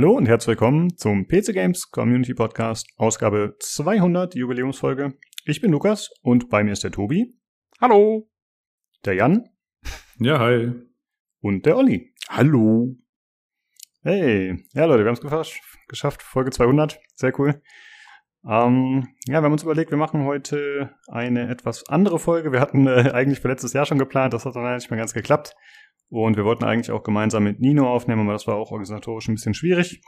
Hallo und herzlich willkommen zum PC Games Community Podcast, Ausgabe 200, die Jubiläumsfolge. Ich bin Lukas und bei mir ist der Tobi. Hallo. Der Jan. Ja, hi. Und der Olli. Hallo. Hey. Ja, Leute, wir haben es geschafft. Folge 200. Sehr cool. Ähm, ja, wir haben uns überlegt, wir machen heute eine etwas andere Folge. Wir hatten äh, eigentlich für letztes Jahr schon geplant, das hat dann nicht mehr ganz geklappt. Und wir wollten eigentlich auch gemeinsam mit Nino aufnehmen, aber das war auch organisatorisch ein bisschen schwierig.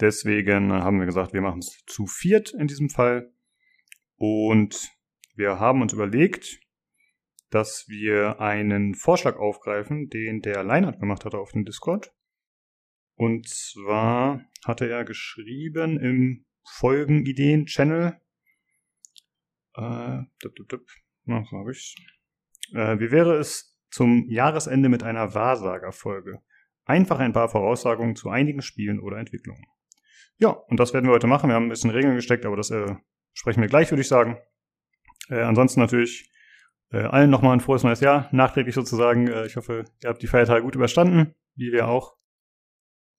Deswegen haben wir gesagt, wir machen es zu viert in diesem Fall. Und wir haben uns überlegt, dass wir einen Vorschlag aufgreifen, den der Leinert gemacht hatte auf dem Discord. Und zwar hatte er geschrieben im Folgenideen-Channel. Äh, dup, dup, dup. Na, so hab ich's. Äh, wie wäre es, zum Jahresende mit einer Wahrsagerfolge. Einfach ein paar Voraussagungen zu einigen Spielen oder Entwicklungen. Ja, und das werden wir heute machen. Wir haben ein bisschen Regeln gesteckt, aber das äh, sprechen wir gleich, würde ich sagen. Äh, ansonsten natürlich äh, allen nochmal ein frohes neues Jahr, nachträglich sozusagen. Äh, ich hoffe, ihr habt die Feiertage gut überstanden, wie wir auch.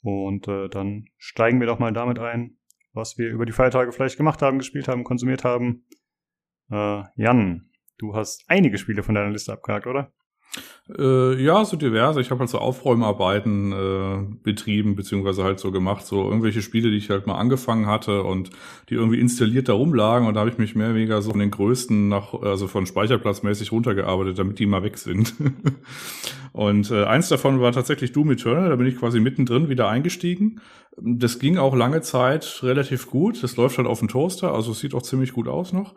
Und äh, dann steigen wir doch mal damit ein, was wir über die Feiertage vielleicht gemacht haben, gespielt haben, konsumiert haben. Äh, Jan, du hast einige Spiele von deiner Liste abgehakt, oder? Äh, ja, so diverse. Ich habe halt so Aufräumarbeiten äh, betrieben, beziehungsweise halt so gemacht, so irgendwelche Spiele, die ich halt mal angefangen hatte und die irgendwie installiert da rumlagen und da habe ich mich mehr oder weniger so von den größten nach, also von Speicherplatzmäßig runtergearbeitet, damit die mal weg sind. und äh, eins davon war tatsächlich Doom Eternal, da bin ich quasi mittendrin wieder eingestiegen. Das ging auch lange Zeit relativ gut. Das läuft halt auf dem Toaster, also es sieht auch ziemlich gut aus noch.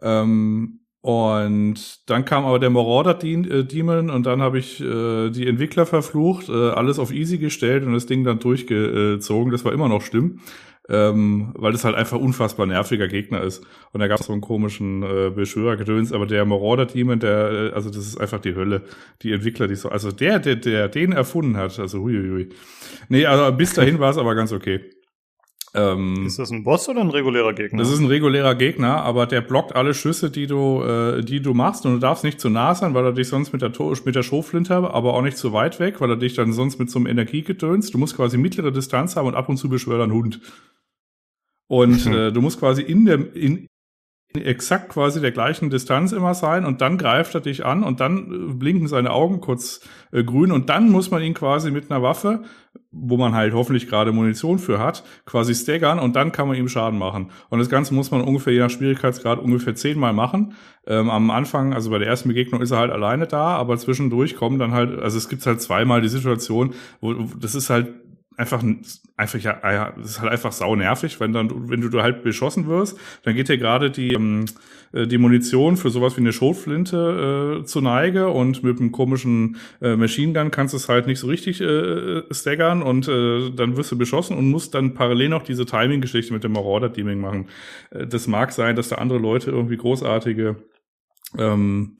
Ähm, und dann kam aber der Marauder-Demon und dann habe ich äh, die Entwickler verflucht, äh, alles auf easy gestellt und das Ding dann durchgezogen. Das war immer noch schlimm, ähm, weil das halt einfach unfassbar nerviger Gegner ist. Und da gab es so einen komischen äh, Beschwörergedöns, aber der Marauder-Demon, der, äh, also das ist einfach die Hölle. Die Entwickler, die so, also der, der, der den erfunden hat, also huiuiui. Nee, also bis dahin war es aber ganz okay. Ähm, ist das ein Boss oder ein regulärer Gegner? Das ist ein regulärer Gegner, aber der blockt alle Schüsse, die du, äh, die du machst und du darfst nicht zu nah sein, weil er dich sonst mit der, mit der Schrotflinte, aber auch nicht zu weit weg, weil er dich dann sonst mit so einem Energiegedöns, du musst quasi mittlere Distanz haben und ab und zu beschwört ein Hund. Und äh, du musst quasi in der, in, exakt quasi der gleichen Distanz immer sein und dann greift er dich an und dann äh, blinken seine Augen kurz äh, grün und dann muss man ihn quasi mit einer Waffe, wo man halt hoffentlich gerade Munition für hat, quasi staggern und dann kann man ihm Schaden machen. Und das Ganze muss man ungefähr je nach Schwierigkeitsgrad ungefähr zehnmal machen. Ähm, am Anfang, also bei der ersten Begegnung ist er halt alleine da, aber zwischendurch kommen dann halt, also es gibt halt zweimal die Situation, wo das ist halt einfach, einfach ja, ah ja, das ist halt einfach sau nervig, wenn dann, wenn du halt beschossen wirst, dann geht dir gerade die, ähm, äh, die Munition für sowas wie eine Schrotflinte äh, zu Neige und mit einem komischen äh, Machine Gun kannst du es halt nicht so richtig äh, staggern und äh, dann wirst du beschossen und musst dann parallel noch diese Timing-Geschichte mit dem Marauder-Teaming machen. Äh, das mag sein, dass da andere Leute irgendwie großartige ähm,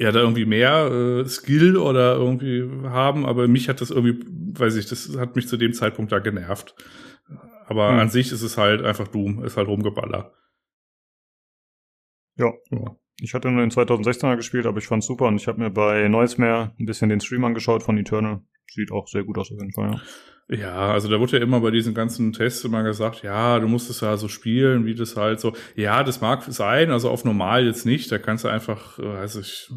ja da irgendwie mehr äh, Skill oder irgendwie haben, aber mich hat das irgendwie, weiß ich, das hat mich zu dem Zeitpunkt da genervt. Aber hm. an sich ist es halt einfach Doom, ist halt rumgeballer. Ja. ja. Ich hatte nur den 2016er gespielt, aber ich fand's super und ich habe mir bei Neues mehr ein bisschen den Stream angeschaut von Eternal. Sieht auch sehr gut aus auf jeden Fall, ja. Ja, also da wurde ja immer bei diesen ganzen Tests immer gesagt, ja, du musst es ja so spielen, wie das halt so. Ja, das mag sein, also auf normal jetzt nicht. Da kannst du einfach, weiß ich,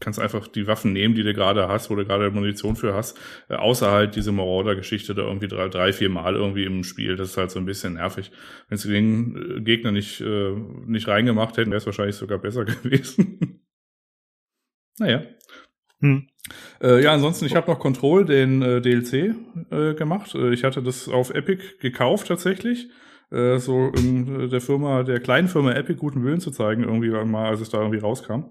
kannst einfach die Waffen nehmen, die du gerade hast, wo du gerade Munition für hast. Äh, außer halt diese Marauder-Geschichte da irgendwie drei, drei, vier Mal irgendwie im Spiel. Das ist halt so ein bisschen nervig. Wenn sie den äh, Gegner nicht, äh, nicht reingemacht hätten, wäre es wahrscheinlich sogar besser gewesen. naja. Hm. Äh, ja, ansonsten, ich habe noch Control, den äh, DLC, äh, gemacht. Äh, ich hatte das auf Epic gekauft tatsächlich. Äh, so in der Firma, der kleinen Firma Epic guten Willen zu zeigen, irgendwie mal, als es da irgendwie rauskam.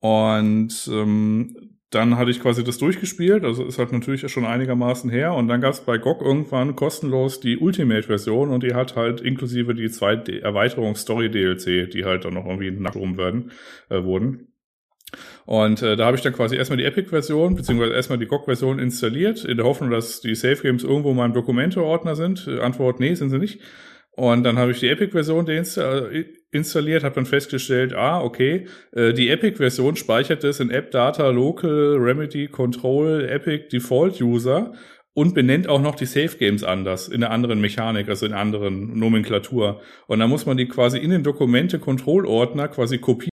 Und ähm, dann hatte ich quasi das durchgespielt, also ist halt natürlich schon einigermaßen her. Und dann gab es bei GOG irgendwann kostenlos die Ultimate-Version und die hat halt inklusive die zwei Erweiterungs-Story-DLC, die halt dann noch irgendwie nachrum werden, äh, wurden. Und äh, da habe ich dann quasi erstmal die Epic-Version, beziehungsweise erstmal die GOG-Version installiert, in der Hoffnung, dass die Safe Games irgendwo in meinem Dokumente-Ordner sind. Äh, Antwort, nee, sind sie nicht. Und dann habe ich die Epic-Version installiert, habe dann festgestellt, ah, okay, äh, die Epic-Version speichert es in App Data Local Remedy Control Epic Default User und benennt auch noch die Safe Games anders, in einer anderen Mechanik, also in einer anderen Nomenklatur. Und dann muss man die quasi in den Dokumente-Kontrollordner quasi kopieren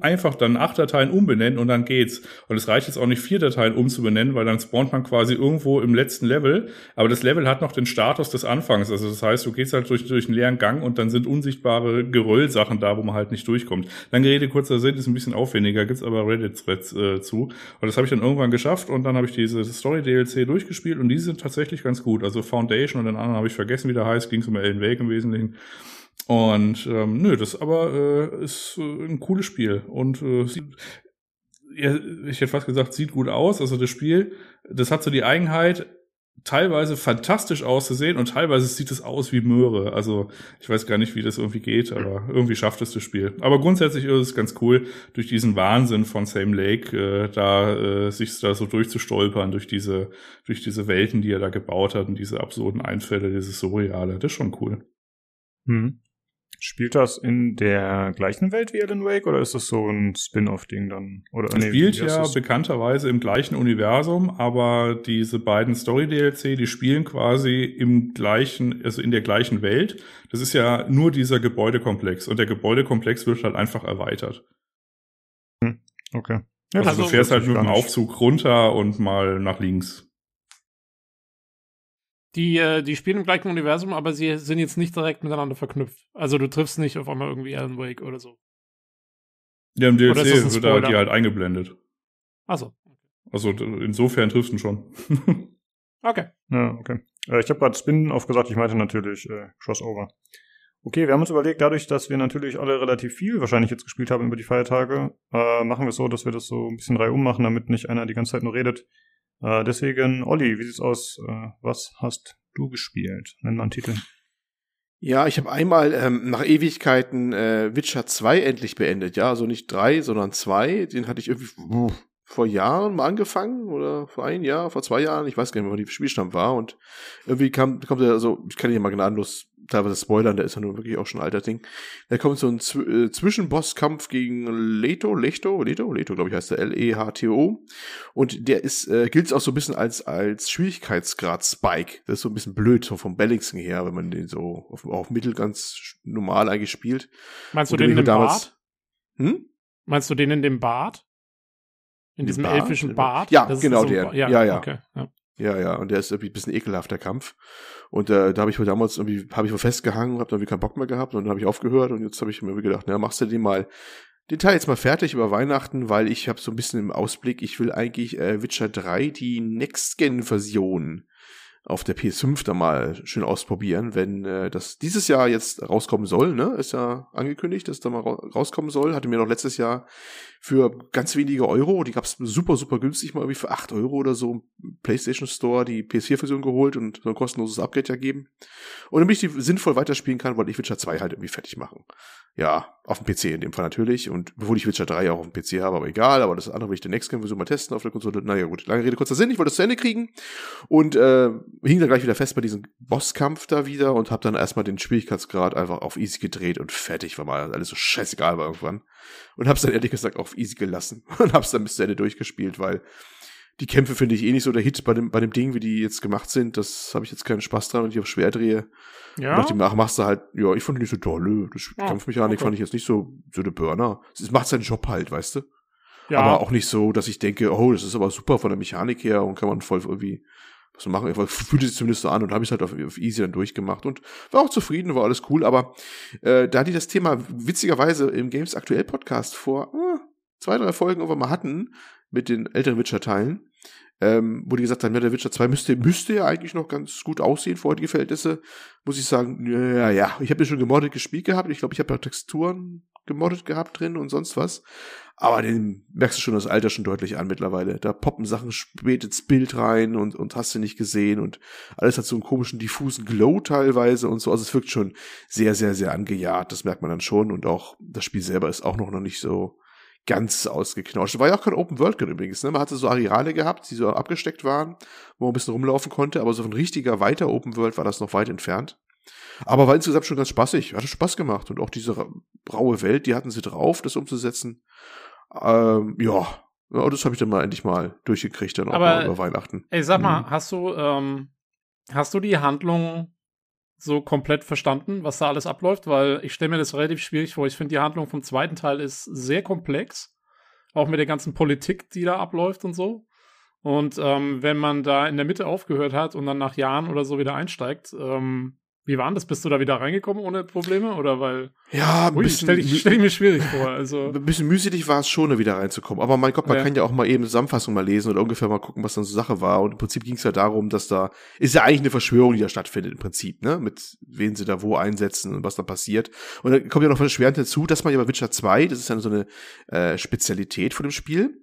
einfach dann acht Dateien umbenennen und dann geht's. Und es reicht jetzt auch nicht vier Dateien umzubenennen, weil dann spawnt man quasi irgendwo im letzten Level. Aber das Level hat noch den Status des Anfangs. Also das heißt, du gehst halt durch, durch einen leeren Gang und dann sind unsichtbare Geröllsachen da, wo man halt nicht durchkommt. Lange Rede, kurzer Sinn, ist ein bisschen aufwendiger, gibt's aber Reddit-Threads äh, zu. Und das habe ich dann irgendwann geschafft und dann habe ich diese Story-DLC durchgespielt und die sind tatsächlich ganz gut. Also Foundation und den anderen habe ich vergessen, wie der heißt, ging's um Ellen Wake im Wesentlichen. Und ähm, nö, das aber äh, ist äh, ein cooles Spiel und äh, sieht, ja, ich hätte fast gesagt, sieht gut aus. Also das Spiel, das hat so die Eigenheit, teilweise fantastisch auszusehen und teilweise sieht es aus wie Möhre. Also ich weiß gar nicht, wie das irgendwie geht, aber irgendwie schafft es das Spiel. Aber grundsätzlich ist es ganz cool, durch diesen Wahnsinn von Same Lake äh, da äh, sich da so durchzustolpern durch diese durch diese Welten, die er da gebaut hat und diese absurden Einfälle, dieses Surreale. Das ist schon cool. Hm. Spielt das in der gleichen Welt wie Alan Wake oder ist das so ein Spin-off-Ding dann? Oder es nee, spielt ja bekannterweise im gleichen Universum, aber diese beiden Story-DLC, die spielen quasi im gleichen, also in der gleichen Welt. Das ist ja nur dieser Gebäudekomplex und der Gebäudekomplex wird halt einfach erweitert. Hm. Okay. Ja, also, also du fährst halt mit dem Aufzug runter und mal nach links. Die, äh, die spielen im gleichen Universum, aber sie sind jetzt nicht direkt miteinander verknüpft. Also du triffst nicht auf einmal irgendwie Alan Wake oder so. Ja, im DLC wird da die halt eingeblendet. Achso. Also insofern triffst du schon. okay. Ja, okay. Äh, ich habe gerade Spin-off gesagt, ich meinte natürlich äh, Crossover. Okay, wir haben uns überlegt, dadurch, dass wir natürlich alle relativ viel wahrscheinlich jetzt gespielt haben über die Feiertage, äh, machen wir es so, dass wir das so ein bisschen reihum machen, damit nicht einer die ganze Zeit nur redet. Äh, deswegen, Olli, wie sieht's aus? Äh, was hast du gespielt? Nenn mal einen Titel. Ja, ich habe einmal ähm, nach Ewigkeiten äh, Witcher 2 endlich beendet. Ja, also nicht drei, sondern zwei. Den hatte ich irgendwie vor Jahren mal angefangen oder vor ein Jahr, vor zwei Jahren. Ich weiß gar nicht mehr, wann die Spielstand war. Und irgendwie kam, kommt er, also ich kann ihn ja mal gnadenlos teilweise spoilern, der ist ja nun wirklich auch schon ein alter Ding. Da kommt so ein Zw äh, Zwischenbosskampf gegen Leto, Leto, Leto, Leto, glaube ich, heißt der L-E-H-T-O. Und der ist, äh, gilt auch so ein bisschen als, als Schwierigkeitsgrad Spike. Das ist so ein bisschen blöd, so vom Balancing her, wenn man den so auf, auf Mittel ganz normal eigentlich spielt. Meinst du den in dem damals, Bad? Hm? Meinst du den in dem Bad? In diesem Bart? elfischen Bart? Ja, genau so der. Ja, ja. ja. Okay, ja. Ja, ja, und der ist irgendwie ein bisschen ekelhafter Kampf. Und äh, da habe ich wohl damals irgendwie, habe ich wohl festgehangen, habe dann irgendwie keinen Bock mehr gehabt und dann habe ich aufgehört und jetzt habe ich mir gedacht, na, machst du den mal, den Teil jetzt mal fertig über Weihnachten, weil ich habe so ein bisschen im Ausblick, ich will eigentlich äh, Witcher 3, die Next-Gen-Version auf der PS5 da mal schön ausprobieren, wenn äh, das dieses Jahr jetzt rauskommen soll, ne? Ist ja angekündigt, dass da mal rauskommen soll. Hatte mir noch letztes Jahr für ganz wenige Euro, die gab's super, super günstig mal irgendwie für acht Euro oder so im PlayStation Store die PS4-Version geholt und so ein kostenloses Upgrade ja geben. Und damit ich die sinnvoll weiterspielen kann, wollte ich Witcher 2 halt irgendwie fertig machen. Ja, auf dem PC in dem Fall natürlich. Und bevor ich Witcher 3 auch auf dem PC habe, aber egal, aber das andere will ich demnächst versuchen mal testen auf der Konsole. Naja, gut, lange Rede, kurzer Sinn, ich wollte das zu Ende kriegen und äh, hing dann gleich wieder fest bei diesem Bosskampf da wieder und habe dann erstmal den Schwierigkeitsgrad einfach auf easy gedreht und fertig war mal alles so scheißegal war irgendwann. Und hab's dann ehrlich gesagt auf easy gelassen und hab's dann bis zu Ende durchgespielt, weil die Kämpfe finde ich eh nicht so der Hit bei dem, bei dem Ding, wie die jetzt gemacht sind. Das habe ich jetzt keinen Spaß dran, wenn ich auf schwer drehe. Ja. Und nach dem Nach machst du halt, ja, ich fand die nicht so toll. Das oh, Kampfmechanik okay. fand ich jetzt nicht so, so der Burner. Es macht seinen Job halt, weißt du? Ja. Aber auch nicht so, dass ich denke, oh, das ist aber super von der Mechanik her und kann man voll irgendwie was machen. Ich fühlte sich zumindest so an und habe ich halt auf, auf, easy dann durchgemacht und war auch zufrieden, war alles cool. Aber äh, da die das Thema witzigerweise im Games Aktuell Podcast vor äh, zwei, drei Folgen irgendwann mal hatten mit den älteren Witcher-Teilen, ähm, wo die gesagt haben, ja, der Witcher 2 müsste, müsste ja eigentlich noch ganz gut aussehen für heutige Verhältnisse, muss ich sagen, ja, ja, ich habe ja schon gemoddet gespielt gehabt, ich glaube, ich habe ja Texturen gemoddet gehabt drin und sonst was, aber den merkst du schon das Alter schon deutlich an mittlerweile. Da poppen Sachen spät ins Bild rein und, und hast du nicht gesehen und alles hat so einen komischen diffusen Glow teilweise und so, also es wirkt schon sehr, sehr, sehr angejagt, das merkt man dann schon und auch das Spiel selber ist auch noch, noch nicht so ganz ausgeknauscht. War ja auch kein Open World übrigens. Ne? Man hatte so Areale gehabt, die so abgesteckt waren, wo man ein bisschen rumlaufen konnte, aber so ein richtiger weiter Open World war das noch weit entfernt. Aber war insgesamt schon ganz spaßig, hatte Spaß gemacht und auch diese raue Welt, die hatten sie drauf, das umzusetzen. Ähm, ja, Ja, das habe ich dann mal endlich mal durchgekriegt, dann auch Aber- mal über Weihnachten. Ey, sag mal, Mhm. hast du, ähm, hast du die Handlung so komplett verstanden, was da alles abläuft? Weil ich stelle mir das relativ schwierig vor. Ich finde, die Handlung vom zweiten Teil ist sehr komplex. Auch mit der ganzen Politik, die da abläuft und so. Und ähm, wenn man da in der Mitte aufgehört hat und dann nach Jahren oder so wieder einsteigt, ähm, wie war denn das? Bist du da wieder reingekommen ohne Probleme? Oder weil. Ja, ein bisschen, stell ich, stell ich mir schwierig vor. Also. ein bisschen mühselig war es schon, da wieder reinzukommen. Aber mein Gott, man Ja. kann ja auch mal eben eine Zusammenfassung mal lesen oder ungefähr mal gucken, was dann so Sache war. Und im Prinzip ging es ja darum, dass da, ist ja eigentlich eine Verschwörung, die da stattfindet im Prinzip, ne? Mit wen sie da wo einsetzen und was da passiert. Und dann kommt ja noch erschwerend dazu, dass man ja bei Witcher 2, das ist ja so eine äh, Spezialität von dem Spiel,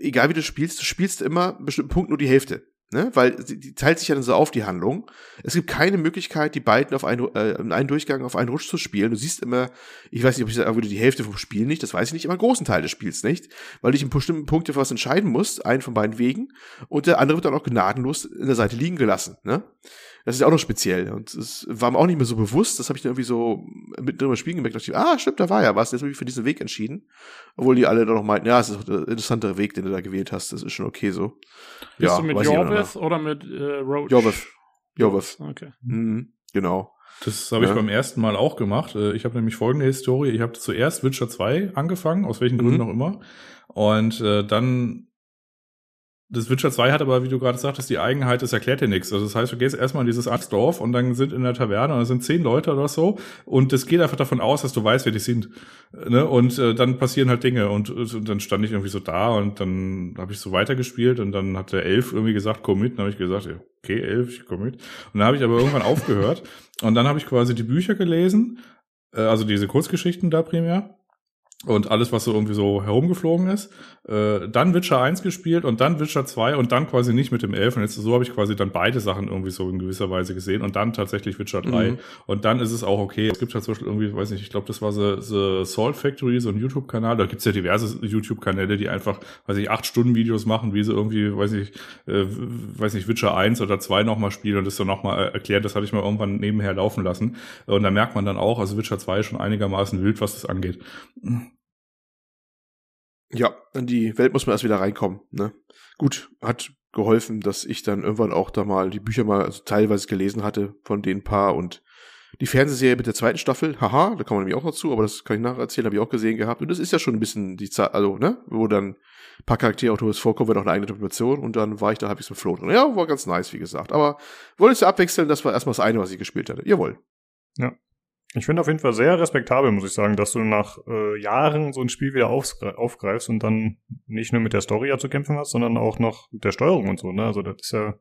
egal wie du spielst, du spielst immer einen bestimmten Punkt nur die Hälfte. Ne? Weil die teilt sich ja dann so auf, die Handlung. Es gibt keine Möglichkeit, die beiden auf einen, äh, in einen Durchgang auf einen Rutsch zu spielen. Du siehst immer, ich weiß nicht, ob ich sagen würde, die Hälfte vom Spiel nicht, das weiß ich nicht, aber einen großen Teil des Spiels nicht, weil du dich in bestimmten Punkten für was entscheiden musst, einen von beiden Wegen, und der andere wird dann auch gnadenlos in der Seite liegen gelassen. Ne? Das ist ja auch noch speziell. Und es war mir auch nicht mehr so bewusst. Das habe ich dann irgendwie so mitten drüber spielen gemerkt. dachte ich, ah, stimmt, da war ja was. Jetzt habe ich für diesen Weg entschieden. Obwohl die alle dann noch meinten, ja, es ist der interessantere Weg, den du da gewählt hast. Das ist schon okay so. Bist du mit. Jorveth oder mit äh, Roach? Jorveth. Jorveth. Okay. Mhm, genau. Das habe ich Ja. beim ersten Mal auch gemacht. Äh, Ich habe nämlich folgende Historie. Ich habe zuerst Witcher 2 angefangen, aus welchen Gründen Mhm. auch immer. Und äh, dann das Witcher 2 hat aber, wie du gerade sagtest, die Eigenheit, das erklärt dir nichts. Also das heißt, du gehst erstmal in dieses Axtdorf und dann sind in der Taverne, und da sind zehn Leute oder so und das geht einfach davon aus, dass du weißt, wer die sind. Ne? Und äh, dann passieren halt Dinge und, und dann stand ich irgendwie so da und dann habe ich so weitergespielt und dann hat der Elf irgendwie gesagt, komm mit. Dann habe ich gesagt, okay, Elf, ich komm mit. Und dann habe ich aber irgendwann aufgehört und dann habe ich quasi die Bücher gelesen, äh, also diese Kurzgeschichten da primär und alles, was so irgendwie so herumgeflogen ist. Äh, dann Witcher 1 gespielt und dann Witcher 2 und dann quasi nicht mit dem 11. Und jetzt so habe ich quasi dann beide Sachen irgendwie so in gewisser Weise gesehen und dann tatsächlich Witcher 3. Mhm. Und dann ist es auch okay. Es gibt halt zum Beispiel irgendwie, weiß nicht, ich glaube, das war The, The Salt Factory, so ein YouTube-Kanal. Da gibt's ja diverse YouTube-Kanäle, die einfach, weiß ich, acht Stunden Videos machen, wie sie irgendwie, weiß ich, äh, weiß nicht, Witcher 1 oder 2 nochmal spielen und das dann nochmal erklärt. Das hatte ich mal irgendwann nebenher laufen lassen. Und da merkt man dann auch, also Witcher 2 ist schon einigermaßen wild, was das angeht. Ja, in die Welt muss man erst wieder reinkommen. Ne? Gut, hat geholfen, dass ich dann irgendwann auch da mal die Bücher mal also teilweise gelesen hatte von den paar und die Fernsehserie mit der zweiten Staffel, haha, da kommen wir nämlich auch noch zu, aber das kann ich nacherzählen, habe ich auch gesehen gehabt. Und das ist ja schon ein bisschen die Zeit, also, ne, wo dann ein paar durchaus vorkommen, wird auch eine eigene Interpretation und dann war ich da, ich so Flow drin. Ja, war ganz nice, wie gesagt. Aber wollte es ja abwechseln, das war erstmal das eine, was ich gespielt hatte. Jawohl. Ich finde auf jeden Fall sehr respektabel, muss ich sagen, dass du nach äh, Jahren so ein Spiel wieder aufgre- aufgreifst und dann nicht nur mit der Story ja zu kämpfen hast, sondern auch noch mit der Steuerung und so. Ne? Also das ist ja,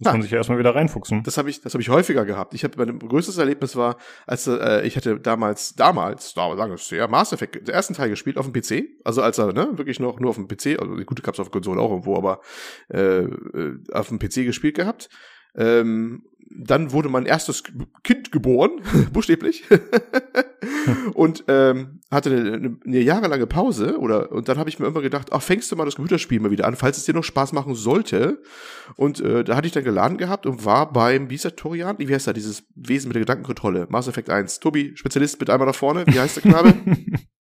muss Ja. man sich ja erstmal wieder reinfuchsen. Das habe ich, das habe ich häufiger gehabt. Ich habe mein größtes Erlebnis war, als äh, ich hatte damals, damals, da sagen wir es ja, Mass Effect, den ersten Teil gespielt auf dem PC. Also als er ne, wirklich noch nur auf dem PC, also die gute gab's auf Konsole auch irgendwo, aber äh, äh, auf dem PC gespielt gehabt. Ähm, dann wurde mein erstes Kind geboren, buchstäblich, und ähm, hatte eine, eine, eine jahrelange Pause. Oder und dann habe ich mir immer gedacht, ach, fängst du mal das Computerspiel mal wieder an, falls es dir noch Spaß machen sollte. Und äh, da hatte ich dann geladen gehabt und war beim, wie ist der Torian? Wie heißt der, dieses Wesen mit der Gedankenkontrolle? Mass Effect 1. Tobi, Spezialist, mit einmal nach vorne. Wie heißt der Knabe?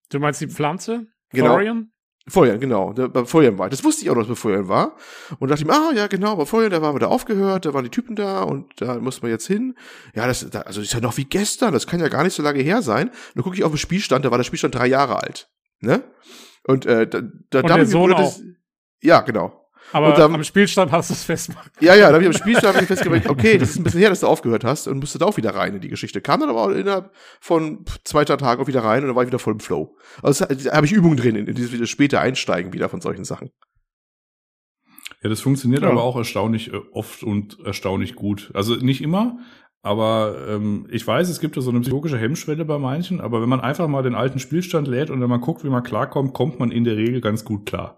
Du meinst die Pflanze? Genau. Florian? Feuern, genau. Der, bei Feuern war. Das wusste ich auch noch, dass bei Feuern war. Und dachte ich mir, ah, ja, genau, bei Feuern, da waren wir da aufgehört, da waren die Typen da und da muss man jetzt hin. Ja, das, da, also das ist ja noch wie gestern, das kann ja gar nicht so lange her sein. Dann gucke ich auf den Spielstand, da war der Spielstand drei Jahre alt. Ne? Und äh, da, da, Und da der Sohn auch. dass- Ja, genau. Aber Und dann- am Spielstand hast du es festmachen. Ja, ja, da habe ich am Spielstand hab ich festgestellt, okay, das ist ein bisschen her, dass du aufgehört hast und musste da auch wieder rein in die Geschichte. Kam dann aber auch innerhalb von zwei, drei Tagen auch wieder rein und dann war ich wieder voll im Flow. Also da da habe ich Übung drin, in dieses wieder später Einsteigen wieder von solchen Sachen. Ja, das funktioniert Ja. aber auch erstaunlich äh, oft und erstaunlich gut. Also nicht immer, aber ähm, ich weiß, es gibt ja so eine psychologische Hemmschwelle bei manchen, aber wenn man einfach mal den alten Spielstand lädt und dann mal guckt, wie man klarkommt, kommt man in der Regel ganz gut klar.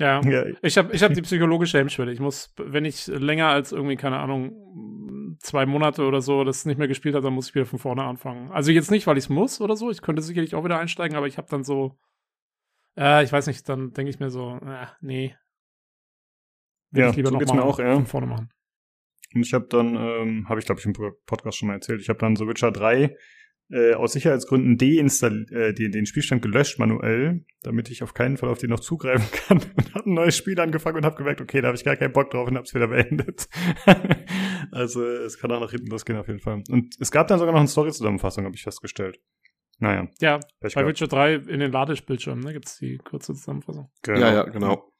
Ja. Ja, Ich habe ich hab die psychologische Hemmschwelle. Ich muss, wenn ich länger als irgendwie, keine Ahnung, zwei Monate oder so das nicht mehr gespielt habe, dann muss ich wieder von vorne anfangen. Also jetzt nicht, weil ich es muss oder so. Ich könnte sicherlich auch wieder einsteigen, aber ich habe dann so, äh, ich weiß nicht, dann denke ich mir so, äh, nee. Will Ja, ich lieber so mir auch, ja. von vorne machen. Und ich habe dann, ähm, habe ich glaube ich im Podcast schon mal erzählt, ich habe dann so Witcher 3 äh, aus Sicherheitsgründen deinstalliert, äh, den, den Spielstand gelöscht manuell, damit ich auf keinen Fall auf den noch zugreifen kann und habe ein neues Spiel angefangen und habe gemerkt, okay, da habe ich gar keinen Bock drauf und habe es wieder beendet. also es kann auch nach hinten losgehen auf jeden Fall. Und es gab dann sogar noch eine Story-Zusammenfassung, habe ich festgestellt. Naja. Ja, bei Witcher 3 in den Ladebildschirmen, ne, gibt's die kurze Zusammenfassung. Genau. Ja, ja, genau.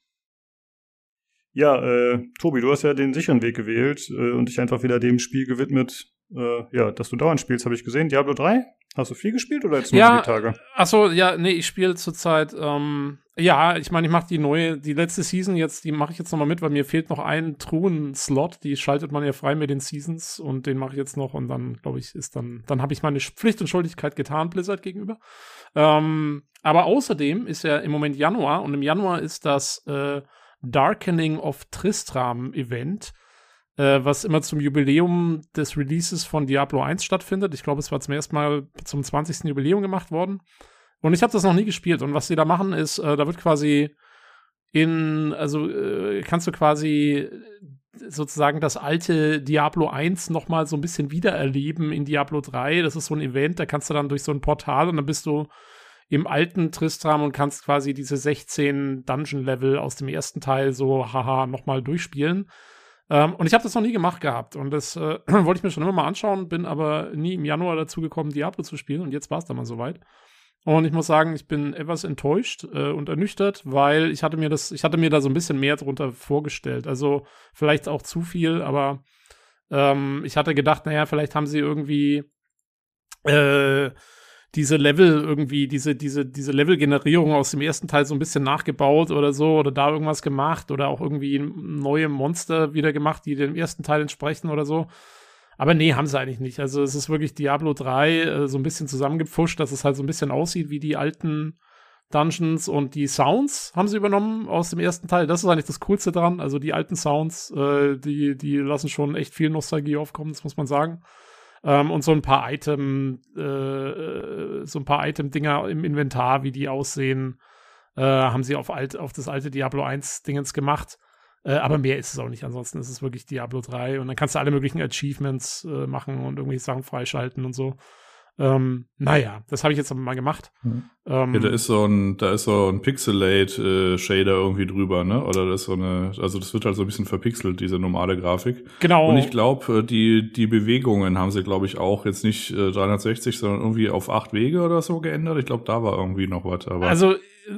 Ja, äh, Tobi, du hast ja den sicheren Weg gewählt äh, und dich einfach wieder dem Spiel gewidmet, äh, ja, dass du dauernd spielst, habe ich gesehen. Diablo 3? Hast du viel gespielt oder jetzt nur ja, die Tage? Achso, ja, nee, ich spiele zurzeit, ähm, ja, ich meine, ich mache die neue, die letzte Season jetzt, die mache ich jetzt nochmal mit, weil mir fehlt noch ein Truhen-Slot, die schaltet man ja frei mit den Seasons und den mache ich jetzt noch und dann, glaube ich, ist dann, dann habe ich meine Pflicht und Schuldigkeit getan, Blizzard gegenüber. Ähm, aber außerdem ist ja im Moment Januar und im Januar ist das äh, Darkening of Tristram Event äh, was immer zum Jubiläum des Releases von Diablo 1 stattfindet. Ich glaube, es war zum ersten Mal zum 20. Jubiläum gemacht worden. Und ich habe das noch nie gespielt. Und was sie da machen, ist, äh, da wird quasi in, also äh, kannst du quasi sozusagen das alte Diablo 1 noch mal so ein bisschen wiedererleben in Diablo 3. Das ist so ein Event, da kannst du dann durch so ein Portal und dann bist du im alten Tristram und kannst quasi diese 16 Dungeon-Level aus dem ersten Teil so haha noch mal durchspielen. Ähm, und ich habe das noch nie gemacht gehabt. Und das äh, wollte ich mir schon immer mal anschauen, bin aber nie im Januar dazu gekommen, Diablo zu spielen. Und jetzt war es dann mal soweit. Und ich muss sagen, ich bin etwas enttäuscht äh, und ernüchtert, weil ich hatte mir das, ich hatte mir da so ein bisschen mehr drunter vorgestellt. Also vielleicht auch zu viel, aber ähm, ich hatte gedacht, naja, vielleicht haben sie irgendwie äh, diese Level irgendwie, diese, diese, diese Level-Generierung aus dem ersten Teil so ein bisschen nachgebaut oder so oder da irgendwas gemacht oder auch irgendwie neue Monster wieder gemacht, die dem ersten Teil entsprechen oder so. Aber nee, haben sie eigentlich nicht. Also es ist wirklich Diablo 3 äh, so ein bisschen zusammengepfuscht, dass es halt so ein bisschen aussieht wie die alten Dungeons und die Sounds haben sie übernommen aus dem ersten Teil. Das ist eigentlich das Coolste dran. Also die alten Sounds, äh, die, die lassen schon echt viel Nostalgie aufkommen, das muss man sagen. Ähm, und so ein paar Item, äh, äh, so ein paar Item-Dinger im Inventar, wie die aussehen, äh, haben sie auf, alt, auf das alte Diablo 1 Dingens gemacht. Äh, aber mehr ist es auch nicht. Ansonsten ist es wirklich Diablo 3 und dann kannst du alle möglichen Achievements äh, machen und irgendwelche Sachen freischalten und so. Ähm, naja, das habe ich jetzt aber mal gemacht. Mhm. Ähm, ja, da ist so ein, da ist so ein Pixelate-Shader äh, irgendwie drüber, ne? Oder das ist so eine, also das wird halt so ein bisschen verpixelt, diese normale Grafik. Genau. Und ich glaube, äh, die, die Bewegungen haben sie, glaube ich, auch jetzt nicht äh, 360, sondern irgendwie auf acht Wege oder so geändert. Ich glaube, da war irgendwie noch was. Aber also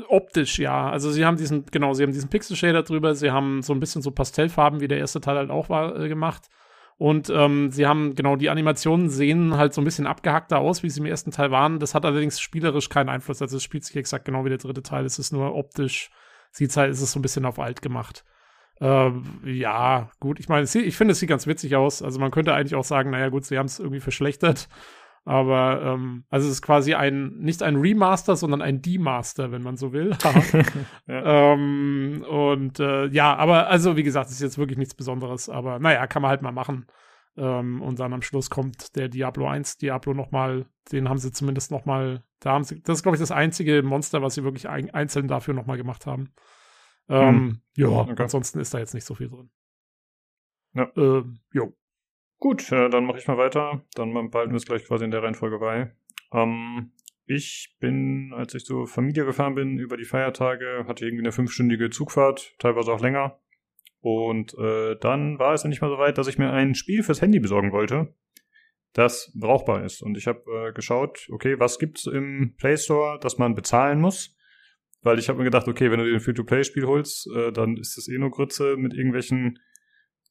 optisch, ja. Also sie haben diesen, genau, sie haben diesen Pixel-Shader drüber, sie haben so ein bisschen so Pastellfarben, wie der erste Teil halt auch war, äh, gemacht. Und ähm, sie haben, genau, die Animationen sehen halt so ein bisschen abgehackter aus, wie sie im ersten Teil waren. Das hat allerdings spielerisch keinen Einfluss. Also es spielt sich exakt genau wie der dritte Teil. Es ist nur optisch, sieht halt, ist es so ein bisschen auf alt gemacht. Ähm, ja, gut, ich meine, ich finde, es sieht ganz witzig aus. Also man könnte eigentlich auch sagen, naja, gut, sie haben es irgendwie verschlechtert. Aber ähm, also es ist quasi ein nicht ein Remaster, sondern ein Demaster, wenn man so will. ja. ähm, und äh, ja, aber also wie gesagt, es ist jetzt wirklich nichts Besonderes, aber naja, kann man halt mal machen. Ähm, und dann am Schluss kommt der Diablo 1, Diablo nochmal, den haben sie zumindest nochmal, da haben sie, das ist, glaube ich, das einzige Monster, was sie wirklich ein, einzeln dafür nochmal gemacht haben. Ähm, hm. Ja, okay. ansonsten ist da jetzt nicht so viel drin. Ja. Ähm, jo. Gut, äh, dann mache ich mal weiter. Dann behalten wir es gleich quasi in der Reihenfolge bei. Ähm, ich bin, als ich zur Familie gefahren bin über die Feiertage, hatte irgendwie eine fünfstündige Zugfahrt, teilweise auch länger. Und äh, dann war es nicht mal so weit, dass ich mir ein Spiel fürs Handy besorgen wollte, das brauchbar ist. Und ich habe äh, geschaut, okay, was gibt's im Play Store, das man bezahlen muss? Weil ich habe mir gedacht, okay, wenn du dir ein Free-to-Play-Spiel holst, äh, dann ist das eh nur Grütze mit irgendwelchen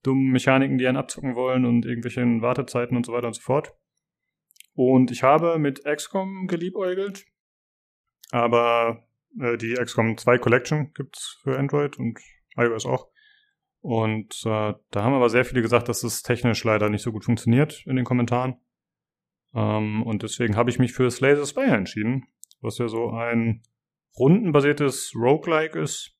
dummen Mechaniken, die einen abzocken wollen und irgendwelchen Wartezeiten und so weiter und so fort. Und ich habe mit XCOM geliebäugelt, aber äh, die XCOM 2 Collection gibt's für Android und iOS auch. Und äh, da haben aber sehr viele gesagt, dass es technisch leider nicht so gut funktioniert in den Kommentaren. Ähm, und deswegen habe ich mich für Slay the Spire entschieden, was ja so ein rundenbasiertes Roguelike ist,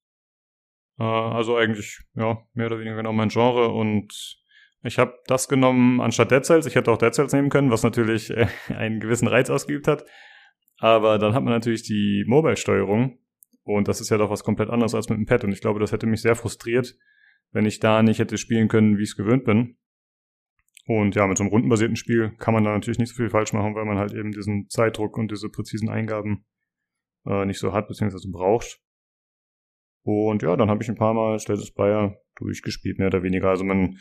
äh, also eigentlich, ja, mehr oder weniger genau mein Genre und ich habe das genommen anstatt Dead Cells. Ich hätte auch Dead Cells nehmen können, was natürlich äh, einen gewissen Reiz ausgeübt hat. Aber dann hat man natürlich die Mobile-Steuerung und das ist ja doch was komplett anderes als mit dem Pad und ich glaube, das hätte mich sehr frustriert, wenn ich da nicht hätte spielen können, wie ich es gewöhnt bin. Und ja, mit so einem rundenbasierten Spiel kann man da natürlich nicht so viel falsch machen, weil man halt eben diesen Zeitdruck und diese präzisen Eingaben äh, nicht so hat, beziehungsweise braucht. Und ja, dann habe ich ein paar Mal the Spire durchgespielt, mehr oder weniger. Also man,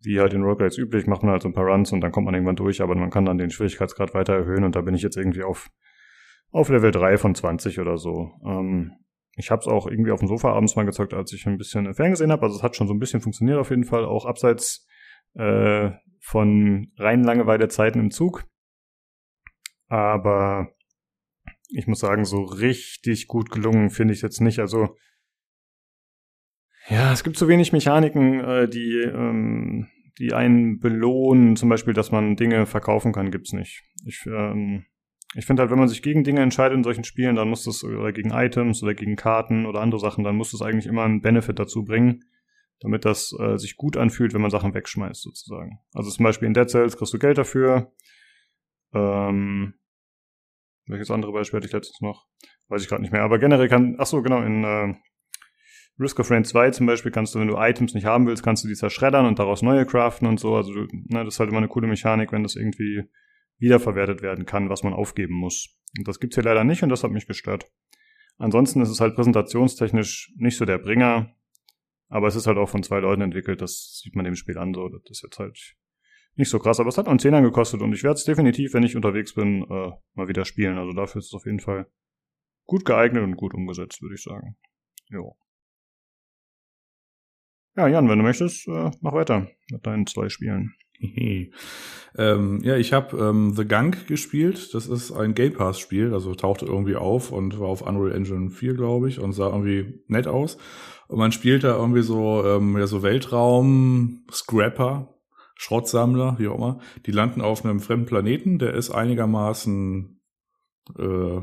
wie halt in Roguelites üblich, macht man halt so ein paar Runs und dann kommt man irgendwann durch, aber man kann dann den Schwierigkeitsgrad weiter erhöhen und da bin ich jetzt irgendwie auf, auf Level 3 von 20 oder so. Ähm, ich habe es auch irgendwie auf dem Sofa abends mal gezockt, als ich ein bisschen ferngesehen habe. Also es hat schon so ein bisschen funktioniert auf jeden Fall, auch abseits äh, von rein Langeweile-Zeiten im Zug. Aber ich muss sagen, so richtig gut gelungen finde ich jetzt nicht. Also ja, es gibt zu wenig Mechaniken, äh, die, ähm, die einen belohnen, zum Beispiel, dass man Dinge verkaufen kann, gibt's nicht. Ich, ähm, ich finde halt, wenn man sich gegen Dinge entscheidet in solchen Spielen, dann muss das, oder gegen Items oder gegen Karten oder andere Sachen, dann muss das eigentlich immer einen Benefit dazu bringen, damit das äh, sich gut anfühlt, wenn man Sachen wegschmeißt, sozusagen. Also zum Beispiel in Dead Cells kriegst du Geld dafür. Ähm, welches andere Beispiel hatte ich letztens noch? Weiß ich gerade nicht mehr. Aber generell kann, ach so, genau, in äh, Risk of Rain 2 zum Beispiel kannst du, wenn du Items nicht haben willst, kannst du die zerschreddern und daraus neue craften und so. Also ne, das ist halt immer eine coole Mechanik, wenn das irgendwie wiederverwertet werden kann, was man aufgeben muss. Und das gibt's hier leider nicht und das hat mich gestört. Ansonsten ist es halt präsentationstechnisch nicht so der Bringer, aber es ist halt auch von zwei Leuten entwickelt, das sieht man dem Spiel an, so, das ist jetzt halt nicht so krass, aber es hat einen Zehner gekostet und ich werde es definitiv, wenn ich unterwegs bin, äh, mal wieder spielen. Also dafür ist es auf jeden Fall gut geeignet und gut umgesetzt, würde ich sagen. Jo. Ja, Jan, wenn du möchtest, äh, mach weiter mit deinen zwei Spielen. ähm, ja, ich habe ähm, The Gunk gespielt. Das ist ein Game Pass Spiel, also tauchte irgendwie auf und war auf Unreal Engine 4, glaube ich, und sah irgendwie nett aus. Und man spielt da irgendwie so, ähm, ja, so Weltraum, Scrapper, Schrottsammler, wie auch immer. Die landen auf einem fremden Planeten, der ist einigermaßen äh,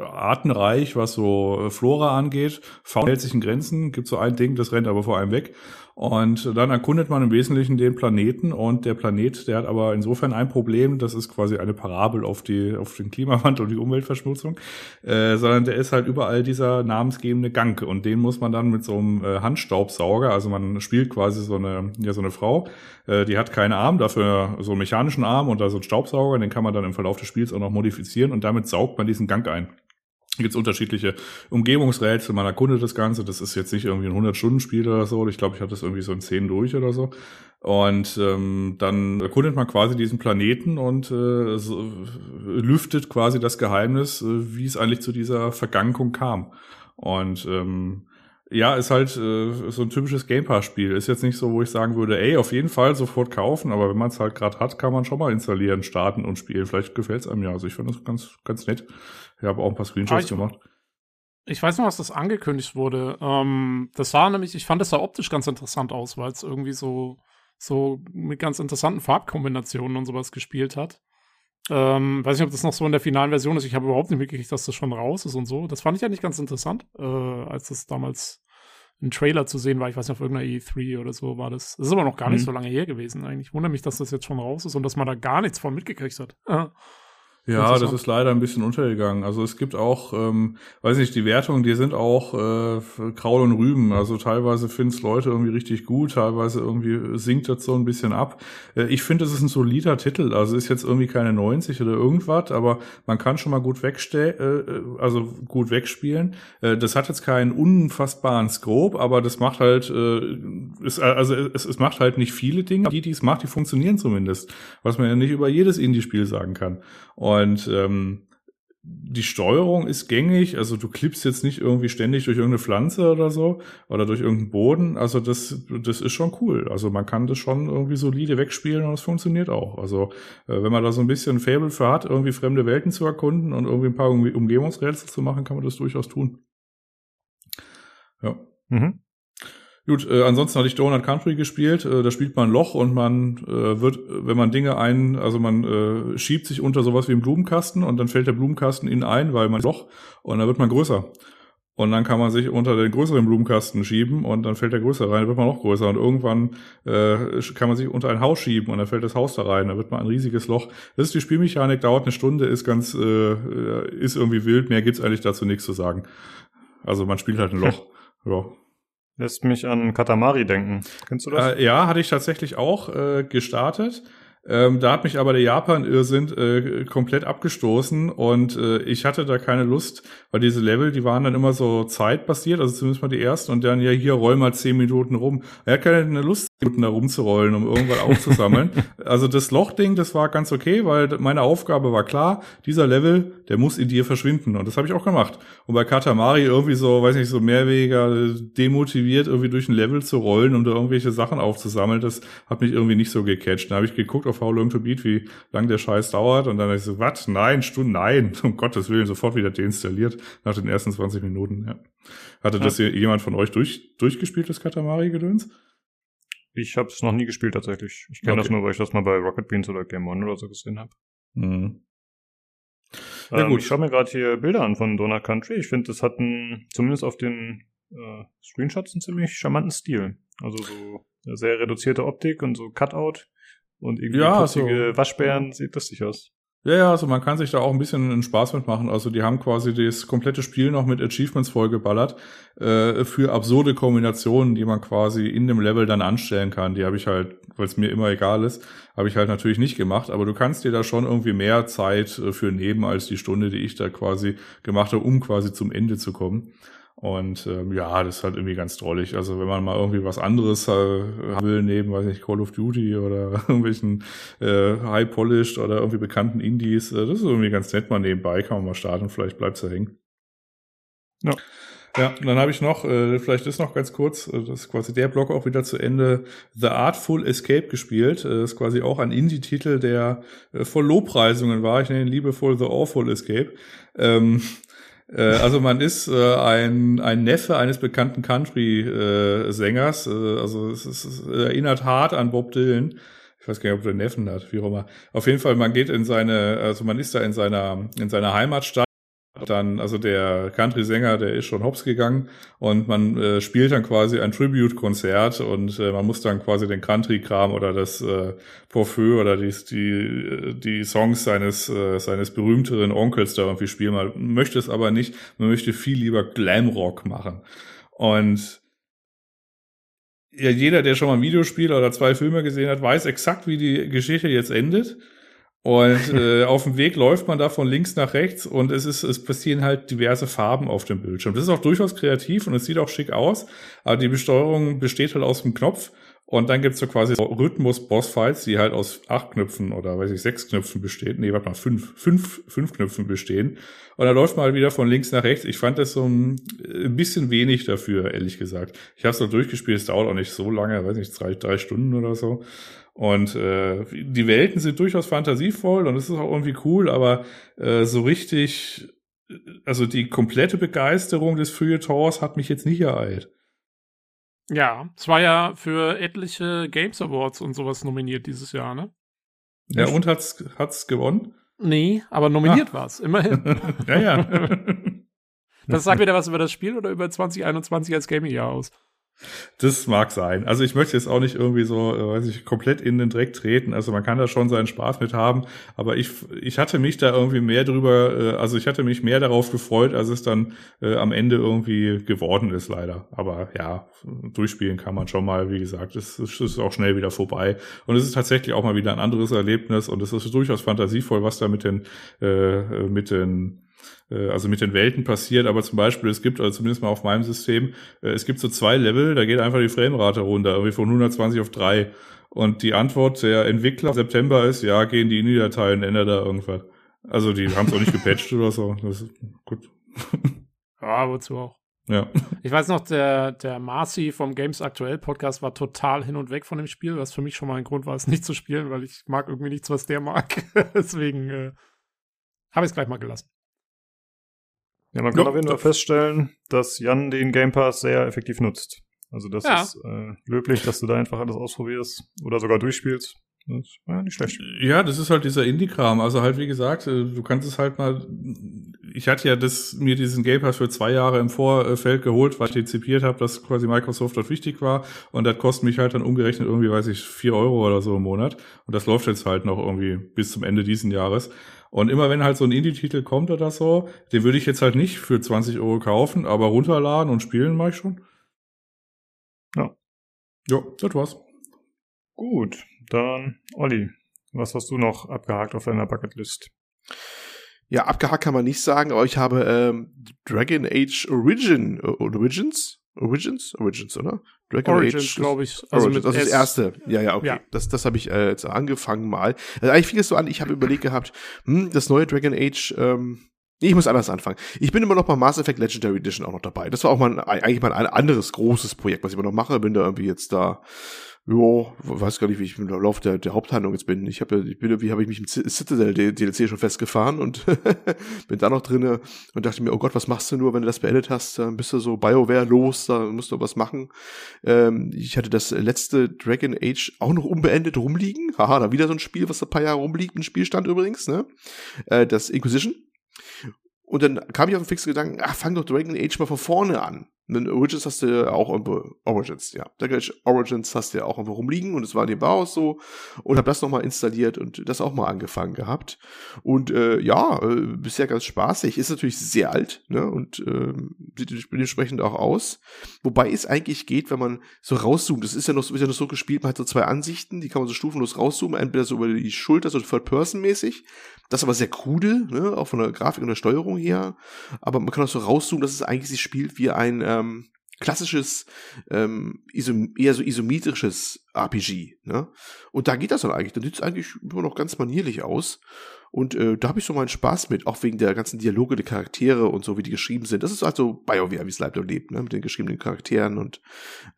artenreich, was so Flora angeht. Fauna hält sich in Grenzen, gibt so ein Ding, das rennt aber vor einem weg. Und dann erkundet man im Wesentlichen den Planeten und der Planet, der hat aber insofern ein Problem, das ist quasi eine Parabel auf die auf den Klimawandel und die Umweltverschmutzung, äh, sondern der ist halt überall dieser namensgebende Gang und den muss man dann mit so einem äh, Handstaubsauger, also man spielt quasi so eine ja so eine Frau, äh, die hat keinen Arm, dafür so einen mechanischen Arm und da so einen Staubsauger, den kann man dann im Verlauf des Spiels auch noch modifizieren und damit saugt man diesen Gang ein gibt unterschiedliche Umgebungsrätsel, man erkundet das Ganze, das ist jetzt nicht irgendwie ein 100-Stunden-Spiel oder so, ich glaube, ich hatte das irgendwie so in 10 durch oder so. Und ähm, dann erkundet man quasi diesen Planeten und äh, so, lüftet quasi das Geheimnis, äh, wie es eigentlich zu dieser Vergankung kam. Und ähm, ja, ist halt äh, so ein typisches Game Pass-Spiel. Ist jetzt nicht so, wo ich sagen würde, ey, auf jeden Fall sofort kaufen, aber wenn man es halt gerade hat, kann man schon mal installieren, starten und spielen. Vielleicht gefällt es einem ja. Also ich finde das ganz, ganz nett. Ich habe auch ein paar Screenshots ich, gemacht. Ich weiß noch, was das angekündigt wurde. Ähm, das sah nämlich, ich fand das sah optisch ganz interessant aus, weil es irgendwie so, so mit ganz interessanten Farbkombinationen und sowas gespielt hat. Ähm, weiß nicht, ob das noch so in der finalen Version ist. Ich habe überhaupt nicht mitgekriegt, dass das schon raus ist und so. Das fand ich eigentlich ganz interessant, äh, als das damals ein Trailer zu sehen war. Ich weiß nicht, auf irgendeiner E3 oder so war das. Das ist aber noch gar nicht mhm. so lange her gewesen eigentlich. Ich wundere mich, dass das jetzt schon raus ist und dass man da gar nichts von mitgekriegt hat. Ja, das ist leider ein bisschen untergegangen. Also es gibt auch, ähm, weiß nicht, die Wertungen, die sind auch äh, Kraul und Rüben. Also teilweise finden es Leute irgendwie richtig gut, teilweise irgendwie sinkt das so ein bisschen ab. Äh, ich finde, es ist ein solider Titel. Also ist jetzt irgendwie keine 90 oder irgendwas, aber man kann schon mal gut wegstellen, äh, also gut wegspielen. Äh, das hat jetzt keinen unfassbaren Scope, aber das macht halt, äh, ist, also es, es macht halt nicht viele Dinge. Die, die es macht, die funktionieren zumindest. Was man ja nicht über jedes Indie-Spiel sagen kann. Und ähm, die Steuerung ist gängig, also du klippst jetzt nicht irgendwie ständig durch irgendeine Pflanze oder so oder durch irgendeinen Boden. Also das, das ist schon cool. Also man kann das schon irgendwie solide wegspielen und es funktioniert auch. Also äh, wenn man da so ein bisschen Fable für hat, irgendwie fremde Welten zu erkunden und irgendwie ein paar Umgebungsrätsel zu machen, kann man das durchaus tun. Ja. Mhm. Gut, äh, ansonsten hatte ich Donut Country gespielt. Äh, da spielt man ein Loch und man äh, wird, wenn man Dinge ein, also man äh, schiebt sich unter sowas wie einen Blumenkasten und dann fällt der Blumenkasten innen ein, weil man Loch und dann wird man größer. Und dann kann man sich unter den größeren Blumenkasten schieben und dann fällt der größer rein, dann wird man noch größer. Und irgendwann äh, kann man sich unter ein Haus schieben und dann fällt das Haus da rein, dann wird man ein riesiges Loch. Das ist die Spielmechanik, dauert eine Stunde, ist ganz, äh, ist irgendwie wild, mehr gibt's eigentlich dazu nichts zu sagen. Also man spielt halt ein Loch. Ja. Lässt mich an Katamari denken. Kennst du das? Äh, ja, hatte ich tatsächlich auch äh, gestartet. Ähm, da hat mich aber der Japan-Irrsinn äh, komplett abgestoßen und äh, ich hatte da keine Lust, weil diese Level, die waren dann immer so zeitbasiert, also zumindest mal die ersten und dann ja hier roll mal zehn Minuten rum. Er hat keine Lust, Minuten da rumzurollen, um irgendwas aufzusammeln. also das Lochding, das war ganz okay, weil meine Aufgabe war klar, dieser Level, der muss in dir verschwinden und das habe ich auch gemacht. Und bei Katamari irgendwie so, weiß nicht, so mehrwegiger demotiviert irgendwie durch ein Level zu rollen, um da irgendwelche Sachen aufzusammeln, das hat mich irgendwie nicht so gecatcht. Da habe ich geguckt auf How Long to Beat, wie lang der Scheiß dauert und dann habe ich so, was? Nein, Stunden, nein, um Gottes Willen, sofort wieder deinstalliert nach den ersten 20 Minuten. Ja. Hatte das hier jemand von euch durch, durchgespielt, das Katamari-Gedöns? Ich habe es noch nie gespielt tatsächlich. Ich kenne Okay. das nur, weil ich das mal bei Rocket Beans oder Game One oder so gesehen habe. Mhm. Ja, Ähm, gut. Ich schaue mir gerade hier Bilder an von Donut Country. Ich finde, das hat einen, zumindest auf den äh, Screenshots einen ziemlich charmanten Stil. Also so eine sehr reduzierte Optik und so Cutout und irgendwie Ja, putzige so- Waschbären. Sieht lustig aus. Ja, ja, also man kann sich da auch ein bisschen einen Spaß mitmachen. Also die haben quasi das komplette Spiel noch mit Achievements vollgeballert äh, für absurde Kombinationen, die man quasi in dem Level dann anstellen kann. Die habe ich halt, weil es mir immer egal ist, habe ich halt natürlich nicht gemacht. Aber du kannst dir da schon irgendwie mehr Zeit äh, für nehmen als die Stunde, die ich da quasi gemacht habe, um quasi zum Ende zu kommen. Und ähm, ja, das ist halt irgendwie ganz drollig. Also wenn man mal irgendwie was anderes äh, will, neben, weiß nicht, Call of Duty oder irgendwelchen äh, High-Polished oder irgendwie bekannten Indies, äh, das ist irgendwie ganz nett mal nebenbei, kann man mal starten, vielleicht bleibt's da hängen. Ja. Ja, und dann habe ich noch, äh, vielleicht ist noch ganz kurz, äh, das ist quasi der Block auch wieder zu Ende, The Artful Escape gespielt. Äh, Das ist quasi auch ein Indie-Titel, der äh, voll Lobpreisungen war. Ich nenne ihn liebevoll The Awful Escape. Ähm, äh, also man ist äh, ein, ein Neffe eines bekannten Country-Sängers. Äh, also es, ist, es erinnert hart an Bob Dylan. Ich weiß gar nicht, ob der Neffen hat, wie auch immer. Auf jeden Fall, man geht in seine, also man ist da in seiner, in seiner Heimatstadt. Dann, also der Country-Sänger, der ist schon hops gegangen und man äh, spielt dann quasi ein Tribute-Konzert und äh, man muss dann quasi den Country-Kram oder das äh, Porfeu oder die, die, die Songs seines, äh, seines berühmteren Onkels da irgendwie spielen. Man möchte es aber nicht, man möchte viel lieber Glamrock machen. Und ja, jeder, der schon mal ein Videospiel oder zwei Filme gesehen hat, weiß exakt, wie die Geschichte jetzt endet. Und äh, auf dem Weg läuft man da von links nach rechts und es ist, es passieren halt diverse Farben auf dem Bildschirm. Das ist auch durchaus kreativ und es sieht auch schick aus, aber die Besteuerung besteht halt aus dem Knopf und dann gibt's so quasi Rhythmus-Bossfights, die halt aus acht Knöpfen oder weiß ich, sechs Knöpfen bestehen. Nee, warte mal, fünf, fünf, fünf Knöpfen bestehen. Und dann läuft man halt wieder von links nach rechts. Ich fand das so ein, ein bisschen wenig dafür, ehrlich gesagt. Ich habe es so durchgespielt, es dauert auch nicht so lange, weiß nicht, drei, drei Stunden oder so. Und äh, die Welten sind durchaus fantasievoll und es ist auch irgendwie cool, aber äh, so richtig, also die komplette Begeisterung des Feuilletons hat mich jetzt nicht ereilt. Ja, es war ja für etliche Games Awards und sowas nominiert dieses Jahr, ne? Ja, und hat's, hat's gewonnen? Nee, aber nominiert war's, immerhin. ja, ja. Das sagt wieder was über das Spiel oder über 2021 als Gaming-Jahr aus? Das mag sein. Also ich möchte jetzt auch nicht irgendwie so, äh, weiß ich, komplett in den Dreck treten. Also man kann da schon seinen Spaß mit haben. Aber ich, ich hatte mich da irgendwie mehr drüber, äh, also ich hatte mich mehr darauf gefreut, als es dann äh, am Ende irgendwie geworden ist, leider. Aber ja, durchspielen kann man schon mal, wie gesagt, es, es ist auch schnell wieder vorbei. Und es ist tatsächlich auch mal wieder ein anderes Erlebnis und es ist durchaus fantasievoll, was da mit den, äh, mit den äh, also mit den Welten passiert, aber zum Beispiel, es gibt, also zumindest mal auf meinem System, äh, es gibt so zwei Level, da geht einfach die Framerate runter, irgendwie von 120 auf 3. Und die Antwort der Entwickler im September ist, ja, gehen die INI-Dateien, ändert da irgendwas. Also die haben es auch nicht gepatcht oder so. Das ist gut. Ja, wozu auch. Ja. Ich weiß noch, der, der Marcy vom Games Aktuell Podcast war total hin und weg von dem Spiel, was für mich schon mal ein Grund war, es nicht zu spielen, weil ich mag irgendwie nichts, was der mag. Deswegen äh, habe ich es gleich mal gelassen. Ja, man kann Ja, auf jeden Fall das- feststellen, dass Jan den Game Pass sehr effektiv nutzt. Also das Ja. ist äh, löblich, dass du da einfach alles ausprobierst oder sogar durchspielst. Das ist ja, nicht schlecht. Ja, das ist halt dieser Indie-Kram. Also halt, wie gesagt, äh, du kannst es halt mal. Ich hatte ja das, mir diesen Game Pass für zwei Jahre im Vorfeld geholt, weil ich antizipiert habe, dass quasi Microsoft dort wichtig war. Und das kostet mich halt dann umgerechnet irgendwie, weiß ich, vier Euro oder so im Monat. Und das läuft jetzt halt noch irgendwie bis zum Ende diesen Jahres. Und immer wenn halt so ein Indie-Titel kommt oder so, den würde ich jetzt halt nicht für 20 Euro kaufen, aber runterladen und spielen mache ich schon. Ja, das war's. Gut, dann Olli, was hast du noch abgehakt auf deiner Bucketlist? Ja, abgehakt kann man nicht sagen, aber ich habe ähm, Dragon Age Origin, äh, Origins? Origins? Origins, oder? Dragon Origins, glaube ich. Also Origins, also das erste. Ja, ja, okay. Ja. Das, das habe ich äh, jetzt angefangen mal. Also eigentlich fing es so an, ich habe überlegt gehabt, hm, das neue Dragon Age, ähm, Nee, ich muss anders anfangen. Ich bin immer noch bei Mass Effect Legendary Edition auch noch dabei. Das war auch mal ein, eigentlich mal ein anderes großes Projekt, was ich immer noch mache. Bin da irgendwie jetzt da Jo, weiß gar nicht, wie ich im Lauf der, der Haupthandlung jetzt bin. Ich habe ich bin irgendwie habe ich mich im Citadel DLC schon festgefahren und bin da noch drinne und dachte mir, oh Gott, was machst du nur, wenn du das beendet hast? Dann bist du so BioWare los, da musst du was machen. Ähm, ich hatte das letzte Dragon Age auch noch unbeendet rumliegen. Haha, da wieder so ein Spiel, was ein paar Jahre rumliegt, ein Spielstand übrigens, ne? Äh, das Inquisition. Und dann kam ich auf den fixen Gedanken, ach, fang doch Dragon Age mal von vorne an. Und Origins hast du ja auch irgendwo, Origins, ja. Age Origins hast du ja auch irgendwo rumliegen und es war in dem Bauhaus so und hab das nochmal installiert und das auch mal angefangen gehabt. Und äh, ja, äh, bisher ganz spaßig. Ist natürlich sehr alt, ne? Und äh, sieht dementsprechend auch aus. Wobei es eigentlich geht, wenn man so rauszoomt. Das ist ja noch, ist ja noch so gespielt, man hat so zwei Ansichten, die kann man so stufenlos rauszoomen, entweder so über die Schulter, so Third-Person-mäßig, das ist aber sehr krude, ne? auch von der Grafik und der Steuerung her. Aber man kann auch so rauszoomen, dass es eigentlich sich spielt wie ein ähm, klassisches, ähm, isom eher so isometrisches RPG. Ne? Und da geht das dann eigentlich. Da sieht es eigentlich immer noch ganz manierlich aus. Und äh, da habe ich so meinen Spaß mit, auch wegen der ganzen Dialoge der Charaktere und so, wie die geschrieben sind. Das ist also BioWare, wie es leider lebt, ne? mit den geschriebenen Charakteren und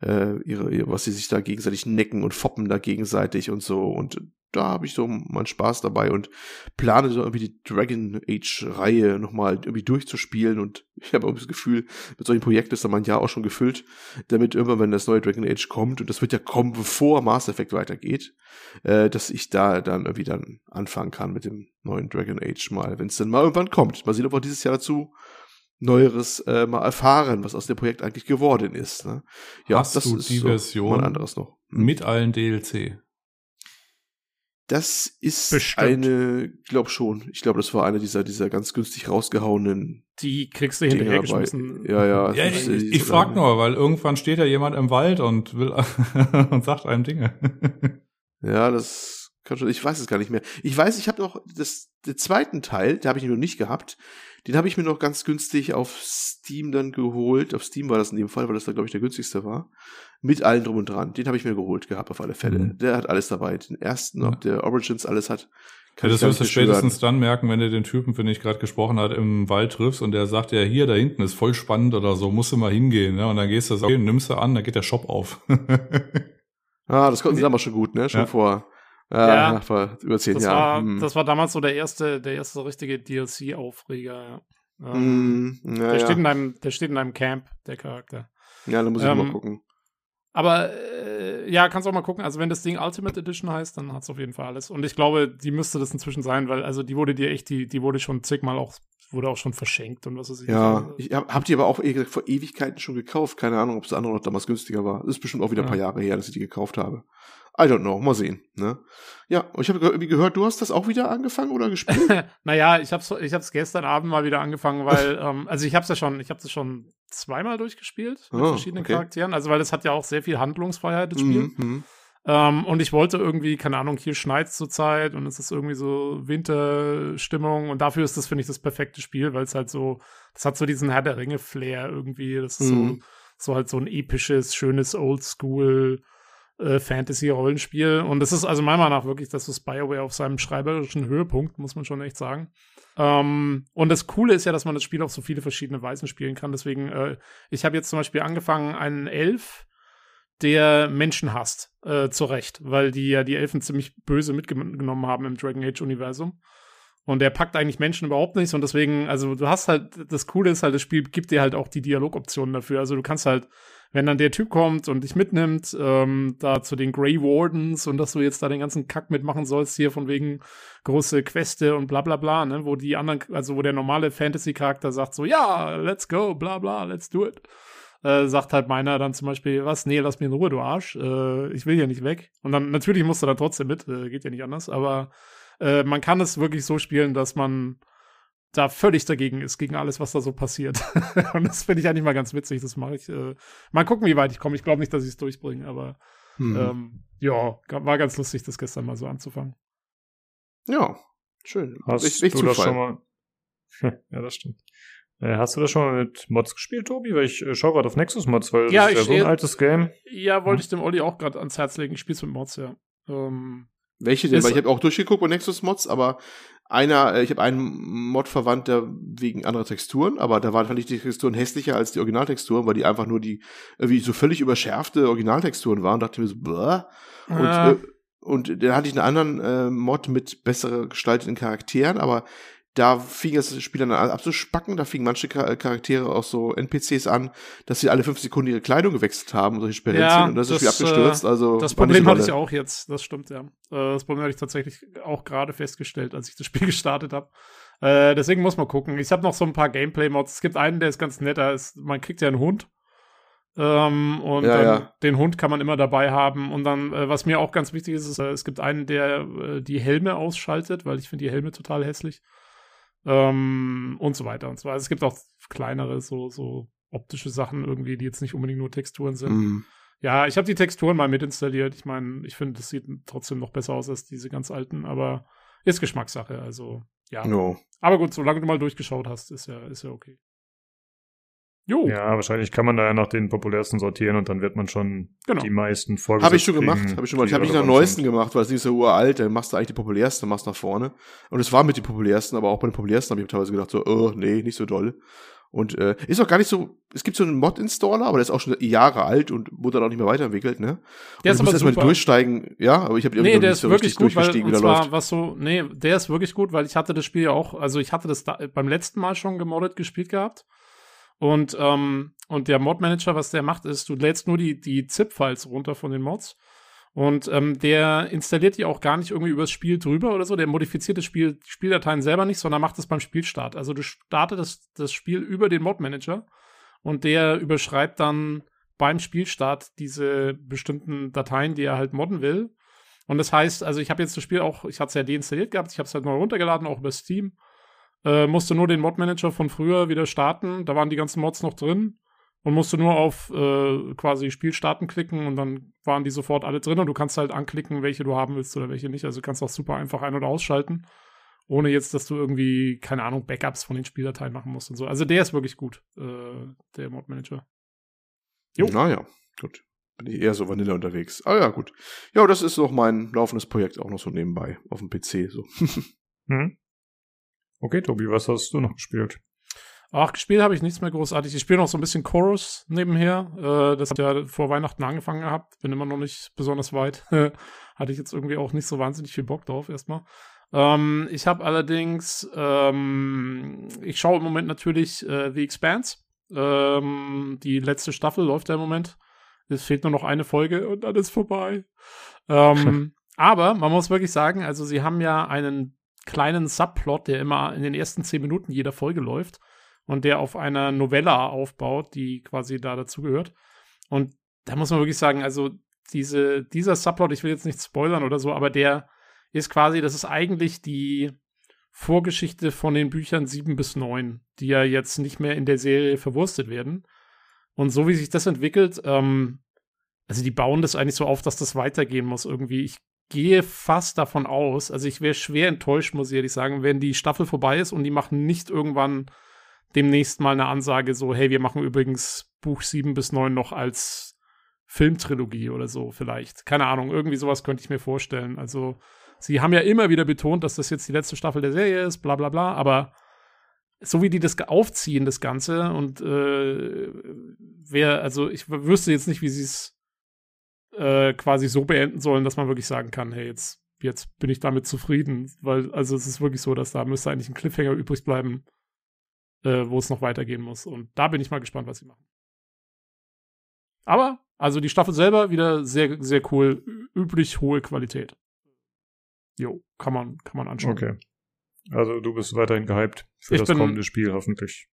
äh, ihre, ihre, was sie sich da gegenseitig necken und foppen da gegenseitig und so. Und da habe ich so meinen Spaß dabei und plane so irgendwie die Dragon Age-Reihe nochmal irgendwie durchzuspielen und ich habe das Gefühl, mit solchen Projekten ist da mein Jahr auch schon gefüllt, damit irgendwann, wenn das neue Dragon Age kommt, und das wird ja kommen, bevor Mass Effect weitergeht, äh, dass ich da dann irgendwie dann anfangen kann mit dem neuen Dragon Age mal, wenn es dann mal irgendwann kommt. Mal sehen, ob wir dieses Jahr dazu Neueres äh, mal erfahren, was aus dem Projekt eigentlich geworden ist. Ne? Ja, Hast das du ist die so Version mal anderes noch. Hm. Mit allen DLC? Das ist Bestimmt. eine, glaub schon. Ich glaube, das war eine dieser, dieser ganz günstig rausgehauenen. Die kriegst du hinterhergeschmissen. Ja, ja. ja ich ich, ich frag nur, weil irgendwann steht ja jemand im Wald und will und sagt einem Dinge. ja, das kann schon. Ich weiß es gar nicht mehr. Ich weiß, ich habe noch das, den zweiten Teil, der habe ich noch nicht gehabt. Den habe ich mir noch ganz günstig auf Steam dann geholt. Auf Steam war das in dem Fall, weil das da, glaube ich, der günstigste war. Mit allen drum und dran. Den habe ich mir geholt gehabt, auf alle Fälle. Mhm. Der hat alles dabei. Den ersten, ob der Origins alles hat. Kann ja, das wirst du spätestens dann merken, wenn du den Typen, für den ich gerade gesprochen hat, im Wald triffst und der sagt ja, hier, da hinten ist voll spannend oder so, musst du mal hingehen. Ne? Und dann gehst du so, okay, nimmst du an, dann geht der Shop auf. ah, das konnten sie damals schon gut, ne? Schon ja. vor ja, vor über zehn das Jahren. War, hm. Das war damals so der erste, der erste richtige DLC-Aufreger, ja. Ähm, mm, ja, der, Steht in einem, der steht in einem Camp, der Charakter. Ja, da muss ich ähm, mal gucken. Aber äh, ja, kannst auch mal gucken. Also wenn das Ding Ultimate Edition heißt, dann hat es auf jeden Fall alles. Und ich glaube, die müsste das inzwischen sein, weil also die wurde dir echt, die, die wurde schon zigmal auch, wurde auch schon verschenkt und was weiß ich. Ja, ich hab, hab die aber auch vor Ewigkeiten schon gekauft. Keine Ahnung, ob es andere noch damals günstiger war. Das ist bestimmt auch wieder ja. ein paar Jahre her, dass ich die gekauft habe. I don't know, mal sehen. Ne? Ja, und ich habe irgendwie gehört, du hast das auch wieder angefangen oder gespielt? naja, ich habe es ich hab's gestern Abend mal wieder angefangen, weil, ähm, also ich habe es ja schon, ich habe es schon zweimal durchgespielt mit oh, verschiedenen okay. Charakteren, also weil das hat ja auch sehr viel Handlungsfreiheit, das Spiel. Mm -hmm. ähm, und ich wollte irgendwie, keine Ahnung, hier schneit zur Zeit und es ist irgendwie so Winterstimmung und dafür ist das, finde ich, das perfekte Spiel, weil es halt so, das hat so diesen Herr der Ringe-Flair irgendwie, das ist mm. so, mhm. so halt so ein episches, schönes Oldschool- äh, Fantasy-Rollenspiel. Und das ist also meiner Meinung nach wirklich, das ist BioWare auf seinem schreiberischen Höhepunkt, muss man schon echt sagen. Ähm, und das Coole ist ja, dass man das Spiel auf so viele verschiedene Weisen spielen kann. Deswegen, äh, ich habe jetzt zum Beispiel angefangen, einen Elf, der Menschen hasst, äh, zu Recht, weil die ja die Elfen ziemlich böse mitgenommen haben im Dragon Age-Universum. Und der packt eigentlich Menschen überhaupt nicht. Und deswegen, also du hast halt, das Coole ist halt, das Spiel gibt dir halt auch die Dialogoptionen dafür. Also du kannst halt wenn dann der Typ kommt und dich mitnimmt, ähm, da zu den Grey Wardens und dass du jetzt da den ganzen Kack mitmachen sollst, hier von wegen große Queste und bla bla bla, ne, wo die anderen, also wo der normale Fantasy-Charakter sagt so, ja, let's go, bla bla, let's do it. Äh, sagt halt meiner dann zum Beispiel, was, nee, lass mich in Ruhe, du Arsch, äh, ich will hier nicht weg. Und dann, natürlich musst du dann trotzdem mit, äh, geht ja nicht anders, aber äh, man kann es wirklich so spielen, dass man da völlig dagegen ist, gegen alles, was da so passiert. und das finde ich eigentlich mal ganz witzig. Das mache ich. Äh, mal gucken, wie weit ich komme. Ich glaube nicht, dass ich es durchbringe, aber Mhm. Ähm, ja, war ganz lustig, das gestern mal so anzufangen. Ja, schön. Hast ich, ich du Zufall. das schon mal? ja, das stimmt. Äh, hast du das schon mal mit Mods gespielt, Tobi? Weil ich äh, schaue gerade auf Nexus Mods, weil ja, das ist ja so ein altes Game. Ja, wollte hm. ich dem Olli auch gerade ans Herz legen. Ich spiele mit Mods, ja. Ähm, Welche denn? Weil ich habe auch durchgeguckt bei Nexus Mods, aber einer, äh, ich habe einen Mod verwandt, der wegen anderer Texturen, aber da waren fand ich die Texturen hässlicher als die Originaltexturen, weil die einfach nur die irgendwie so völlig überschärfte Originaltexturen waren. dachte mir so, bäh. Und, ja. äh, und dann hatte ich einen anderen äh, Mod mit besser gestalteten Charakteren, aber da fing das Spiel dann an abzuspacken, da fingen manche Charaktere auch so NPCs an, dass sie alle fünf Sekunden ihre Kleidung gewechselt haben, solche Sperenzien, ja, und das, das ist Spiel abgestürzt. Äh, also das Problem hatte ich auch jetzt, das stimmt, ja. Äh, das Problem hatte ich tatsächlich auch gerade festgestellt, als ich das Spiel gestartet habe. Äh, deswegen muss man gucken. Ich habe noch so ein paar Gameplay-Mods. Es gibt einen, der ist ganz nett, ist, man kriegt ja einen Hund. Ähm, und ja, ja. den Hund kann man immer dabei haben. Und dann, äh, was mir auch ganz wichtig ist, ist, äh, es gibt einen, der die Helme ausschaltet, weil ich finde die Helme total hässlich. Ähm, und so weiter und so weiter. Also es gibt auch kleinere, so, so optische Sachen irgendwie, die jetzt nicht unbedingt nur Texturen sind. Mm. Ja, ich habe die Texturen mal mitinstalliert. Ich meine, ich finde, das sieht trotzdem noch besser aus als diese ganz alten, aber ist Geschmackssache. Also, ja. No. Aber gut, solange du mal durchgeschaut hast, ist ja, ist ja okay. Jo. Ja, wahrscheinlich kann man da ja nach den populärsten sortieren und dann wird man schon genau. die meisten vorgesetzt Habe ich schon gemacht. Habe ich schon mal. Ich habe nicht nach neuesten sind. gemacht, weil es ist ja uralt. Dann machst du eigentlich die populärsten, machst nach vorne. Und es war mit den populärsten, aber auch bei den populärsten habe ich teilweise gedacht so, oh, nee, nicht so doll. Und äh, ist auch gar nicht so, es gibt so einen Mod-Installer, aber der ist auch schon Jahre alt und wurde dann auch nicht mehr weiterentwickelt, ne? Der ist aber super. Mal durchsteigen, ja, aber ich habe irgendwie nee, der nicht ist so wirklich gut, weil, und zwar, läuft. was so, nee, der ist wirklich gut, weil ich hatte das Spiel ja auch, also ich hatte das da, beim letzten Mal schon gemoddet gespielt gehabt und, ähm, und der Mod-Manager, was der macht, ist, du lädst nur die, die ZIP-Files runter von den Mods. Und ähm, der installiert die auch gar nicht irgendwie übers Spiel drüber oder so. Der modifiziert das Spiel, Spieldateien selber nicht, sondern macht es beim Spielstart. Also du startest das, das Spiel über den Mod-Manager und der überschreibt dann beim Spielstart diese bestimmten Dateien, die er halt modden will. Und das heißt, also ich habe jetzt das Spiel auch, ich hatte es ja deinstalliert gehabt, ich habe es halt neu runtergeladen, auch über Steam. Äh, musste nur den Mod-Manager von früher wieder starten. Da waren die ganzen Mods noch drin. Und musste nur auf äh, quasi Spiel starten klicken und dann waren die sofort alle drin und du kannst halt anklicken, welche du haben willst oder welche nicht. Also du kannst auch super einfach ein- oder ausschalten, ohne jetzt, dass du irgendwie, keine Ahnung, Backups von den Spieldateien machen musst und so. Also der ist wirklich gut, äh, der Mod-Manager. Jo. Naja, gut. Bin ich eher so Vanilla unterwegs. Ah ja, gut. Ja, das ist noch mein laufendes Projekt, auch noch so nebenbei, auf dem PC. So. hm. Okay, Tobi, was hast du noch gespielt? Ach, gespielt habe ich nichts mehr großartig. Ich spiele noch so ein bisschen Chorus nebenher. Äh, das hat ja vor Weihnachten angefangen gehabt. Bin immer noch nicht besonders weit. Hatte ich jetzt irgendwie auch nicht so wahnsinnig viel Bock drauf erstmal. Ähm, ich habe allerdings, ähm, ich schaue im Moment natürlich äh, The Expanse. Ähm, die letzte Staffel läuft ja im Moment. Es fehlt nur noch eine Folge und dann ist vorbei. Ähm, aber man muss wirklich sagen, also sie haben ja einen kleinen Subplot, der immer in den ersten zehn Minuten jeder Folge läuft und der auf einer Novella aufbaut, die quasi da dazugehört. Und da muss man wirklich sagen, also diese, dieser Subplot, ich will jetzt nicht spoilern oder so, aber der ist quasi, das ist eigentlich die Vorgeschichte von den Büchern 7 bis 9, die ja jetzt nicht mehr in der Serie verwurstet werden. Und so wie sich das entwickelt, ähm, also die bauen das eigentlich so auf, dass das weitergehen muss irgendwie. Ich gehe fast davon aus, also ich wäre schwer enttäuscht, muss ich ehrlich sagen, wenn die Staffel vorbei ist und die machen nicht irgendwann demnächst mal eine Ansage so, hey, wir machen übrigens Buch 7 bis 9 noch als Filmtrilogie oder so vielleicht. Keine Ahnung, irgendwie sowas könnte ich mir vorstellen. Also, sie haben ja immer wieder betont, dass das jetzt die letzte Staffel der Serie ist, bla bla bla, aber so wie die das aufziehen, das Ganze, und äh, wer, also ich wüsste jetzt nicht, wie sie es äh, quasi so beenden sollen, dass man wirklich sagen kann, hey, jetzt, jetzt bin ich damit zufrieden. Weil, also es ist wirklich so, dass da müsste eigentlich ein Cliffhanger übrig bleiben, äh, wo es noch weitergehen muss. Und da bin ich mal gespannt, was sie machen. Aber, also die Staffel selber wieder sehr, sehr cool, üblich hohe Qualität. Jo, kann man, kann man anschauen. Okay. Also du bist weiterhin gehypt für ich das bin, kommende Spiel, hoffentlich.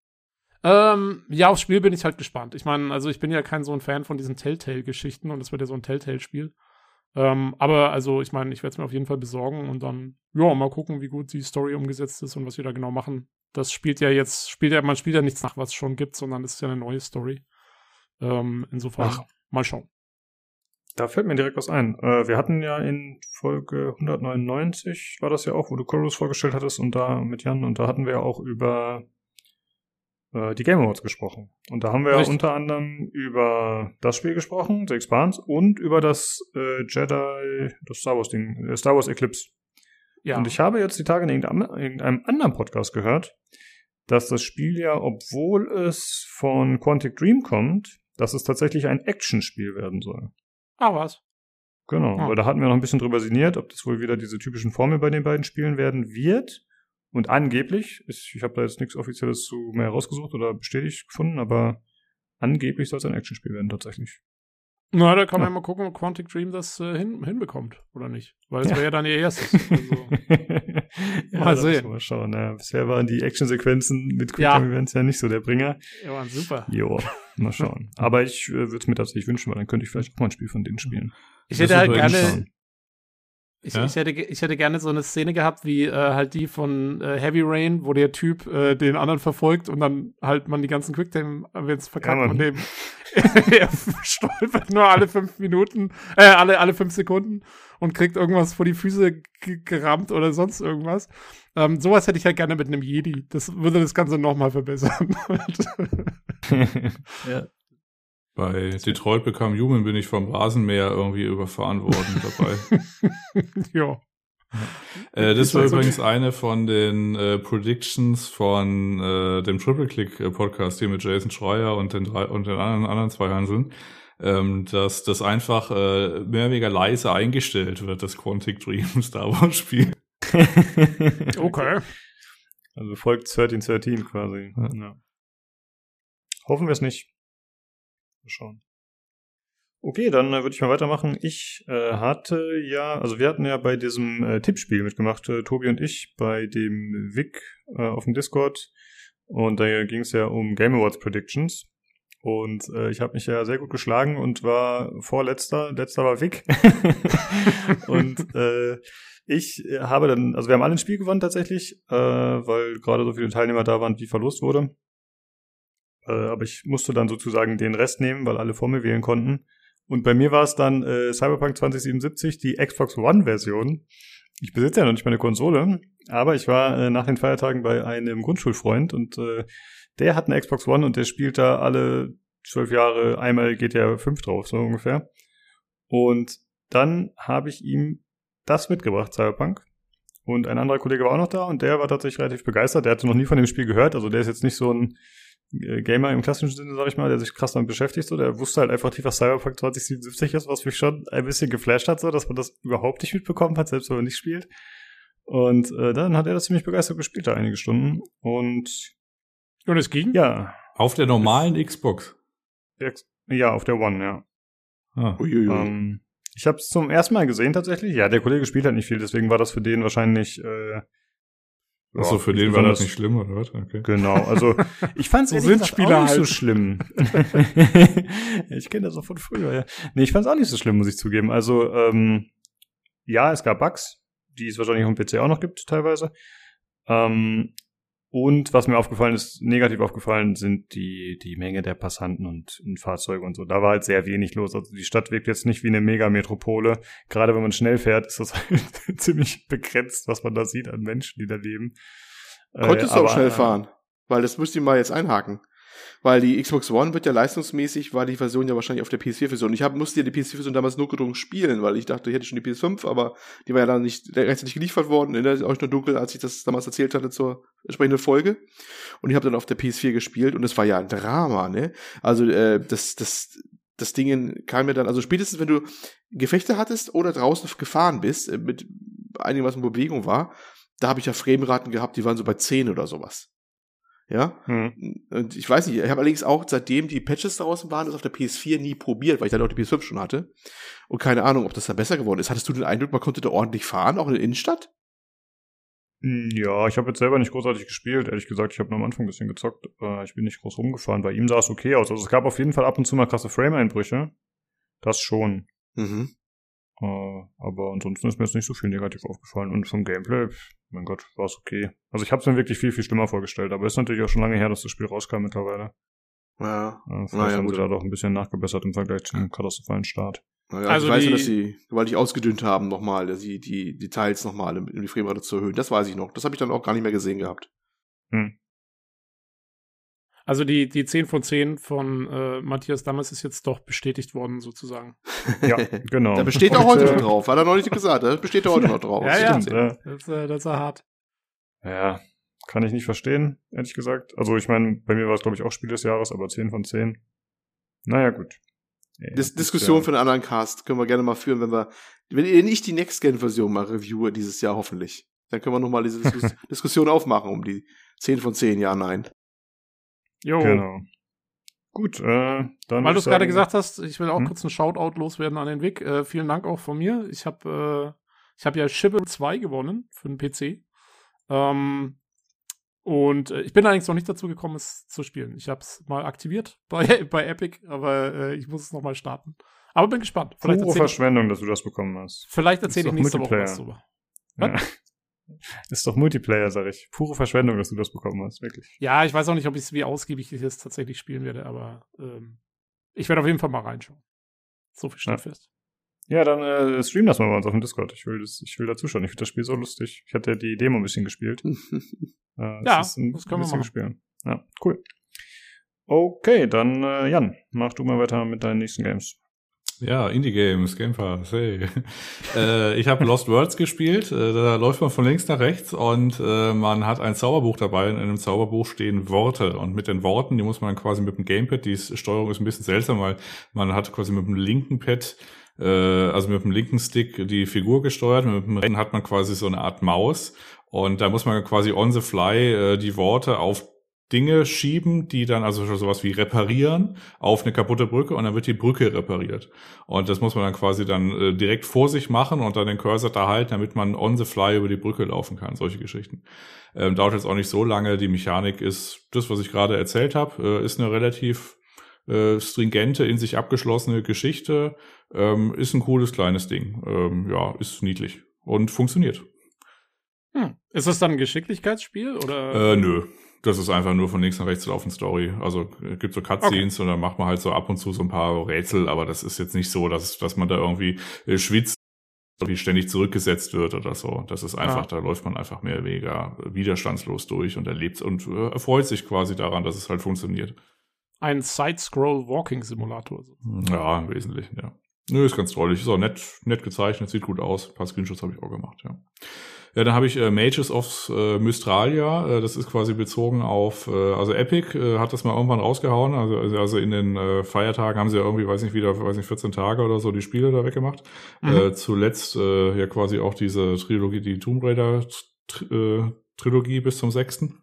Ähm, ja, aufs Spiel bin ich halt gespannt. Ich meine, also ich bin ja kein so ein Fan von diesen Telltale-Geschichten und es wird ja so ein Telltale-Spiel. Ähm, aber also, ich meine, ich werde es mir auf jeden Fall besorgen und dann, ja, mal gucken, wie gut die Story umgesetzt ist und was wir da genau machen. Das spielt ja jetzt, spielt ja, man spielt ja nichts nach, was es schon gibt, sondern es ist ja eine neue Story. Ähm, insofern, Ach. mal schauen. Da fällt mir direkt was ein. Äh, wir hatten ja in Folge 199, war das ja auch, wo du Chorus vorgestellt hattest und da mit Jan, und da hatten wir ja auch über äh, die Game Awards gesprochen. Und da haben wir ja Richtig. unter anderem über das Spiel gesprochen, The Expanse, und über das äh, Jedi, das Star Wars Ding, äh, Star Wars Eclipse. Ja. Und ich habe jetzt die Tage in irgendeinem, irgendeinem anderen Podcast gehört, dass das Spiel ja, obwohl es von Quantic Dream kommt, dass es tatsächlich ein Actionspiel werden soll. ah, was? Genau, Ah. weil da hatten wir noch ein bisschen drüber sinniert, ob das wohl wieder diese typischen Formeln bei den beiden Spielen werden wird. Und angeblich, ist, ich habe da jetzt nichts Offizielles zu mehr rausgesucht oder bestätigt gefunden, aber angeblich soll es ein Actionspiel werden tatsächlich. Na, da kann man Ja. mal gucken, ob Quantic Dream das äh, hin, hinbekommt oder nicht. Weil es Ja. wäre ja dann ihr erstes. Also, ja, Mal sehen. Mal schauen. Ja, bisher waren die Actionsequenzen mit Quick Ja. Time Events ja nicht so der Bringer. ja, waren super. Jo, mal schauen. Aber ich äh, würde es mir tatsächlich wünschen, weil dann könnte ich vielleicht auch mal ein Spiel von denen spielen. Ich Das hätte halt gerne, Schauen. Ich, Ja? ich, hätte, ich hätte gerne so eine Szene gehabt, wie äh, halt die von äh, Heavy Rain, wo der Typ äh, den anderen verfolgt und dann halt man die ganzen Quicktime-Events verkackt Ja, und dem er stolpert nur alle fünf Minuten, äh, alle, alle fünf Sekunden und kriegt irgendwas vor die Füße ge- gerammt oder sonst irgendwas. Ähm, sowas hätte ich halt gerne mit einem Jedi. Das würde das Ganze nochmal verbessern. ja. Bei Detroit Become Human bin ich vom Rasenmäher irgendwie überfahren worden dabei. ja. Äh, das war übrigens eine von den äh, Predictions von äh, dem Triple Click äh, Podcast hier mit Jason Schreier und den drei und den anderen, anderen zwei Hanseln, ähm, dass das einfach äh, mehr oder weniger leise eingestellt wird, das Quantic Dream Star Wars Spiel. Okay. Also folgt 1313 quasi. Ja. Ja. Hoffen wir es nicht. Mal schauen. Okay, dann äh, würde ich mal weitermachen. Ich äh, hatte ja, also wir hatten ja bei diesem äh, Tippspiel mitgemacht, äh, Tobi und ich, bei dem Vic äh, auf dem Discord. Und da ging es ja um Game Awards Predictions. Und äh, ich habe mich ja sehr gut geschlagen und war vorletzter. Letzter war Vic. und äh, ich habe dann, also wir haben alle ein Spiel gewonnen tatsächlich, äh, weil gerade so viele Teilnehmer da waren, wie verlost wurde. Äh, aber ich musste dann sozusagen den Rest nehmen, weil alle vor mir wählen konnten. Und bei mir war es dann äh, Cyberpunk 2077, die Xbox One-Version. Ich besitze ja noch nicht meine Konsole, aber ich war äh, nach den Feiertagen bei einem Grundschulfreund und äh, der hat eine Xbox One und der spielt da alle zwölf Jahre einmal GTA 5 drauf, so ungefähr. Und dann habe ich ihm das mitgebracht, Cyberpunk. Und ein anderer Kollege war auch noch da und der war tatsächlich relativ begeistert. Der hatte noch nie von dem Spiel gehört, also der ist jetzt nicht so ein Gamer im klassischen Sinne, sag ich mal, der sich krass damit beschäftigt. So, der wusste halt einfach nicht, was Cyberpunk 2077 ist, was mich schon ein bisschen geflasht hat, so, dass man das überhaupt nicht mitbekommen hat, selbst wenn man nicht spielt. Und äh, dann hat er das ziemlich begeistert gespielt, da einige Stunden. Und Und es ging? ja, Auf der normalen Xbox. Ex- ja, auf der One, ja. Ah. Uiuiui. Ähm, ich habe es zum ersten Mal gesehen tatsächlich. Ja, der Kollege spielt halt nicht viel, deswegen war das für den wahrscheinlich. Äh, Achso, für den war das nicht schlimm, oder was? Okay. Genau, also ich fand es So sind Spieler auch nicht so halt. schlimm. ich kenne das auch von früher, ja. Nee, ich fand es auch nicht so schlimm, muss ich zugeben. Also, ähm, ja, es gab Bugs, die es wahrscheinlich auf dem PC auch noch gibt, teilweise. Ähm, und was mir aufgefallen ist, negativ aufgefallen, sind die, die Menge der Passanten und, und Fahrzeuge und so. Da war halt sehr wenig los. Also die Stadt wirkt jetzt nicht wie eine Megametropole. Gerade wenn man schnell fährt, ist das halt ziemlich begrenzt, was man da sieht an Menschen, die da leben. Äh, Konntest du aber, auch schnell äh, fahren? Weil das müsst ihr mal jetzt einhaken. Weil die Xbox One wird ja leistungsmäßig, war die Version ja wahrscheinlich auf der PS4-Version. Ich hab, musste ja die PS4-Version damals nur gedrungen spielen, weil ich dachte, ich hätte schon die PS5, aber die war ja dann nicht rechtzeitig geliefert worden. Erinnert euch nur dunkel, als ich das damals erzählt hatte zur entsprechenden Folge. Und ich habe dann auf der PS4 gespielt und es war ja ein Drama, ne? Also äh, das, das, das Ding kam mir dann, also spätestens wenn du Gefechte hattest oder draußen gefahren bist, äh, mit einigen, was in Bewegung war, da habe ich ja Frameraten gehabt, die waren so bei 10 oder sowas. Ja, Hm. und ich weiß nicht, ich habe allerdings auch, seitdem die Patches draußen waren, das auf der PS4 nie probiert, weil ich dann auch die PS5 schon hatte. Und keine Ahnung, ob das da besser geworden ist. Hattest du den Eindruck, man konnte da ordentlich fahren, auch in der Innenstadt? Hm, Ja, ich habe jetzt selber nicht großartig gespielt. Ehrlich gesagt, ich habe nur am Anfang ein bisschen gezockt. Äh, ich bin nicht groß rumgefahren. Bei ihm sah es okay aus. Also es gab auf jeden Fall ab und zu mal krasse Frame-Einbrüche. Das schon. Mhm. Äh, aber ansonsten ist mir jetzt nicht so viel negativ aufgefallen. Und vom Gameplay, mein Gott, war es okay. Also ich habe es mir wirklich viel, viel schlimmer vorgestellt. Aber ist natürlich auch schon lange her, dass das Spiel rauskam mittlerweile. Ja, Äh, vielleicht Naja, haben gut. sie da doch ein bisschen nachgebessert im Vergleich zum katastrophalen Start. Ja, Also ich weiß nur, dass sie gewaltig ausgedünnt haben nochmal, dass sie die Details nochmal, um die Framerate zu erhöhen. Das weiß ich noch. Das habe ich dann auch gar nicht mehr gesehen gehabt. Also die, die 10 von 10 von äh, Matthias Dammers ist jetzt doch bestätigt worden, sozusagen. Ja, genau. Da besteht er heute äh, noch drauf. Hat er noch nicht gesagt. Da besteht er heute noch drauf. Ja, ja. Ja. Das, äh, das ist ja hart. Ja, kann ich nicht verstehen, ehrlich gesagt. Also ich meine, bei mir war es, glaube ich, auch Spiel des Jahres, aber 10 von 10. Naja, gut. Ja, Dis ist Diskussion ja- für einen anderen Cast können wir gerne mal führen, wenn wir, wenn ihr nicht die Next-Gen-Version mal reviewe dieses Jahr hoffentlich. Dann können wir nochmal diese Diskus Diskussion aufmachen um die 10 von 10, ja, nein. Jo. Genau. Gut, äh, dann. Weil du es gerade gesagt hast, ich will auch Hm? kurz einen Shoutout loswerden an den Vic. Äh, vielen Dank auch von mir. Ich habe äh, ich habe ja Shibble 2 gewonnen für den PC. Ähm, und äh, ich bin allerdings noch nicht dazu gekommen, es zu spielen. Ich habe es mal aktiviert bei, bei Epic, aber äh, ich muss es noch mal starten. Aber bin gespannt. Vielleicht Pure erzähle ich, Verschwendung, dass du das bekommen hast. vielleicht Ist erzähl ich nächste Woche was drüber. Ja. Ist doch Multiplayer, sag ich. Pure Verschwendung, dass du das bekommen hast, wirklich. Ja, ich weiß auch nicht, ob ich es wie ausgiebig ich es tatsächlich spielen werde, aber ähm, ich werde auf jeden Fall mal reinschauen. So viel steht Ja. fest. Ja, dann äh, stream das mal bei uns auf dem Discord. Ich will, das, ich will da zuschauen. Ich finde das Spiel so lustig. Ich hatte ja die Demo ein bisschen gespielt. Äh, Ja, ist ein das können wir machen. Spiel. Ja, cool. Okay, dann äh, Jan, mach du mal weiter mit deinen nächsten Games. Ja, Indie-Games, Game Pass, hey. äh, ich habe Lost Worlds gespielt, äh, da läuft man von links nach rechts und äh, man hat ein Zauberbuch dabei und in dem Zauberbuch stehen Worte und mit den Worten, die muss man quasi mit dem Gamepad, die Steuerung ist ein bisschen seltsam, weil man hat quasi mit dem linken Pad, äh, also mit dem linken Stick die Figur gesteuert, mit dem rechten hat man quasi so eine Art Maus und da muss man quasi on the fly äh, die Worte auf Dinge schieben, die dann also schon sowas wie reparieren auf eine kaputte Brücke und dann wird die Brücke repariert. Und das muss man dann quasi dann äh, direkt vor sich machen und dann den Cursor da halten, damit man on the fly über die Brücke laufen kann. Solche Geschichten. Ähm, dauert jetzt auch nicht so lange. Die Mechanik ist das, was ich gerade erzählt habe, äh, ist eine relativ äh, stringente, in sich abgeschlossene Geschichte. Ähm, ist ein cooles kleines Ding. Ähm, ja, ist niedlich und funktioniert. Hm. Ist das dann ein Geschicklichkeitsspiel oder? Äh, nö. Das ist einfach nur von links nach rechts laufend Story. Also äh, gibt so Cutscenes und dann macht man halt so ab und zu so ein paar Rätsel, aber das ist jetzt nicht so, dass, dass man da irgendwie äh, schwitzt, irgendwie ständig zurückgesetzt wird oder so. Das ist einfach, Ja. da läuft man einfach mehr oder weniger widerstandslos durch und erlebt und äh, erfreut sich quasi daran, dass es halt funktioniert. Ein Side-Scroll-Walking-Simulator. So. Ja, im Wesentlichen, ja. Nö, ist ganz drollig. Ist auch nett, nett gezeichnet, sieht gut aus. Ein paar Screenshots habe ich auch gemacht, ja. Ja, dann habe ich äh, Mages of äh, Mystralia. Äh, das ist quasi bezogen auf, äh, also Epic äh, hat das mal irgendwann rausgehauen. Also, also, also in den äh, Feiertagen haben sie ja irgendwie, weiß nicht, wieder, weiß nicht, 14 Tage oder so die Spiele da weggemacht. Mhm. Äh, zuletzt äh, ja quasi auch diese Trilogie, die Tomb Raider Tr äh, Trilogie bis zum sechsten.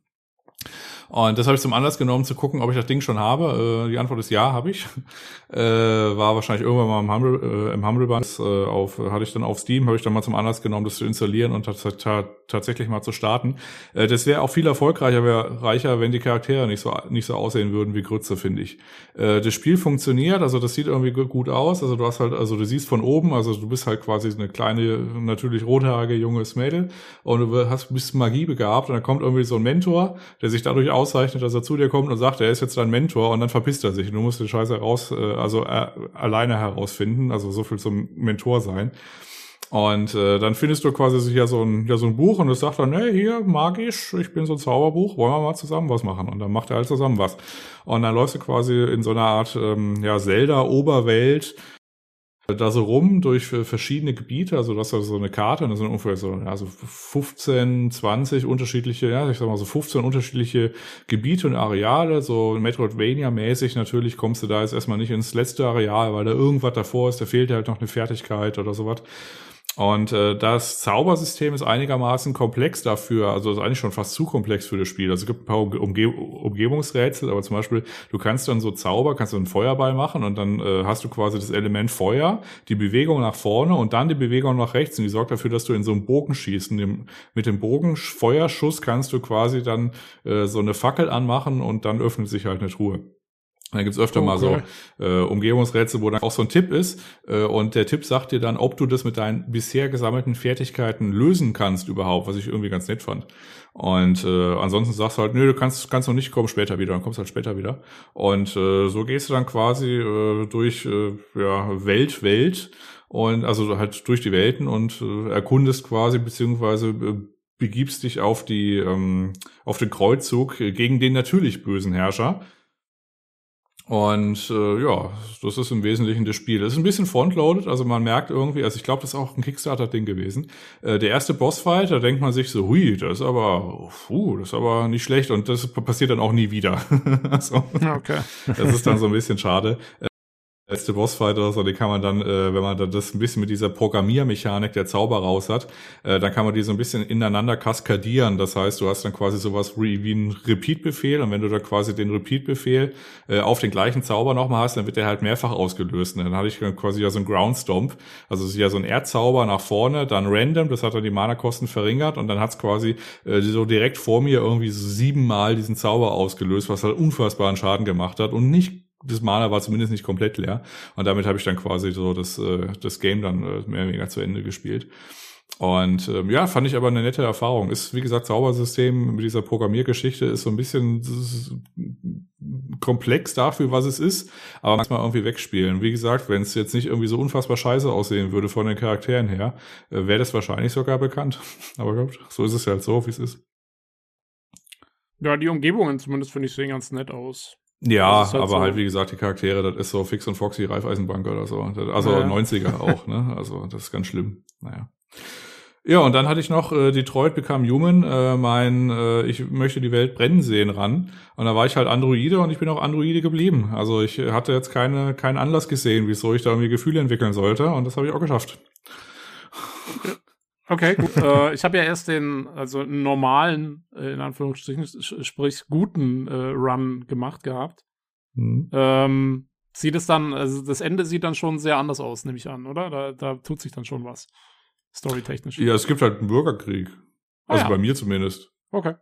Und das habe ich zum Anlass genommen, zu gucken, ob ich das Ding schon habe. Äh, die Antwort ist ja, habe ich. Äh, war wahrscheinlich irgendwann mal im Humble, äh, im Humble Bundle, äh, auf, hatte ich dann auf Steam, habe ich dann mal zum Anlass genommen, das zu installieren und tats- ta tatsächlich mal zu starten. Äh, das wäre auch viel erfolgreicher, wäre reicher, wenn die Charaktere nicht so nicht so aussehen würden wie Grütze, finde ich. Äh, das Spiel funktioniert, also das sieht irgendwie gu- gut aus. Also du hast halt, also du siehst von oben, also du bist halt quasi eine kleine, natürlich rothaarige junges Mädel und du hast bist Magie begabt und dann kommt irgendwie so ein Mentor, der sich dadurch auszeichnet, dass er zu dir kommt und sagt, er ist jetzt dein Mentor und dann verpisst er sich und du musst den Scheiß heraus, äh, also äh, alleine herausfinden, also so viel zum Mentor sein. Und äh, dann findest du quasi ja so ein, ja, so ein Buch und es sagt dann, hey, hier, magisch, ich bin so ein Zauberbuch, wollen wir mal zusammen was machen? Und dann macht er halt zusammen was. Und dann läufst du quasi in so einer Art ähm, ja, Zelda-Oberwelt da so rum durch äh, verschiedene Gebiete, also das ist so eine Karte und das sind ungefähr so, ja, so 15, 20 unterschiedliche, ja, ich sag mal so 15 unterschiedliche Gebiete und Areale, so Metroidvania-mäßig natürlich kommst du da jetzt erstmal nicht ins letzte Areal, weil da irgendwas davor ist, da fehlt halt noch eine Fertigkeit oder sowas. Und äh, das Zaubersystem ist einigermaßen komplex dafür, also ist eigentlich schon fast zu komplex für das Spiel. Also es gibt ein paar Umge Umge Umgebungsrätsel, aber zum Beispiel, du kannst dann so Zauber, kannst du einen Feuerball machen und dann äh, hast du quasi das Element Feuer, die Bewegung nach vorne und dann die Bewegung nach rechts und die sorgt dafür, dass du in so einen Bogen schießt. Dem, mit dem Bogenfeuerschuss kannst du quasi dann äh, so eine Fackel anmachen und dann öffnet sich halt eine Truhe. Da gibt's öfter Okay. mal so äh, Umgebungsrätsel, wo dann auch so ein Tipp ist äh, und der Tipp sagt dir dann, ob du das mit deinen bisher gesammelten Fertigkeiten lösen kannst überhaupt, was ich irgendwie ganz nett fand. Und äh, ansonsten sagst du halt, nö, du kannst, kannst noch nicht, komm später wieder, dann kommst halt später wieder. Und äh, so gehst du dann quasi äh, durch äh, ja, Welt, Welt und also halt durch die Welten und äh, erkundest quasi beziehungsweise äh, begibst dich auf die ähm, auf den Kreuzzug gegen den natürlich bösen Herrscher. Und äh, ja, das ist im Wesentlichen das Spiel. Es ist ein bisschen frontloaded, also man merkt irgendwie, also ich glaube, das ist auch ein Kickstarter-Ding gewesen. Äh, der erste Bossfight, da denkt man sich so, hui, das ist aber, puh, das ist aber nicht schlecht und das passiert dann auch nie wieder. also, Okay. das ist dann so ein bisschen schade. Letzte Bossfight oder so, die kann man dann, äh, wenn man dann das ein bisschen mit dieser Programmiermechanik der Zauber raus hat, äh, dann kann man die so ein bisschen ineinander kaskadieren. Das heißt, du hast dann quasi sowas wie, wie ein Repeat-Befehl und wenn du da quasi den Repeat-Befehl äh, auf den gleichen Zauber nochmal hast, dann wird der halt mehrfach ausgelöst. Und dann hatte ich quasi ja so ein Ground Stomp, also ist ja so ein Erdzauber nach vorne, dann random, das hat dann die Mana-Kosten verringert und dann hat's quasi äh, so direkt vor mir irgendwie so siebenmal diesen Zauber ausgelöst, was halt unfassbaren Schaden gemacht hat und nicht das Mana war zumindest nicht komplett leer. Und damit habe ich dann quasi so das, äh, das Game dann äh, mehr oder weniger zu Ende gespielt. Und ähm, ja, fand ich aber eine nette Erfahrung. Ist, wie gesagt, Zaubersystem mit dieser Programmiergeschichte ist so ein bisschen komplex dafür, was es ist, aber manchmal irgendwie wegspielen. Wie gesagt, wenn es jetzt nicht irgendwie so unfassbar scheiße aussehen würde von den Charakteren her, äh, wäre das wahrscheinlich sogar bekannt. Aber gut, so ist es halt so, wie es ist. Ja, die Umgebungen zumindest finde ich sehen ganz nett aus. Ja, halt aber so- halt, wie gesagt, die Charaktere, das ist so Fix und Foxy Raiffeisenbank oder so. Also Ja. 90er auch, ne? Also das ist ganz schlimm. Naja. Ja, und dann hatte ich noch äh, Detroit Become Human, äh, mein äh, Ich möchte die Welt brennen sehen ran. Und da war ich halt Androide und ich bin auch Androide geblieben. Also ich hatte jetzt keine, keinen Anlass gesehen, wieso ich da irgendwie Gefühle entwickeln sollte. Und das habe ich auch geschafft. Okay, gut. äh, ich habe ja erst den, also einen normalen, äh, in Anführungsstrichen, sprich guten äh, Run gemacht gehabt. Hm. Ähm, sieht es dann, also das Ende sieht dann schon sehr anders aus, nehme ich an, oder? Da, da tut sich dann schon was. Storytechnisch. Ja, es gibt halt einen Bürgerkrieg. Ah, Also ja. bei mir zumindest. Okay.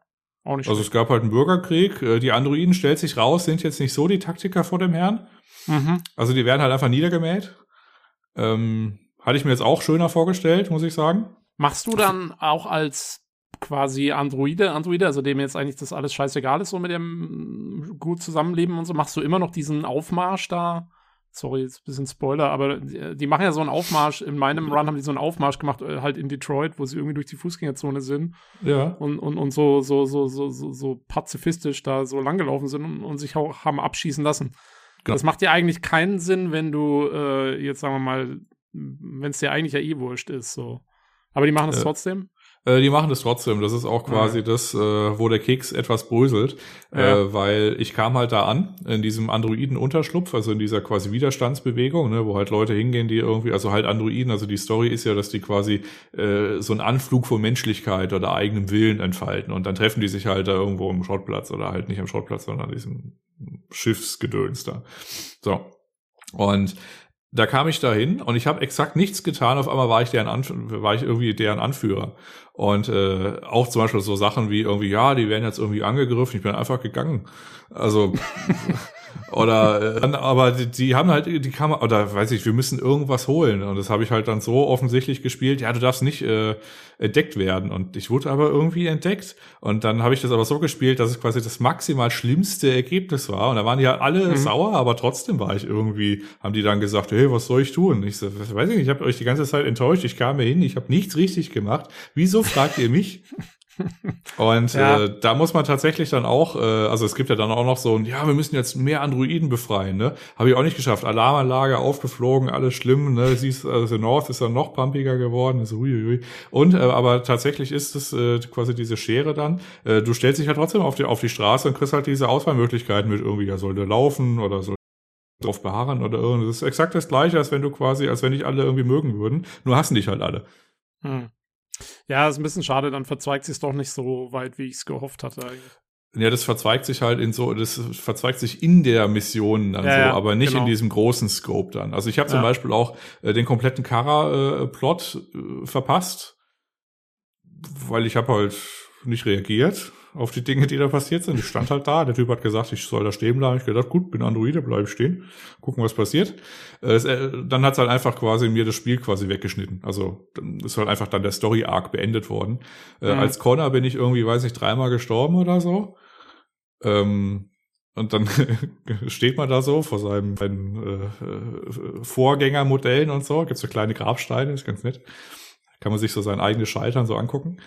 Auch nicht Also es gab halt einen Bürgerkrieg. Äh, Die Androiden, stellt sich raus, sind jetzt nicht so die Taktiker vor dem Herrn. Mhm. Also die werden halt einfach niedergemäht. Ähm, hatte ich mir jetzt auch schöner vorgestellt, muss ich sagen. Machst du dann auch als quasi Androide, Androide, also dem jetzt eigentlich das alles scheißegal ist, so mit dem gut zusammenleben und so, machst du immer noch diesen Aufmarsch da? Sorry, jetzt ein bisschen Spoiler, aber die, die machen ja so einen Aufmarsch. In meinem Run haben die so einen Aufmarsch gemacht, äh, halt in Detroit, wo sie irgendwie durch die Fußgängerzone sind Ja. und, und, und so, so, so, so, so, so pazifistisch da so langgelaufen sind und, und sich auch haben abschießen lassen. Genau. Das macht ja eigentlich keinen Sinn, wenn du äh, jetzt sagen wir mal, wenn es dir eigentlich ja eh wurscht ist, so. Aber die machen das Äh, trotzdem. Äh, die machen das trotzdem. Das ist auch quasi Ja. das, äh, wo der Keks etwas bröselt. Ja. Äh, weil ich kam halt da an, in diesem Androiden-Unterschlupf, also in dieser quasi Widerstandsbewegung, ne, wo halt Leute hingehen, die irgendwie, also halt Androiden, also die Story ist ja, dass die quasi äh, so einen Anflug von Menschlichkeit oder eigenem Willen entfalten. Und dann treffen die sich halt da irgendwo am Schrottplatz oder halt nicht am Schrottplatz, sondern an diesem Schiffsgedöns da. So. Und da kam ich da hin und ich habe exakt nichts getan. Auf einmal war ich deren Anf war ich irgendwie deren Anführer. Und äh, auch zum Beispiel so Sachen wie irgendwie, ja, die werden jetzt irgendwie angegriffen. Ich bin einfach gegangen. Also oder äh, dann, aber die, die haben halt die Kamera oder weiß ich, wir müssen irgendwas holen und das habe ich halt dann so offensichtlich gespielt. Ja, du darfst nicht äh, entdeckt werden und ich wurde aber irgendwie entdeckt und dann habe ich das aber so gespielt, dass es quasi das maximal schlimmste Ergebnis war und da waren die halt alle Mhm. sauer, aber trotzdem war ich irgendwie, haben die dann gesagt, hey, was soll ich tun? Ich so, weiß ich nicht, ich habe euch die ganze Zeit enttäuscht, ich kam hier hin, ich habe nichts richtig gemacht. Wieso fragt ihr mich? Und Ja. äh, da muss man tatsächlich dann auch, äh, also es gibt ja dann auch noch so ein, ja, wir müssen jetzt mehr Androiden befreien, ne? Habe ich auch nicht geschafft. Alarmanlage aufgeflogen, alles schlimm, ne? Siehst, also North ist dann noch pumpiger geworden, so huiuiui. Und äh, aber tatsächlich ist es äh, quasi diese Schere dann. Äh, du stellst dich halt trotzdem auf die auf die Straße und kriegst halt diese Auswahlmöglichkeiten mit irgendwie, ja, soll der laufen oder soll drauf beharren oder irgendwas. Das ist exakt das gleiche, als wenn du quasi, als wenn dich alle irgendwie mögen würden. Nur hassen dich halt alle. Hm. Ja, ist ein bisschen schade, dann verzweigt sich doch nicht so weit, wie ich es gehofft hatte eigentlich. Ja, das verzweigt sich halt in so, das verzweigt sich in der Mission dann Ja, so, ja, aber nicht genau. in diesem großen Scope dann. Also ich habe zum Ja. Beispiel auch äh, den kompletten Kara-Plot äh, verpasst, weil ich habe halt nicht reagiert auf die Dinge, die da passiert sind. Ich stand halt da, der Typ hat gesagt, ich soll da stehen bleiben. Ich gedacht, gut, bin Androide, bleib stehen, gucken, was passiert. Äh, es, äh, dann hat's halt einfach quasi mir das Spiel quasi weggeschnitten. Also ist halt einfach dann der Story-Arc beendet worden. Äh, Mhm. Als Connor bin ich irgendwie, weiß nicht, dreimal gestorben oder so. Ähm, und dann steht man da so vor seinem, seinen äh, Vorgängermodellen und so. Gibt's so kleine Grabsteine, ist ganz nett. Kann man sich so sein eigenes Scheitern so angucken.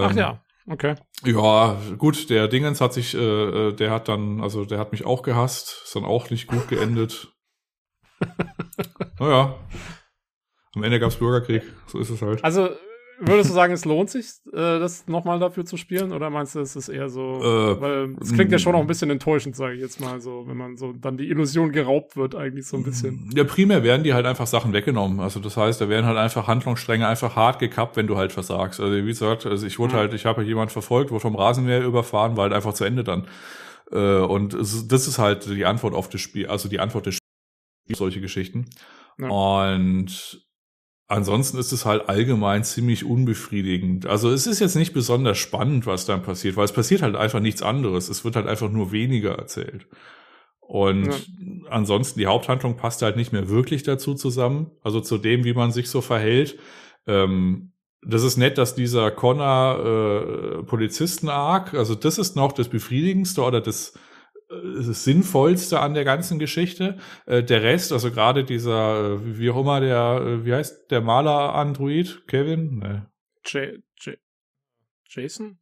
Ach Ähm, ja, okay. ja, gut, der Dingens hat sich, äh, äh, der hat dann, also der hat mich auch gehasst, ist dann auch nicht gut geendet. naja. Am Ende gab's Bürgerkrieg, so ist es halt. Also würdest du sagen, es lohnt sich, äh, das nochmal dafür zu spielen? Oder meinst du, es ist eher so, Äh, weil es klingt ja schon auch ein bisschen enttäuschend, sage ich jetzt mal so, wenn man so dann die Illusion geraubt wird, eigentlich so ein bisschen. Ja, primär werden die halt einfach Sachen weggenommen. Also das heißt, da werden halt einfach Handlungsstränge einfach hart gekappt, wenn du halt versagst. Also wie gesagt, also ich wurde Mhm. halt, ich habe halt jemand verfolgt, wurde vom Rasenmäher überfahren, war halt einfach zu Ende dann. Äh, und es, das ist halt die Antwort auf das Spiel, also die Antwort des Spiels, solche Geschichten. Ja. Und ansonsten ist es halt allgemein ziemlich unbefriedigend. Also es ist jetzt nicht besonders spannend, was dann passiert, weil es passiert halt einfach nichts anderes. Es wird halt einfach nur weniger erzählt. Und ansonsten, die Haupthandlung passt halt nicht mehr wirklich dazu zusammen. Also zu dem, wie man sich so verhält. Ähm, das ist nett, dass dieser Connor äh, Polizisten-Arc, also das ist noch das Befriedigendste oder das, das Sinnvollste an der ganzen Geschichte. Äh, der Rest, also gerade dieser, äh, wie auch immer der, äh, wie heißt der Maler-Android? Kevin? Nee. J J Jason?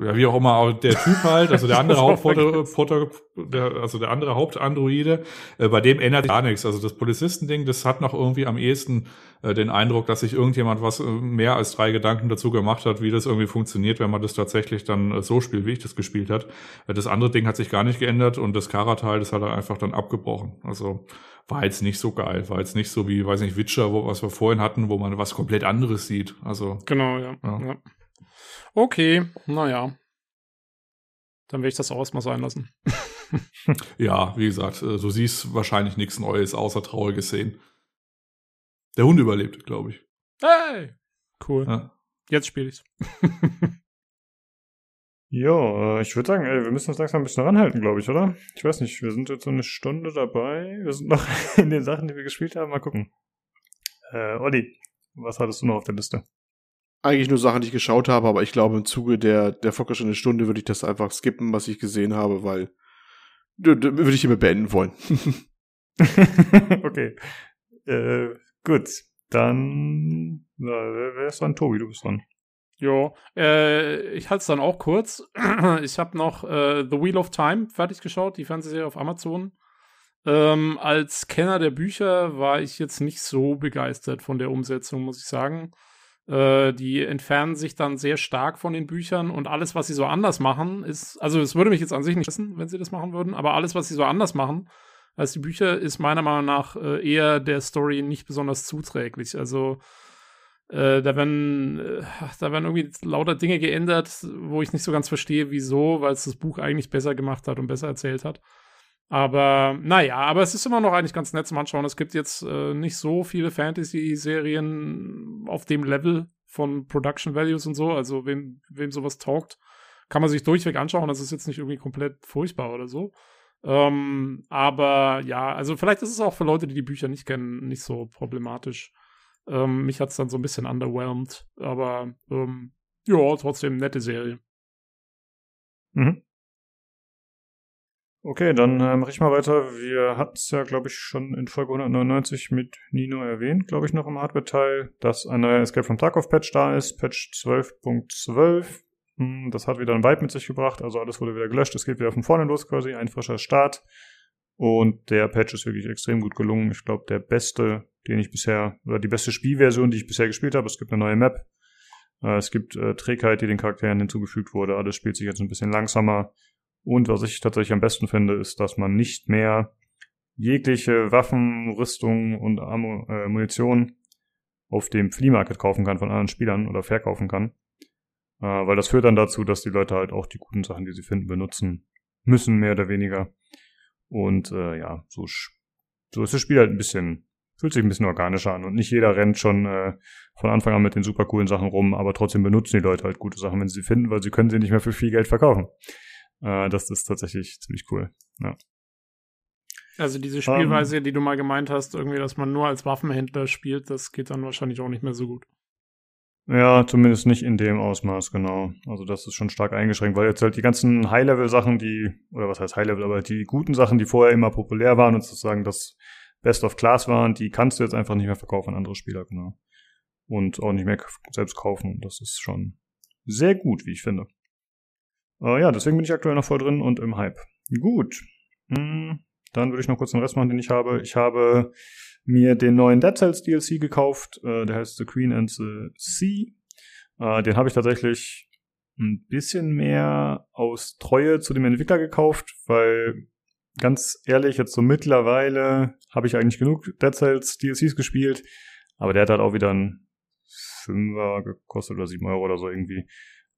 Ja, wie auch immer, der Typ halt, also der andere Proto, der, also der andere Hauptandroide, äh, bei dem ändert sich gar nichts. Also das Polizistending, das hat noch irgendwie am ehesten äh, den Eindruck, dass sich irgendjemand was äh, mehr als drei Gedanken dazu gemacht hat, wie das irgendwie funktioniert, wenn man das tatsächlich dann äh, so spielt, wie ich das gespielt hat. Äh, das andere Ding hat sich gar nicht geändert und das Kara-Teil, das hat er einfach dann abgebrochen. Also war jetzt nicht so geil, war jetzt nicht so wie, weiß nicht, Witcher, wo, was wir vorhin hatten, wo man was komplett anderes sieht. Also Genau, ja. Ja. ja. Okay, naja. Dann werde ich das auch erstmal sein lassen. Ja, wie gesagt, äh, du siehst wahrscheinlich nichts Neues außer traurige Szenen. Der Hund überlebt, glaube ich. Hey! Cool. Ja. Jetzt spiele ich's. Ja, äh, ich würde sagen, ey, wir müssen uns langsam ein bisschen ranhalten, glaube ich, oder? Ich weiß nicht, wir sind jetzt so eine Stunde dabei. Wir sind noch in den Sachen, die wir gespielt haben. Mal gucken. Äh, Olli, was hattest du noch auf der Liste? Eigentlich nur Sachen, die ich geschaut habe, aber ich glaube, im Zuge der, der fortgeschrittenen Stunde würde ich das einfach skippen, was ich gesehen habe, weil würde ich hiermit beenden wollen. okay. Äh, gut. Dann, na, wer, wer ist dran? Tobi, du bist dran. Jo, äh, ich halte es dann auch kurz. Ich habe noch äh, The Wheel of Time fertig geschaut, die Fernsehserie auf Amazon. Ähm, als Kenner der Bücher war ich jetzt nicht so begeistert von der Umsetzung, muss ich sagen. Äh, die entfernen sich dann sehr stark von den Büchern und alles, was sie so anders machen, ist, also es würde mich jetzt an sich nicht wissen, wenn sie das machen würden, aber alles, was sie so anders machen als die Bücher, ist meiner Meinung nach äh, eher der Story nicht besonders zuträglich. Also äh, da werden, äh, da werden irgendwie lauter Dinge geändert, wo ich nicht so ganz verstehe, wieso, weil es das Buch eigentlich besser gemacht hat und besser erzählt hat. Aber naja, aber es ist immer noch eigentlich ganz nett zum Anschauen. Es gibt jetzt äh, nicht so viele Fantasy-Serien auf dem Level von Production Values und so. Also wem, wem sowas taugt, kann man sich durchweg anschauen. Das ist jetzt nicht irgendwie komplett furchtbar oder so. Ähm, aber ja, also vielleicht ist es auch für Leute, die die Bücher nicht kennen, nicht so problematisch. Ähm, mich hat es dann so ein bisschen underwhelmed, aber ähm, ja, trotzdem nette Serie. Mhm. Okay, dann äh, mache ich mal weiter. Wir hatten es ja, glaube ich, schon in Folge 199 mit Nino erwähnt, glaube ich, noch im Hardware-Teil, dass ein neuer Escape from Tarkov-Patch da ist, Patch 12.12. Hm, Das hat wieder ein Vibe mit sich gebracht, also alles wurde wieder gelöscht, es geht wieder von vorne los quasi, ein frischer Start. Und der Patch ist wirklich extrem gut gelungen. Ich glaube, der beste, den ich bisher, oder die beste Spielversion, die ich bisher gespielt habe. Es gibt eine neue Map. Äh, Es gibt äh, Trägheit, die den Charakteren hinzugefügt wurde. Alles spielt sich jetzt ein bisschen langsamer. Und was ich tatsächlich am besten finde, ist, dass man nicht mehr jegliche Waffen, Rüstung und Ammo, äh, Munition auf dem Flea Market kaufen kann von anderen Spielern oder verkaufen kann. Äh, weil das führt dann dazu, dass die Leute halt auch die guten Sachen, die sie finden, benutzen müssen, mehr oder weniger. Und äh, ja, so, so ist das Spiel halt ein bisschen fühlt sich ein bisschen organischer an und nicht jeder rennt schon äh, von Anfang an mit den super coolen Sachen rum, aber trotzdem benutzen die Leute halt gute Sachen, wenn sie sie finden, weil sie können sie nicht mehr für viel Geld verkaufen. Äh, das ist tatsächlich ziemlich cool. Ja. Also diese Spielweise, um, die du mal gemeint hast, irgendwie, dass man nur als Waffenhändler spielt, das geht dann wahrscheinlich auch nicht mehr so gut. Ja, zumindest nicht in dem Ausmaß, genau. Also das ist schon stark eingeschränkt, weil jetzt halt die ganzen High-Level-Sachen, die, oder was heißt High-Level, aber die guten Sachen, die vorher immer populär waren und sozusagen das Best of Class waren, die kannst du jetzt einfach nicht mehr verkaufen an andere Spieler, genau. Und auch nicht mehr selbst kaufen. Das ist schon sehr gut, wie ich finde. Äh, ja, deswegen bin ich aktuell noch voll drin und im Hype. Gut. Hm, dann würde ich noch kurz den Rest machen, den ich habe. Ich habe mir den neuen Dead Cells DLC gekauft. Äh, der heißt The Queen and the Sea. Äh, den habe ich tatsächlich ein bisschen mehr aus Treue zu dem Entwickler gekauft, weil ganz ehrlich, jetzt so mittlerweile habe ich eigentlich genug Dead Cells DLCs gespielt, aber der hat halt auch wieder ein Fünfer gekostet oder sieben Euro oder so irgendwie.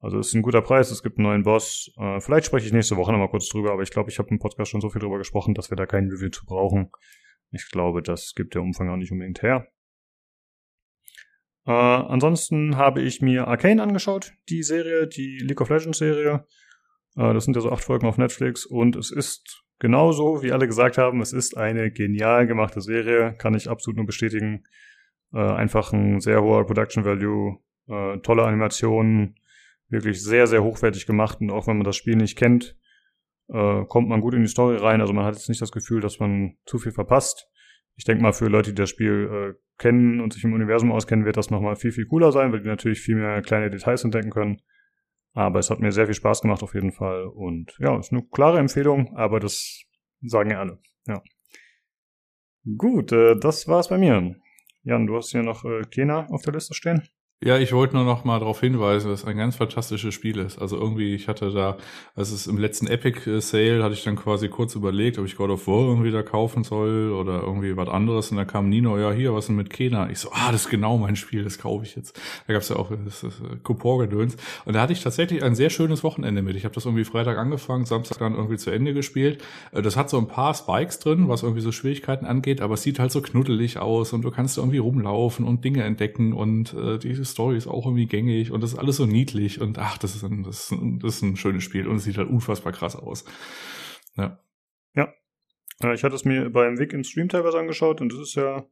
Also ist ein guter Preis, es gibt einen neuen Boss. Äh, vielleicht spreche ich nächste Woche nochmal kurz drüber, aber ich glaube, ich habe im Podcast schon so viel drüber gesprochen, dass wir da kein Review zu brauchen. Ich glaube, das gibt der Umfang auch nicht unbedingt her. Äh, ansonsten habe ich mir Arcane angeschaut, die Serie, die League of Legends Serie. Äh, das sind ja so acht Folgen auf Netflix und es ist genauso, wie alle gesagt haben, es ist eine genial gemachte Serie, kann ich absolut nur bestätigen. Äh, einfach ein sehr hoher Production Value, äh, tolle Animationen, wirklich sehr, sehr hochwertig gemacht und auch wenn man das Spiel nicht kennt, äh, kommt man gut in die Story rein. Also man hat jetzt nicht das Gefühl, dass man zu viel verpasst. Ich denke mal, für Leute, die das Spiel äh, kennen und sich im Universum auskennen, wird das nochmal viel, viel cooler sein, weil die natürlich viel mehr kleine Details entdecken können. Aber es hat mir sehr viel Spaß gemacht auf jeden Fall. Und ja, ist eine klare Empfehlung, aber das sagen ja alle. Ja. Gut, äh, das war's bei mir. Jan, du hast hier noch äh, Kena auf der Liste stehen. Ja, ich wollte nur noch mal darauf hinweisen, dass es ein ganz fantastisches Spiel ist. Also irgendwie, ich hatte da, also es im letzten Epic äh, Sale hatte ich dann quasi kurz überlegt, ob ich God of War irgendwie da kaufen soll oder irgendwie was anderes. Und da kam Nino, ja hier, was denn mit Kena? Ich so, ah, das ist genau mein Spiel, das kaufe ich jetzt. Da gab's ja auch das, das äh, Coupon-Gedöns. Und da hatte ich tatsächlich ein sehr schönes Wochenende mit. Ich habe das irgendwie Freitag angefangen, Samstag dann irgendwie zu Ende gespielt. Äh, das hat so ein paar Spikes drin, was irgendwie so Schwierigkeiten angeht, aber es sieht halt so knuddelig aus und du kannst irgendwie rumlaufen und Dinge entdecken und äh, dieses Story ist auch irgendwie gängig und das ist alles so niedlich und ach, das ist ein, das ist ein, das ist ein schönes Spiel und es sieht halt unfassbar krass aus. Ja. Ja. Ich hatte es mir beim Weg im Stream teilweise angeschaut und das ist ja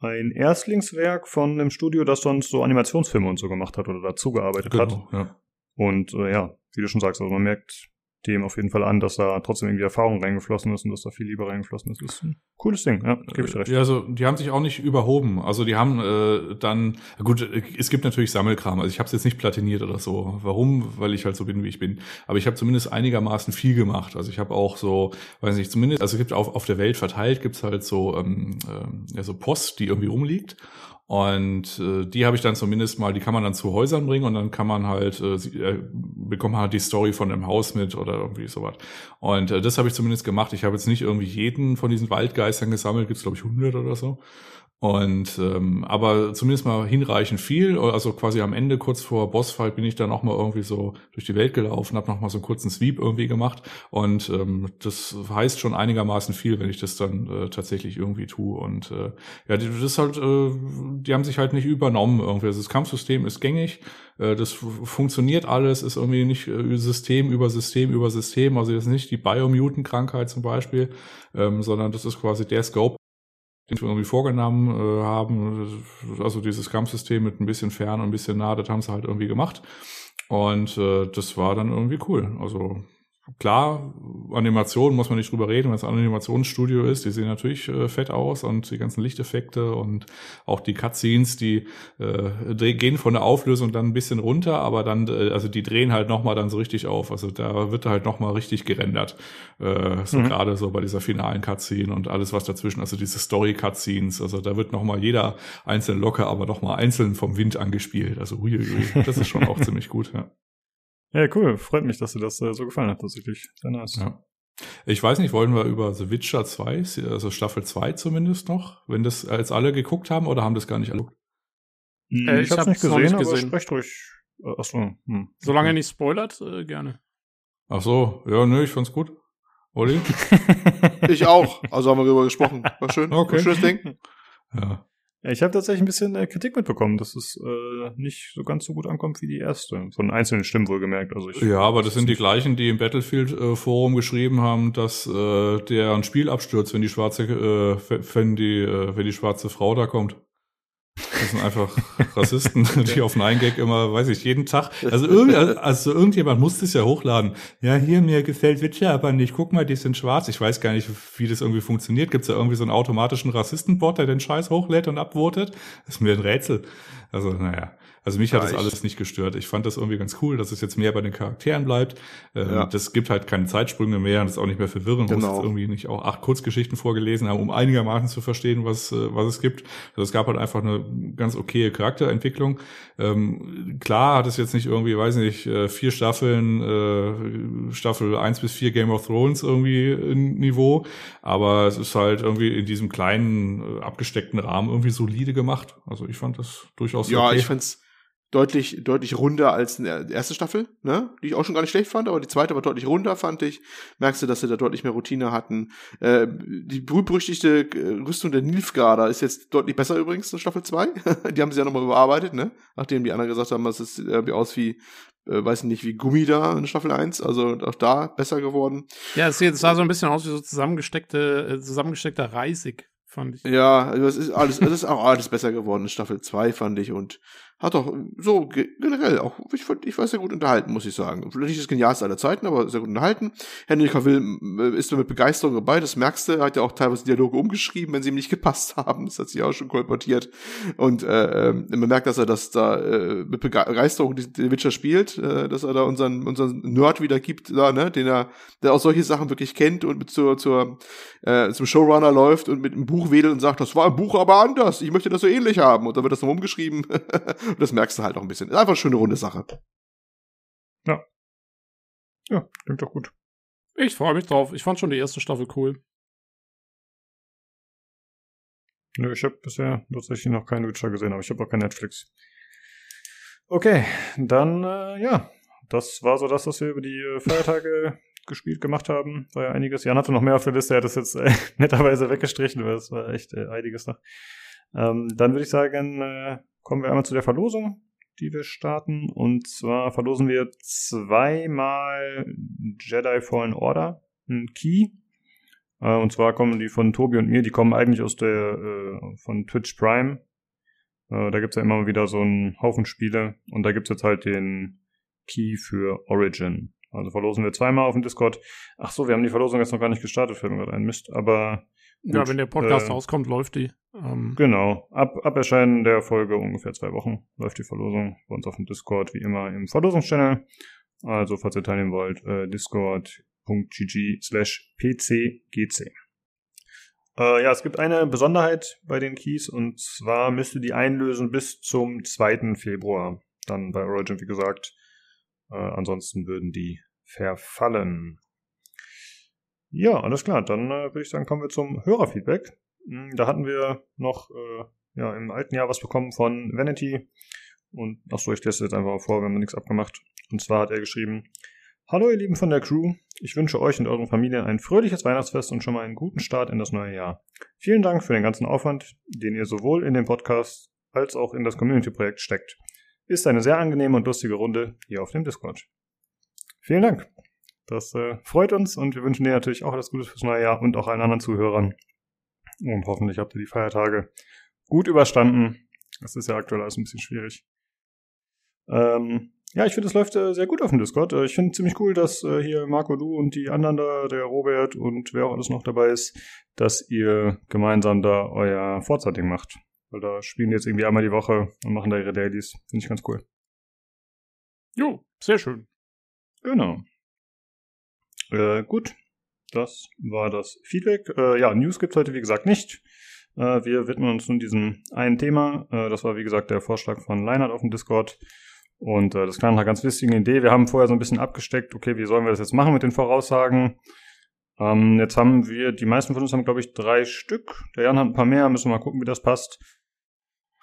ein Erstlingswerk von einem Studio, das sonst so Animationsfilme und so gemacht hat oder dazu gearbeitet genau, hat. Ja. Und äh, ja, wie du schon sagst, also man merkt dem auf jeden Fall an, dass da trotzdem irgendwie Erfahrung reingeflossen ist und dass da viel Liebe reingeflossen ist. Das ist ein cooles Ding, ja, gebe ich recht. Ja, also die haben sich auch nicht überhoben. Also die haben äh, dann, gut, es gibt natürlich Sammelkram. Also ich habe es jetzt nicht platiniert oder so. Warum? Weil ich halt so bin, wie ich bin. Aber ich habe zumindest einigermaßen viel gemacht. Also ich habe auch so, weiß nicht, zumindest, also es gibt auf, auf der Welt verteilt, gibt's halt so, ähm, äh, ja, so Post, die irgendwie rumliegt. Und äh, die habe ich dann zumindest mal, die kann man dann zu Häusern bringen und dann kann man halt, äh, äh, bekommt man halt die Story von dem Haus mit oder irgendwie sowas. Und äh, das habe ich zumindest gemacht. Ich habe jetzt nicht irgendwie jeden von diesen Waldgeistern gesammelt, gibt's glaube ich 100 oder so. Und ähm, aber zumindest mal hinreichend viel. Also quasi am Ende, kurz vor Bossfight, bin ich dann auch mal irgendwie so durch die Welt gelaufen, habe noch mal so einen kurzen Sweep irgendwie gemacht. Und ähm, das heißt schon einigermaßen viel, wenn ich das dann äh, tatsächlich irgendwie tue. Und äh, ja, das ist halt, äh, die haben sich halt nicht übernommen irgendwie. Also das Kampfsystem ist gängig, äh, das funktioniert alles, ist irgendwie nicht äh, System über System über System. Also jetzt nicht die Biomutant-Krankheit zum Beispiel, ähm, sondern das ist quasi der Scope den wir irgendwie vorgenommen äh, haben. Also dieses Kampfsystem mit ein bisschen fern und ein bisschen nah, das haben sie halt irgendwie gemacht. Und äh, das war dann irgendwie cool. Also Klar, Animation muss man nicht drüber reden, wenn es ein Animationsstudio ist, die sehen natürlich äh, fett aus und die ganzen Lichteffekte und auch die Cutscenes, die äh, gehen von der Auflösung dann ein bisschen runter, aber dann, äh, also die drehen halt nochmal dann so richtig auf. Also da wird halt nochmal richtig gerendert. Äh, so mhm. gerade so bei dieser finalen Cutscene und alles, was dazwischen, also diese Story-Cutscenes, also da wird nochmal jeder einzelne Locke, aber nochmal einzeln vom Wind angespielt. Also uiuiui, das ist schon auch ziemlich gut, ja. Ja, cool. Freut mich, dass dir das äh, so gefallen hat, tatsächlich. Sehr nice. Ja. Ich weiß nicht, wollen wir über The Witcher 2, also Staffel 2 zumindest noch, wenn das als alle geguckt haben oder haben das gar nicht alle geguckt? Hm, äh, ich, ich hab's, hab's nicht gesehen, nicht gesehen. aber sprecht ruhig. Äh, achso. Hm. Solange okay. nicht spoilert, äh, gerne. Ach so, ja, nö, ich fand's gut. Olli? ich auch. Also haben wir darüber gesprochen. War schön. Okay. War schönes Ding. Ja. Ich habe tatsächlich ein bisschen äh, Kritik mitbekommen, dass es äh, nicht so ganz so gut ankommt wie die erste. Von einzelnen Stimmen wohlgemerkt. Also ich, Ja, aber das sind die gleichen, die im Battlefield-Forum geschrieben haben, dass äh, der ein Spiel abstürzt, wenn die schwarze, äh, wenn die, äh, wenn die schwarze Frau da kommt. Das sind einfach Rassisten, die auf einen Gag immer, weiß ich, jeden Tag. Also, irgend, also irgendjemand muss das ja hochladen. Ja, hier, mir gefällt Witcher aber nicht. Guck mal, die sind schwarz. Ich weiß gar nicht, wie das irgendwie funktioniert. Gibt es da irgendwie so einen automatischen Rassistenbot, der den Scheiß hochlädt und abvotet? Das ist mir ein Rätsel. Also, naja. Also mich hat Ja, das ich- alles nicht gestört. Ich fand das irgendwie ganz cool, dass es jetzt mehr bei den Charakteren bleibt. Ähm, Ja. Das gibt halt keine Zeitsprünge mehr und ist auch nicht mehr verwirrend. Man muss Genau. jetzt irgendwie nicht auch acht Kurzgeschichten vorgelesen haben, um einigermaßen zu verstehen, was, äh, was es gibt. Also es gab halt einfach eine ganz okaye Charakterentwicklung. Ähm, klar hat es jetzt nicht irgendwie, weiß nicht, äh, vier Staffeln, äh, Staffel eins bis vier Game of Thrones irgendwie ein Niveau, aber es ist halt irgendwie in diesem kleinen, äh, abgesteckten Rahmen irgendwie solide gemacht. Also ich fand das durchaus Ja, okay. ich fand's deutlich, deutlich runder als die erste Staffel, ne? Die ich auch schon gar nicht schlecht fand, aber die zweite war deutlich runder, fand ich. Merkst du, dass sie da deutlich mehr Routine hatten. Äh, die berühmte äh, Rüstung der Nilfgaarder ist jetzt deutlich besser übrigens in Staffel 2. die haben sie ja nochmal überarbeitet, ne? Nachdem die anderen gesagt haben, das ist äh, wie aus wie, äh, weiß nicht, wie Gummi da in Staffel 1. Also auch da besser geworden. Ja, es sah so ein bisschen aus wie so zusammengesteckte, äh, zusammengesteckter Reisig, fand ich. Ja, also es ist alles, es ist auch alles besser geworden in Staffel 2, fand ich, und hat doch so ge generell auch, ich, fand, ich war sehr gut unterhalten, muss ich sagen. Vielleicht nicht das Genialste aller Zeiten, aber sehr gut unterhalten. Henry Cavill äh, ist mit Begeisterung dabei, das merkst du, er hat ja auch teilweise Dialoge umgeschrieben, wenn sie ihm nicht gepasst haben, das hat sich auch schon kolportiert. Und äh, ähm, man merkt, dass er das da äh, mit Bege- Begeisterung den Witcher spielt, äh, dass er da unseren, unseren Nerd wieder gibt, da, ne, den er, der auch solche Sachen wirklich kennt und mit zur, zur äh, zum Showrunner läuft und mit einem Buch wedelt und sagt, das war im Buch aber anders, ich möchte das so ähnlich haben. Und dann wird das noch umgeschrieben. und das merkst du halt auch ein bisschen. Ist einfach eine schöne runde Sache. ja, klingt doch gut. Ich freue mich drauf. Ich fand schon die erste Staffel cool. Nö, ich habe bisher tatsächlich noch keinen Witcher gesehen, aber ich habe auch kein Netflix. Okay, dann äh, ja, das war so das, was wir über die äh, Feiertage gespielt gemacht haben. War ja einiges. Jan hatte noch mehr auf der Liste, er hat das jetzt äh, netterweise weggestrichen, weil es war echt äh, einiges noch. Ähm, dann würde ich sagen, äh, kommen wir einmal zu der Verlosung, die wir starten. Und zwar verlosen wir zweimal Jedi Fallen Order, ein Key. Äh, und zwar kommen die von Tobi und mir, die kommen eigentlich aus der äh, von Twitch Prime. Äh, da gibt's ja immer wieder so einen Haufen Spiele und da gibt's jetzt halt den Key für Origin. Also verlosen wir zweimal auf dem Discord. Ach so, wir haben die Verlosung jetzt noch gar nicht gestartet, fällt mir gerade ein Mist. Aber ja, Gut, wenn der Podcast äh, rauskommt, läuft die. Ähm, Genau. Ab, ab Erscheinen der Folge ungefähr zwei Wochen läuft die Verlosung bei uns auf dem Discord, wie immer im Verlosungschannel. Also, falls ihr teilnehmen wollt, äh, discord.gg slash pcgc. Äh, ja, es gibt eine Besonderheit bei den Keys und zwar müsst ihr die einlösen bis zum 2. Februar. Dann bei Origin, wie gesagt. Äh, ansonsten würden die verfallen. Ja, alles klar. Dann äh, würde ich sagen, kommen wir zum Hörerfeedback. Mm, Da hatten wir noch äh, ja, im alten Jahr was bekommen von Vanity. Und ach so, ich lese jetzt einfach vor, wir haben nichts abgemacht. Und zwar hat er geschrieben: Hallo, ihr Lieben von der Crew. Ich wünsche euch und euren Familien ein fröhliches Weihnachtsfest und schon mal einen guten Start in das neue Jahr. Vielen Dank für den ganzen Aufwand, den ihr sowohl in den Podcast als auch in das Community-Projekt steckt. Ist eine sehr angenehme und lustige Runde hier auf dem Discord. Vielen Dank. Das äh, freut uns und wir wünschen dir natürlich auch alles Gute fürs neue Jahr und auch allen anderen Zuhörern. Und hoffentlich habt ihr die Feiertage gut überstanden. Das ist ja aktuell alles ein bisschen schwierig. Ähm, ja, ich finde, es läuft äh, sehr gut auf dem Discord. Äh, ich finde ziemlich cool, dass äh, hier Marco, du und die anderen da, der Robert und wer auch alles noch dabei ist, dass ihr gemeinsam da euer Forza-Ding macht. Weil da spielen die jetzt irgendwie einmal die Woche und machen da ihre Dailies. Finde ich ganz cool. jo, sehr schön. Genau. Äh, gut. Das war das Feedback. Äh, ja, News gibt's heute, wie gesagt, nicht. Äh, wir widmen uns nun diesem einen Thema. Äh, das war, wie gesagt, der Vorschlag von Leinert auf dem Discord. Und äh, das klang nach einer ganz wichtigen Idee. Wir haben vorher so ein bisschen abgesteckt, okay, wie sollen wir das jetzt machen mit den Voraussagen? Ähm, jetzt haben wir, die meisten von uns haben, glaube ich, drei Stück. Der Jan hat ein paar mehr, müssen wir mal gucken, wie das passt.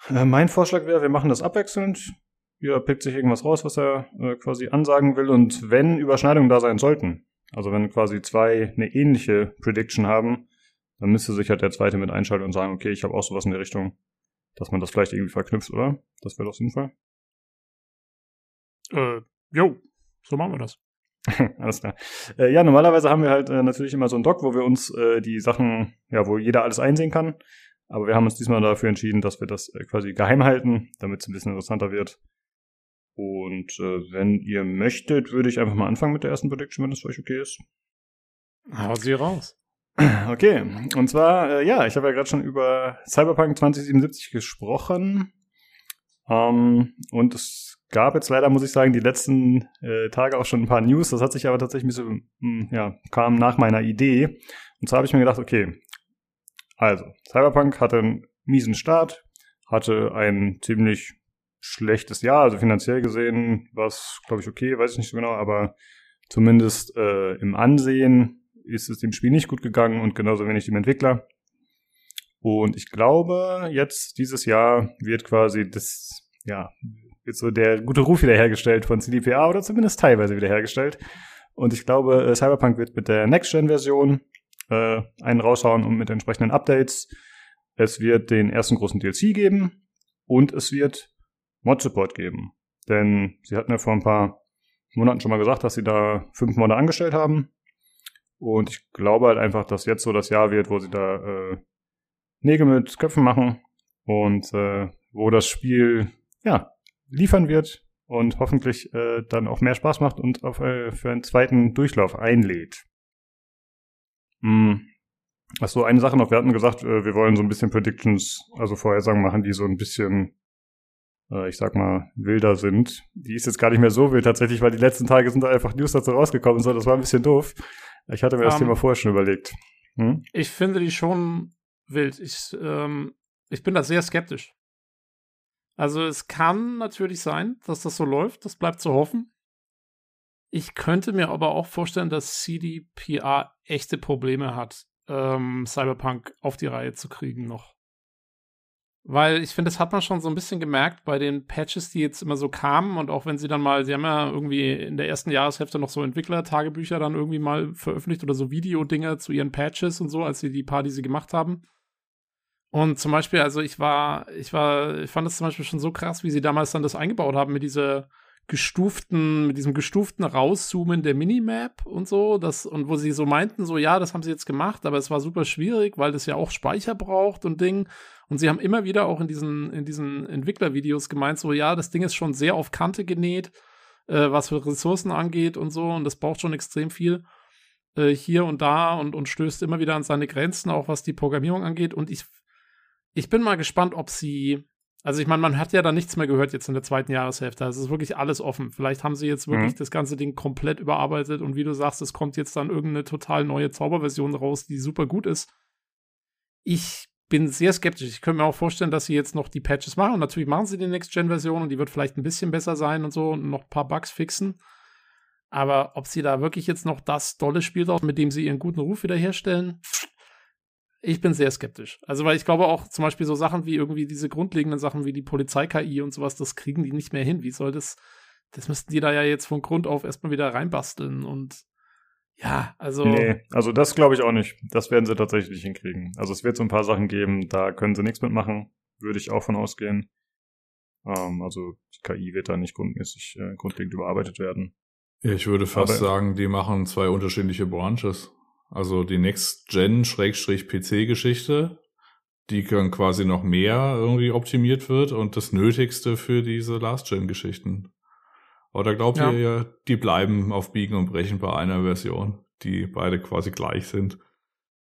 Mein Vorschlag wäre, wir machen das abwechselnd. Jeder pickt sich irgendwas raus, was er äh, quasi ansagen will. Und wenn Überschneidungen da sein sollten, also wenn quasi zwei eine ähnliche Prediction haben, dann müsste sich halt der zweite mit einschalten und sagen, okay, ich habe auch sowas in der Richtung, dass man das vielleicht irgendwie verknüpft, oder? Das wäre doch sinnvoll. Äh, jo, so machen wir das. Alles klar. Äh, ja, normalerweise haben wir halt äh, natürlich immer so einen Doc, wo wir uns äh, die Sachen, ja, wo jeder alles einsehen kann. Aber wir haben uns diesmal dafür entschieden, dass wir das äh, quasi geheim halten, damit es ein bisschen interessanter wird. Und äh, wenn ihr möchtet, würde ich einfach mal anfangen mit der ersten Prediction, wenn das für euch okay ist. Hau sie raus. Okay, und zwar, äh, ja, ich habe ja gerade schon über Cyberpunk 2077 gesprochen. Ähm, und es gab jetzt leider, muss ich sagen, die letzten äh, Tage auch schon ein paar News. Das hat sich aber tatsächlich ein bisschen, mh, hm, ja, kam nach meiner Idee. Und zwar habe ich mir gedacht, okay, also, Cyberpunk hatte einen miesen Start, hatte ein ziemlich schlechtes Jahr, also finanziell gesehen war es, glaube ich, okay, weiß ich nicht so genau, aber zumindest äh, im Ansehen ist es dem Spiel nicht gut gegangen und genauso wenig dem Entwickler. Und ich glaube, jetzt dieses Jahr wird quasi das, ja, wird so der gute Ruf wiederhergestellt von CDPA oder zumindest teilweise wiederhergestellt. Und ich glaube, äh, Cyberpunk wird mit der Next-Gen-Version äh, einen raushauen und mit entsprechenden Updates. Es wird den ersten großen DLC geben und es wird Mod-Support geben. Denn sie hatten ja vor ein paar Monaten schon mal gesagt, dass sie da fünf Modder angestellt haben. Und ich glaube halt einfach, dass jetzt so das Jahr wird, wo sie da äh, Nägel mit Köpfen machen und äh, wo das Spiel ja liefern wird und hoffentlich äh, dann auch mehr Spaß macht und auf, äh, für einen zweiten Durchlauf einlädt. Hm. Achso, eine Sache noch. Wir hatten gesagt, äh, wir wollen so ein bisschen Predictions, also Vorhersagen machen, die so ein bisschen, ich sag mal, wilder sind. Die ist jetzt gar nicht mehr so wild tatsächlich, weil die letzten Tage sind da einfach News dazu rausgekommen. So, das war ein bisschen doof. Ich hatte mir das um, ähm, Thema vorher schon überlegt. Hm? Ich finde die schon wild. Ich, ähm, ich bin da sehr skeptisch. Also es kann natürlich sein, dass das so läuft. Das bleibt zu hoffen. Ich könnte mir aber auch vorstellen, dass CDPR echte Probleme hat, ähm, Cyberpunk auf die Reihe zu kriegen noch. Weil ich finde, das hat man schon so ein bisschen gemerkt bei den Patches, die jetzt immer so kamen und auch wenn sie dann mal, sie haben ja irgendwie in der ersten Jahreshälfte noch so Entwickler-Tagebücher dann irgendwie mal veröffentlicht oder so Videodinger zu ihren Patches und so, als sie die paar, die sie gemacht haben. Und zum Beispiel, also ich war, ich war, ich fand es zum Beispiel schon so krass, wie sie damals dann das eingebaut haben mit dieser gestuften, mit diesem gestuften Rauszoomen der Minimap und so, das, und wo sie so meinten, so, ja, das haben sie jetzt gemacht, aber es war super schwierig, weil das ja auch Speicher braucht und Ding. Und sie haben immer wieder auch in diesen, in diesen Entwicklervideos gemeint, so, ja, das Ding ist schon sehr auf Kante genäht, äh, was für Ressourcen angeht und so, und das braucht schon extrem viel äh, hier und da und, und stößt immer wieder an seine Grenzen, auch was die Programmierung angeht. Und ich, ich bin mal gespannt, ob sie also ich meine, man hat ja da nichts mehr gehört jetzt in der zweiten Jahreshälfte. Also es ist wirklich alles offen. Vielleicht haben sie jetzt wirklich mhm. das ganze Ding komplett überarbeitet und wie du sagst, es kommt jetzt dann irgendeine total neue Zauberversion raus, die super gut ist. Ich bin sehr skeptisch. Ich könnte mir auch vorstellen, dass sie jetzt noch die Patches machen. Und natürlich machen sie die Next-Gen-Version und die wird vielleicht ein bisschen besser sein und so und noch ein paar Bugs fixen. Aber ob sie da wirklich jetzt noch das dolle Spiel drauf, mit dem sie ihren guten Ruf wiederherstellen, ich bin sehr skeptisch. Also, weil ich glaube auch zum Beispiel so Sachen wie irgendwie diese grundlegenden Sachen wie die Polizei-KI und sowas, das kriegen die nicht mehr hin. Wie soll das, das müssten die da ja jetzt von Grund auf erstmal wieder reinbasteln und ja, also. Nee, also das glaube ich auch nicht. Das werden sie tatsächlich nicht hinkriegen. Also es wird so ein paar Sachen geben, da können sie nichts mitmachen, würde ich auch von ausgehen. Ähm, also die KI wird da nicht grundmäßig äh, grundlegend überarbeitet werden. Ich würde fast Aber, sagen, die machen zwei unterschiedliche Branches. Also die Next-Gen-PC-Geschichte, die dann quasi noch mehr irgendwie optimiert wird und das Nötigste für diese Last-Gen-Geschichten. Oder glaubt ja. ihr, die bleiben auf Biegen und Brechen bei einer Version, die beide quasi gleich sind?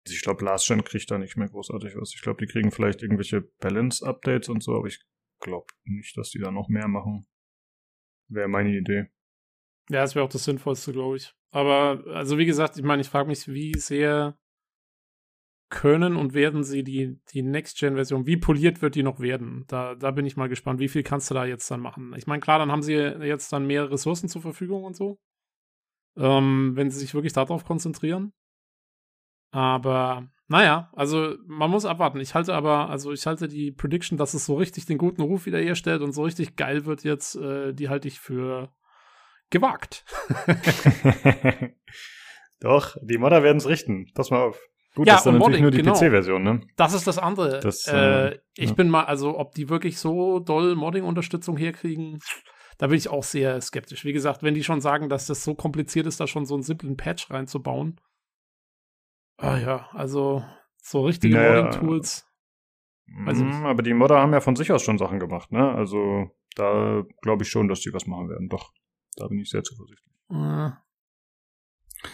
Ich glaube, Last Gen kriegt da nicht mehr großartig was. Ich glaube, die kriegen vielleicht irgendwelche Balance-Updates und so, aber ich glaube nicht, dass die da noch mehr machen. Wäre meine Idee. Ja, das wäre auch das Sinnvollste, glaube ich. Aber, also wie gesagt, ich meine, ich frage mich, wie sehr können und werden sie die, die Next-Gen-Version, wie poliert wird die noch werden? Da, da bin ich mal gespannt, wie viel kannst du da jetzt dann machen? Ich meine, klar, dann haben sie jetzt dann mehr Ressourcen zur Verfügung und so. Ähm, wenn sie sich wirklich darauf konzentrieren. Aber, naja, also man muss abwarten. Ich halte aber, also ich halte die Prediction, dass es so richtig den guten Ruf wiederherstellt und so richtig geil wird jetzt, äh, die halte ich für gewagt. Doch, die Modder werden es richten. Pass mal auf. Gut, Ja, das ist dann natürlich Modding, nur die genau. PC-Version, ne? Das ist das andere. Das, äh, äh, ich ja. bin mal, also ob die wirklich so doll Modding-Unterstützung herkriegen, da bin ich auch sehr skeptisch. Wie gesagt, wenn die schon sagen, dass das so kompliziert ist, da schon so einen simplen Patch reinzubauen. Ah ja, also so richtige Naja. Modding-Tools. Also- Mhm, aber die Modder haben ja von sich aus schon Sachen gemacht, ne? Also da glaube ich schon, dass die was machen werden. Doch, da bin ich sehr zuversichtlich. Äh.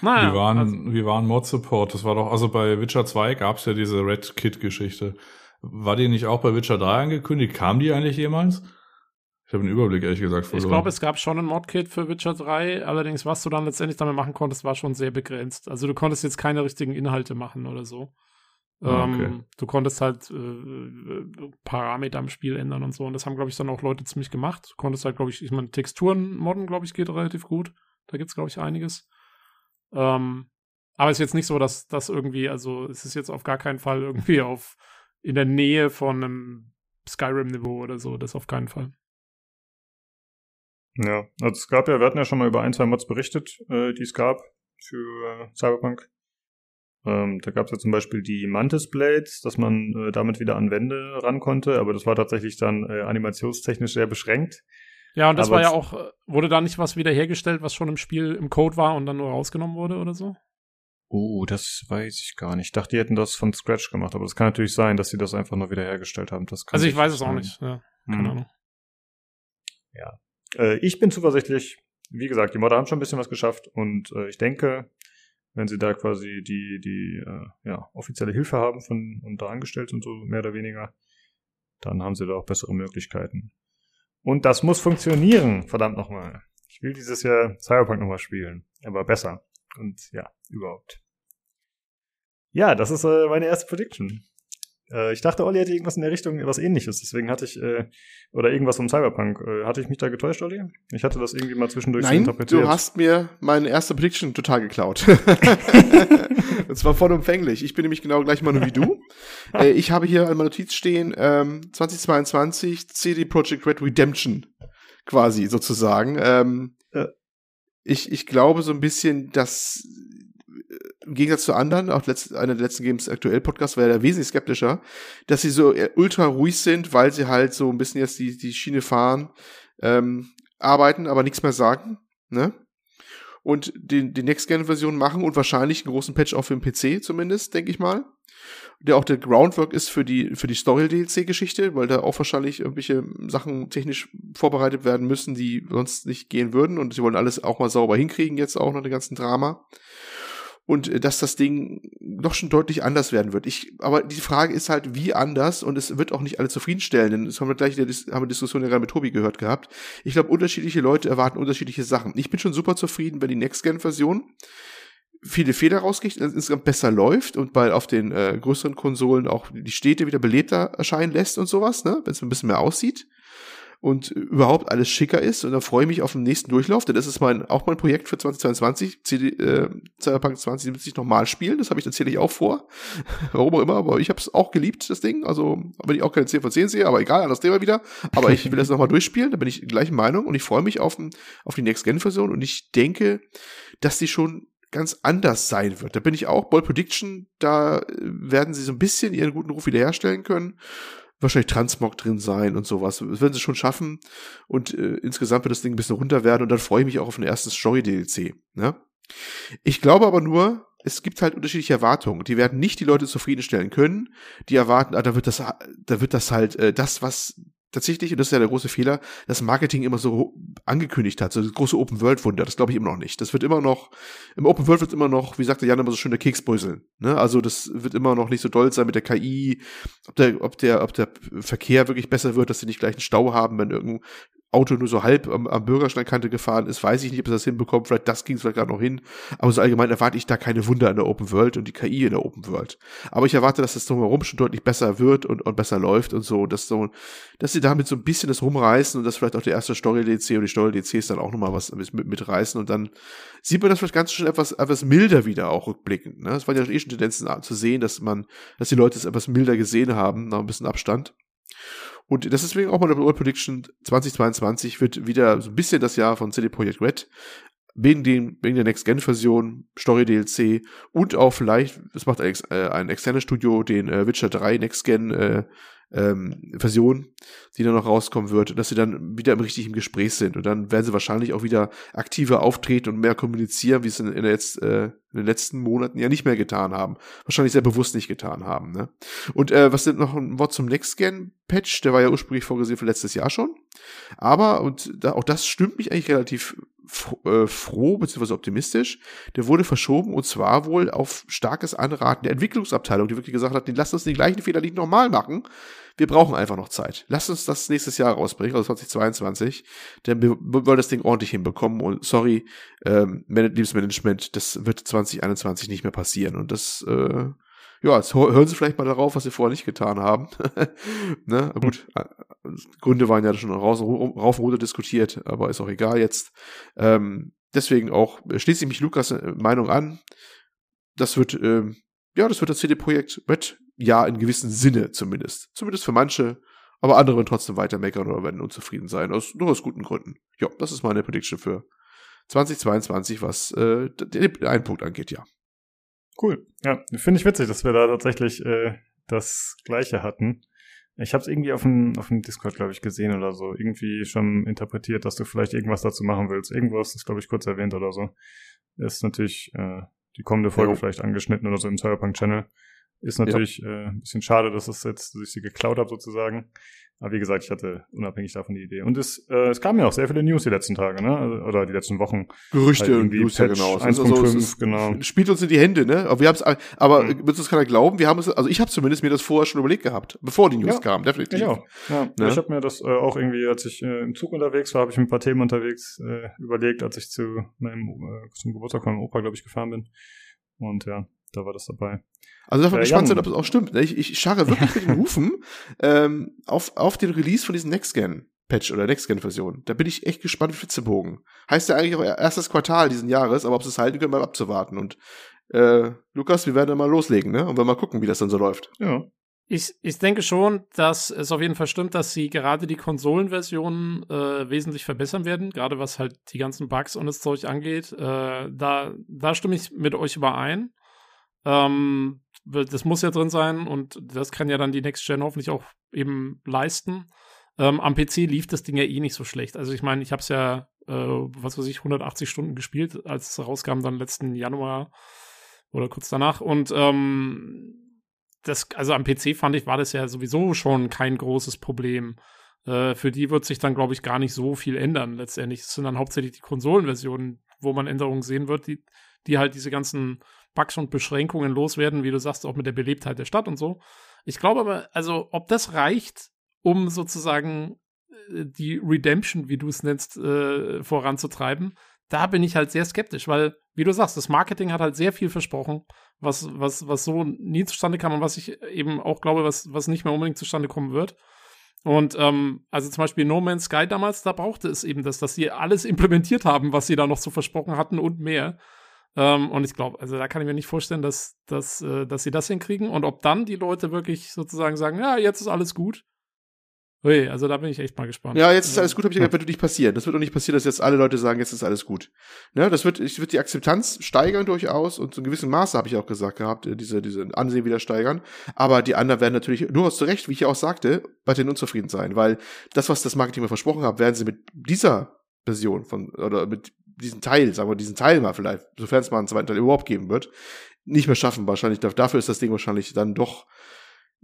Naja, wir waren, also, wir waren Mod-Support. Das war doch, also bei Witcher 2 gab's ja diese Red Kit-Geschichte. War die nicht auch bei Witcher 3 angekündigt? Kam die eigentlich jemals? Ich habe den Überblick ehrlich gesagt ich verloren. glaube, es gab schon ein Modkit für Witcher 3, allerdings, was du dann letztendlich damit machen konntest, war schon sehr begrenzt. Also du konntest jetzt keine richtigen Inhalte machen oder so. Ah, Ähm, okay. du konntest halt äh, Parameter im Spiel ändern und so. Und das haben, glaube ich, dann auch Leute ziemlich gemacht. Du konntest halt, glaube ich, ich meine, Texturen modden, glaube ich, geht relativ gut. Da gibt's glaube ich, einiges. Ähm, aber es ist jetzt nicht so, dass das irgendwie, also es ist jetzt auf gar keinen Fall irgendwie auf in der Nähe von einem Skyrim-Niveau oder so. Das auf keinen Fall. Ja, also es gab ja, wir hatten ja schon mal über ein, zwei Mods berichtet, äh, die es gab für äh, Cyberpunk. Ähm, da gab es ja zum Beispiel die Mantis Blades, dass man äh, damit wieder an Wände ran konnte, aber das war tatsächlich dann äh, animationstechnisch sehr beschränkt. Ja, und das Aber war ja auch, äh, wurde da nicht was wiederhergestellt, was schon im Spiel im Code war und dann nur rausgenommen wurde oder so? Oh, das weiß ich gar nicht. Ich dachte, die hätten das von Scratch gemacht, aber das kann natürlich sein, dass sie das einfach nur wiederhergestellt haben. Das Also ich weiß es auch nicht. Ja, keine Ahnung. Äh, ich bin zuversichtlich. Wie gesagt, die Modder haben schon ein bisschen was geschafft und äh, ich denke, wenn sie da quasi die, die äh, ja, offizielle Hilfe haben von und da angestellt sind, so mehr oder weniger, dann haben sie da auch bessere Möglichkeiten. Und das muss funktionieren, verdammt nochmal. Ich will dieses Jahr Cyberpunk nochmal spielen, aber besser. Und ja, überhaupt. Ja, das ist äh, meine erste Prediction. Äh, ich dachte, Olli hätte irgendwas in der Richtung, was ähnliches. Deswegen hatte ich, äh, oder irgendwas um Cyberpunk. Äh, hatte ich mich da getäuscht, Olli? Ich hatte das irgendwie mal zwischendurch so Nein, interpretiert. du hast mir meine erste Prediction total geklaut. Und zwar vollumfänglich. Ich bin nämlich genau gleich mal wie du. äh, ich habe hier meiner Notiz stehen, ähm, 2022 CD Projekt Red Redemption quasi sozusagen. Ähm, Ja. ich, ich glaube so ein bisschen, dass im Gegensatz zu anderen, auch letzt, einer der letzten Games aktuell Podcast war ja da wesentlich skeptischer, dass sie so äh, ultra ruhig sind, weil sie halt so ein bisschen jetzt die, die Schiene fahren, ähm, arbeiten, aber nichts mehr sagen, ne? Und die, die Next-Gen-Version machen und wahrscheinlich einen großen Patch auch für den PC zumindest, denke ich mal. Der auch der Groundwork ist für die, für die Story-DLC-Geschichte, weil da auch wahrscheinlich irgendwelche Sachen technisch vorbereitet werden müssen, die sonst nicht gehen würden. Und sie wollen alles auch mal sauber hinkriegen, jetzt auch nach dem ganzen Drama und äh, dass das Ding doch schon deutlich anders werden wird. Ich, aber die Frage ist halt, wie anders und es wird auch nicht alle zufriedenstellen, denn das haben wir gleich in der haben wir Diskussion ja gerade mit Tobi gehört gehabt. Ich glaube, unterschiedliche Leute erwarten unterschiedliche Sachen. Ich bin schon super zufrieden, wenn die Next-Gen-Version viele Fehler und insgesamt besser läuft und bei auf den äh, größeren Konsolen auch die Städte wieder belebter erscheinen lässt und sowas, ne, wenn es ein bisschen mehr aussieht und überhaupt alles schicker ist. Und dann freue ich mich auf den nächsten Durchlauf, denn das ist mein, auch mein Projekt für 2022, CD, äh, Cyberpunk 2070 nochmal spielen. Das habe ich tatsächlich auch vor. Warum auch immer, aber ich habe es auch geliebt, das Ding. Also, wenn ich auch keine 10 von 10 sehe, aber egal, anderes Thema wieder. Aber ich will das nochmal durchspielen, da bin ich gleichen Meinung und ich freue mich auf, den, auf die Next-Gen-Version und ich denke, dass die schon ganz anders sein wird. Da bin ich auch, Bold Prediction, da äh, werden sie so ein bisschen ihren guten Ruf wiederherstellen können wahrscheinlich Transmog drin sein und sowas. Das werden sie schon schaffen. Und äh, insgesamt wird das Ding ein bisschen runter werden und dann freue ich mich auch auf ein erstes Story-DLC. Ne? Ich glaube aber nur, es gibt halt unterschiedliche Erwartungen. Die werden nicht die Leute zufriedenstellen können. Die erwarten, ah, da wird das, da wird das halt äh, das, was tatsächlich, und das ist ja der große Fehler, das Marketing immer so angekündigt hat, so das große Open-World-Wunder, das glaube ich immer noch nicht. Das wird immer noch, im Open-World wird immer noch, wie sagte Jan immer so schön, der Keksbröseln. Ne? Also das wird immer noch nicht so doll sein mit der KI, ob der, ob der, ob der Verkehr wirklich besser wird, dass sie nicht gleich einen Stau haben, wenn irgendein Auto nur so halb am, am Bürgersteinkante gefahren ist, weiß ich nicht, ob es das hinbekommt. Vielleicht das ging es vielleicht gerade noch hin. Aber so allgemein erwarte ich da keine Wunder in der Open World und die KI in der Open World. Aber ich erwarte, dass das drumherum schon deutlich besser wird und, und besser läuft und so, dass so, dass sie damit so ein bisschen das rumreißen und dass vielleicht auch der erste Story-DC und die Story-DCs dann auch nochmal was mit, mitreißen und dann sieht man das vielleicht ganz schon etwas, etwas milder wieder auch rückblickend. Ne? Es waren ja eh schon Tendenzen zu sehen, dass man, dass die Leute es etwas milder gesehen haben, nach ein bisschen Abstand. Und das ist deswegen auch meine World Prediction 2022 wird wieder so ein bisschen das Jahr von CD Projekt Red. wegen, den, wegen der Next-Gen-Version, Story-DLC und auch vielleicht, es macht ein, äh, ein externes Studio, den äh, Witcher 3 Next-Gen äh, ähm, Version, die dann noch rauskommen wird, dass sie dann wieder im richtigen Gespräch sind. Und dann werden sie wahrscheinlich auch wieder aktiver auftreten und mehr kommunizieren, wie sie in, der jetzt, äh, in den letzten Monaten ja nicht mehr getan haben. Wahrscheinlich sehr bewusst nicht getan haben. Ne? Und äh, was sind noch ein Wort zum Next-Gen-Patch? Der war ja ursprünglich vorgesehen für letztes Jahr schon. Aber, und da, auch das stimmt mich eigentlich relativ äh, froh bzw. optimistisch. Der wurde verschoben und zwar wohl auf starkes Anraten der Entwicklungsabteilung, die wirklich gesagt hat, lasst uns die gleichen Fehler nicht nochmal machen. Wir brauchen einfach noch Zeit. Lasst uns das nächstes Jahr rausbringen, also 2022, denn wir wollen das Ding ordentlich hinbekommen und sorry, ähm, liebes Management, das wird 2021 nicht mehr passieren und das äh, ja, jetzt hören Sie vielleicht mal darauf, was Sie vorher nicht getan haben. ne? Gut, äh, Gründe waren ja schon raus, rauf und runter diskutiert, aber ist auch egal jetzt. Ähm, deswegen auch schließe ich mich Lukas äh, Meinung an. Das wird, ähm, ja, das wird das CD-Projekt Red, ja, in gewissem Sinne zumindest. Zumindest für manche, aber andere werden trotzdem weiter meckern oder werden unzufrieden sein, aus, nur aus guten Gründen. Ja, das ist meine Prediction für 2022, was äh, den einen Punkt angeht, ja. Cool. Ja, finde ich witzig, dass wir da tatsächlich äh, das Gleiche hatten. Ich habe es irgendwie auf dem, auf dem Discord, glaube ich, gesehen oder so. Irgendwie schon interpretiert, dass du vielleicht irgendwas dazu machen willst. Irgendwo ist das, glaube ich, kurz erwähnt oder so. Ist natürlich äh, die kommende Folge ja. vielleicht angeschnitten oder so im Cyberpunk-Channel. Ist natürlich ja. äh, ein bisschen schade, dass es jetzt sich sie geklaut hat sozusagen. Aber wie gesagt, ich hatte unabhängig davon die Idee. Und es, äh, es kamen ja auch sehr viele News die letzten Tage, ne? Also, oder die letzten Wochen. Gerüchte halt und News, ja genau. 1.5, also, genau. Spielt uns in die Hände, ne? Aber wir haben es, aber mhm. wird uns keiner glauben, wir haben es, also ich habe zumindest mir das vorher schon überlegt gehabt, bevor die News ja, kamen, definitiv. Genau. Ja. Ne? Ich habe mir das äh, auch irgendwie, als ich äh, im Zug unterwegs war, habe ich mir ein paar Themen unterwegs äh, überlegt, als ich zu meinem äh, zum Geburtstag von meinem Opa, glaube ich, gefahren bin. Und ja, da war das dabei. Also davon äh, gespannt sein, ob es auch stimmt. Ich, ich scharre wirklich mit den Hufen ähm, auf, auf den Release von diesem Next-Gen-Patch oder Next-Gen-Version. Da bin ich echt gespannt wie Fitzebogen. Heißt ja eigentlich auch erstes Quartal diesen Jahres, aber ob sie es halten können, mal abzuwarten. Und äh, Lukas, wir werden dann mal loslegen, ne? Und wir mal gucken, wie das dann so läuft. Ja. Ich, ich denke schon, dass es auf jeden Fall stimmt, dass sie gerade die Konsolenversionen äh, wesentlich verbessern werden, gerade was halt die ganzen Bugs und das Zeug angeht. Äh, da, da stimme ich mit euch überein. Ähm, das muss ja drin sein und das kann ja dann die Next Gen hoffentlich auch eben leisten. Ähm, am PC lief das Ding ja eh nicht so schlecht. Also ich meine, ich habe es ja, äh, was weiß ich, 180 Stunden gespielt, als es rauskam dann letzten Januar oder kurz danach. Und ähm, das, also am PC fand ich, war das ja sowieso schon kein großes Problem. Äh, für die wird sich dann, glaube ich, gar nicht so viel ändern letztendlich. Es sind dann hauptsächlich die Konsolenversionen, wo man Änderungen sehen wird, die, die halt diese ganzen Bugs und Beschränkungen loswerden, wie du sagst, auch mit der Belebtheit der Stadt und so. Ich glaube aber, also, ob das reicht, um sozusagen äh, die Redemption, wie du es nennst, äh, voranzutreiben, da bin ich halt sehr skeptisch, weil, wie du sagst, das Marketing hat halt sehr viel versprochen, was, was, was so nie zustande kam und was ich eben auch glaube, was, was nicht mehr unbedingt zustande kommen wird. Und ähm, also zum Beispiel No Man's Sky damals, da brauchte es eben das, dass sie alles implementiert haben, was sie da noch so versprochen hatten und mehr. Ähm, und ich glaube, also da kann ich mir nicht vorstellen, dass, dass, äh, dass sie das hinkriegen. Und ob dann die Leute wirklich sozusagen sagen, ja, jetzt ist alles gut. Ui, also da bin ich echt mal gespannt. Ja, jetzt ist alles gut, habe ich gesagt, wird nicht passieren. Das wird doch nicht passieren, dass jetzt alle Leute sagen, jetzt ist alles gut. Ne, das wird, ich wird die Akzeptanz steigern durchaus und zu einem gewissen Maße habe ich auch gesagt gehabt, äh, diese, diese Ansehen wieder steigern. Aber die anderen werden natürlich nur aus Recht, wie ich auch sagte, weiterhin unzufrieden sein, weil das, was das Marketing mir versprochen hat, werden sie mit dieser Version von, oder mit diesen Teil, sagen wir diesen Teil mal vielleicht, sofern es mal einen zweiten Teil überhaupt geben wird, nicht mehr schaffen wahrscheinlich. Dafür ist das Ding wahrscheinlich dann doch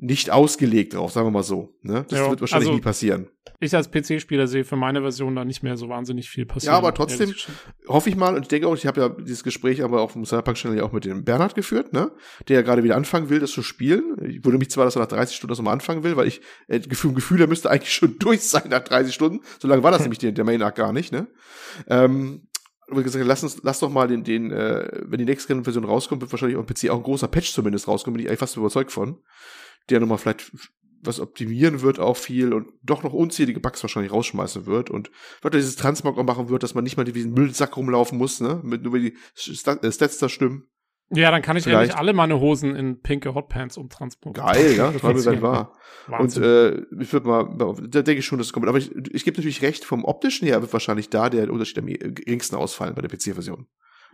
nicht ausgelegt drauf, sagen wir mal so. Ne? Das ja, wird wahrscheinlich also, nie passieren. Ich als PC-Spieler sehe für meine Version da nicht mehr so wahnsinnig viel passieren. Ja, aber trotzdem hoffe ich mal und ich denke auch, ich habe ja dieses Gespräch aber auch im Cyberpunk-Channel ja auch mit dem Bernhard geführt, ne? der ja gerade wieder anfangen will, das zu spielen. Ich wundere mich zwar, dass er nach 30 Stunden das nochmal anfangen will, weil ich äh, Gefühl, Gefühl, er müsste eigentlich schon durch sein nach 30 Stunden. So lange war das nämlich der, der Main-Arc gar nicht. Ne? Ähm, wie gesagt, lass uns, lass doch mal den, den, äh, wenn die nächste Version rauskommt, wird wahrscheinlich auf dem PC auch ein großer Patch zumindest rauskommen, bin ich eigentlich fast überzeugt von. Der nochmal vielleicht was optimieren wird auch viel und doch noch unzählige Bugs wahrscheinlich rausschmeißen wird und was dieses Transmog auch machen wird, dass man nicht mal diesen Müllsack rumlaufen muss, ne, mit nur die äh, Stats da stimmen. Ja, dann kann ich Vielleicht- endlich alle meine Hosen in pinke Hotpants umtransportieren. Geil, ja, das war mir dann wahr. Und Wahnsinn. äh, ich würde mal, da denke ich schon, dass es kommt. Aber ich, ich gebe natürlich recht, vom optischen her wird wahrscheinlich da der Unterschied am geringsten ausfallen bei der PC-Version.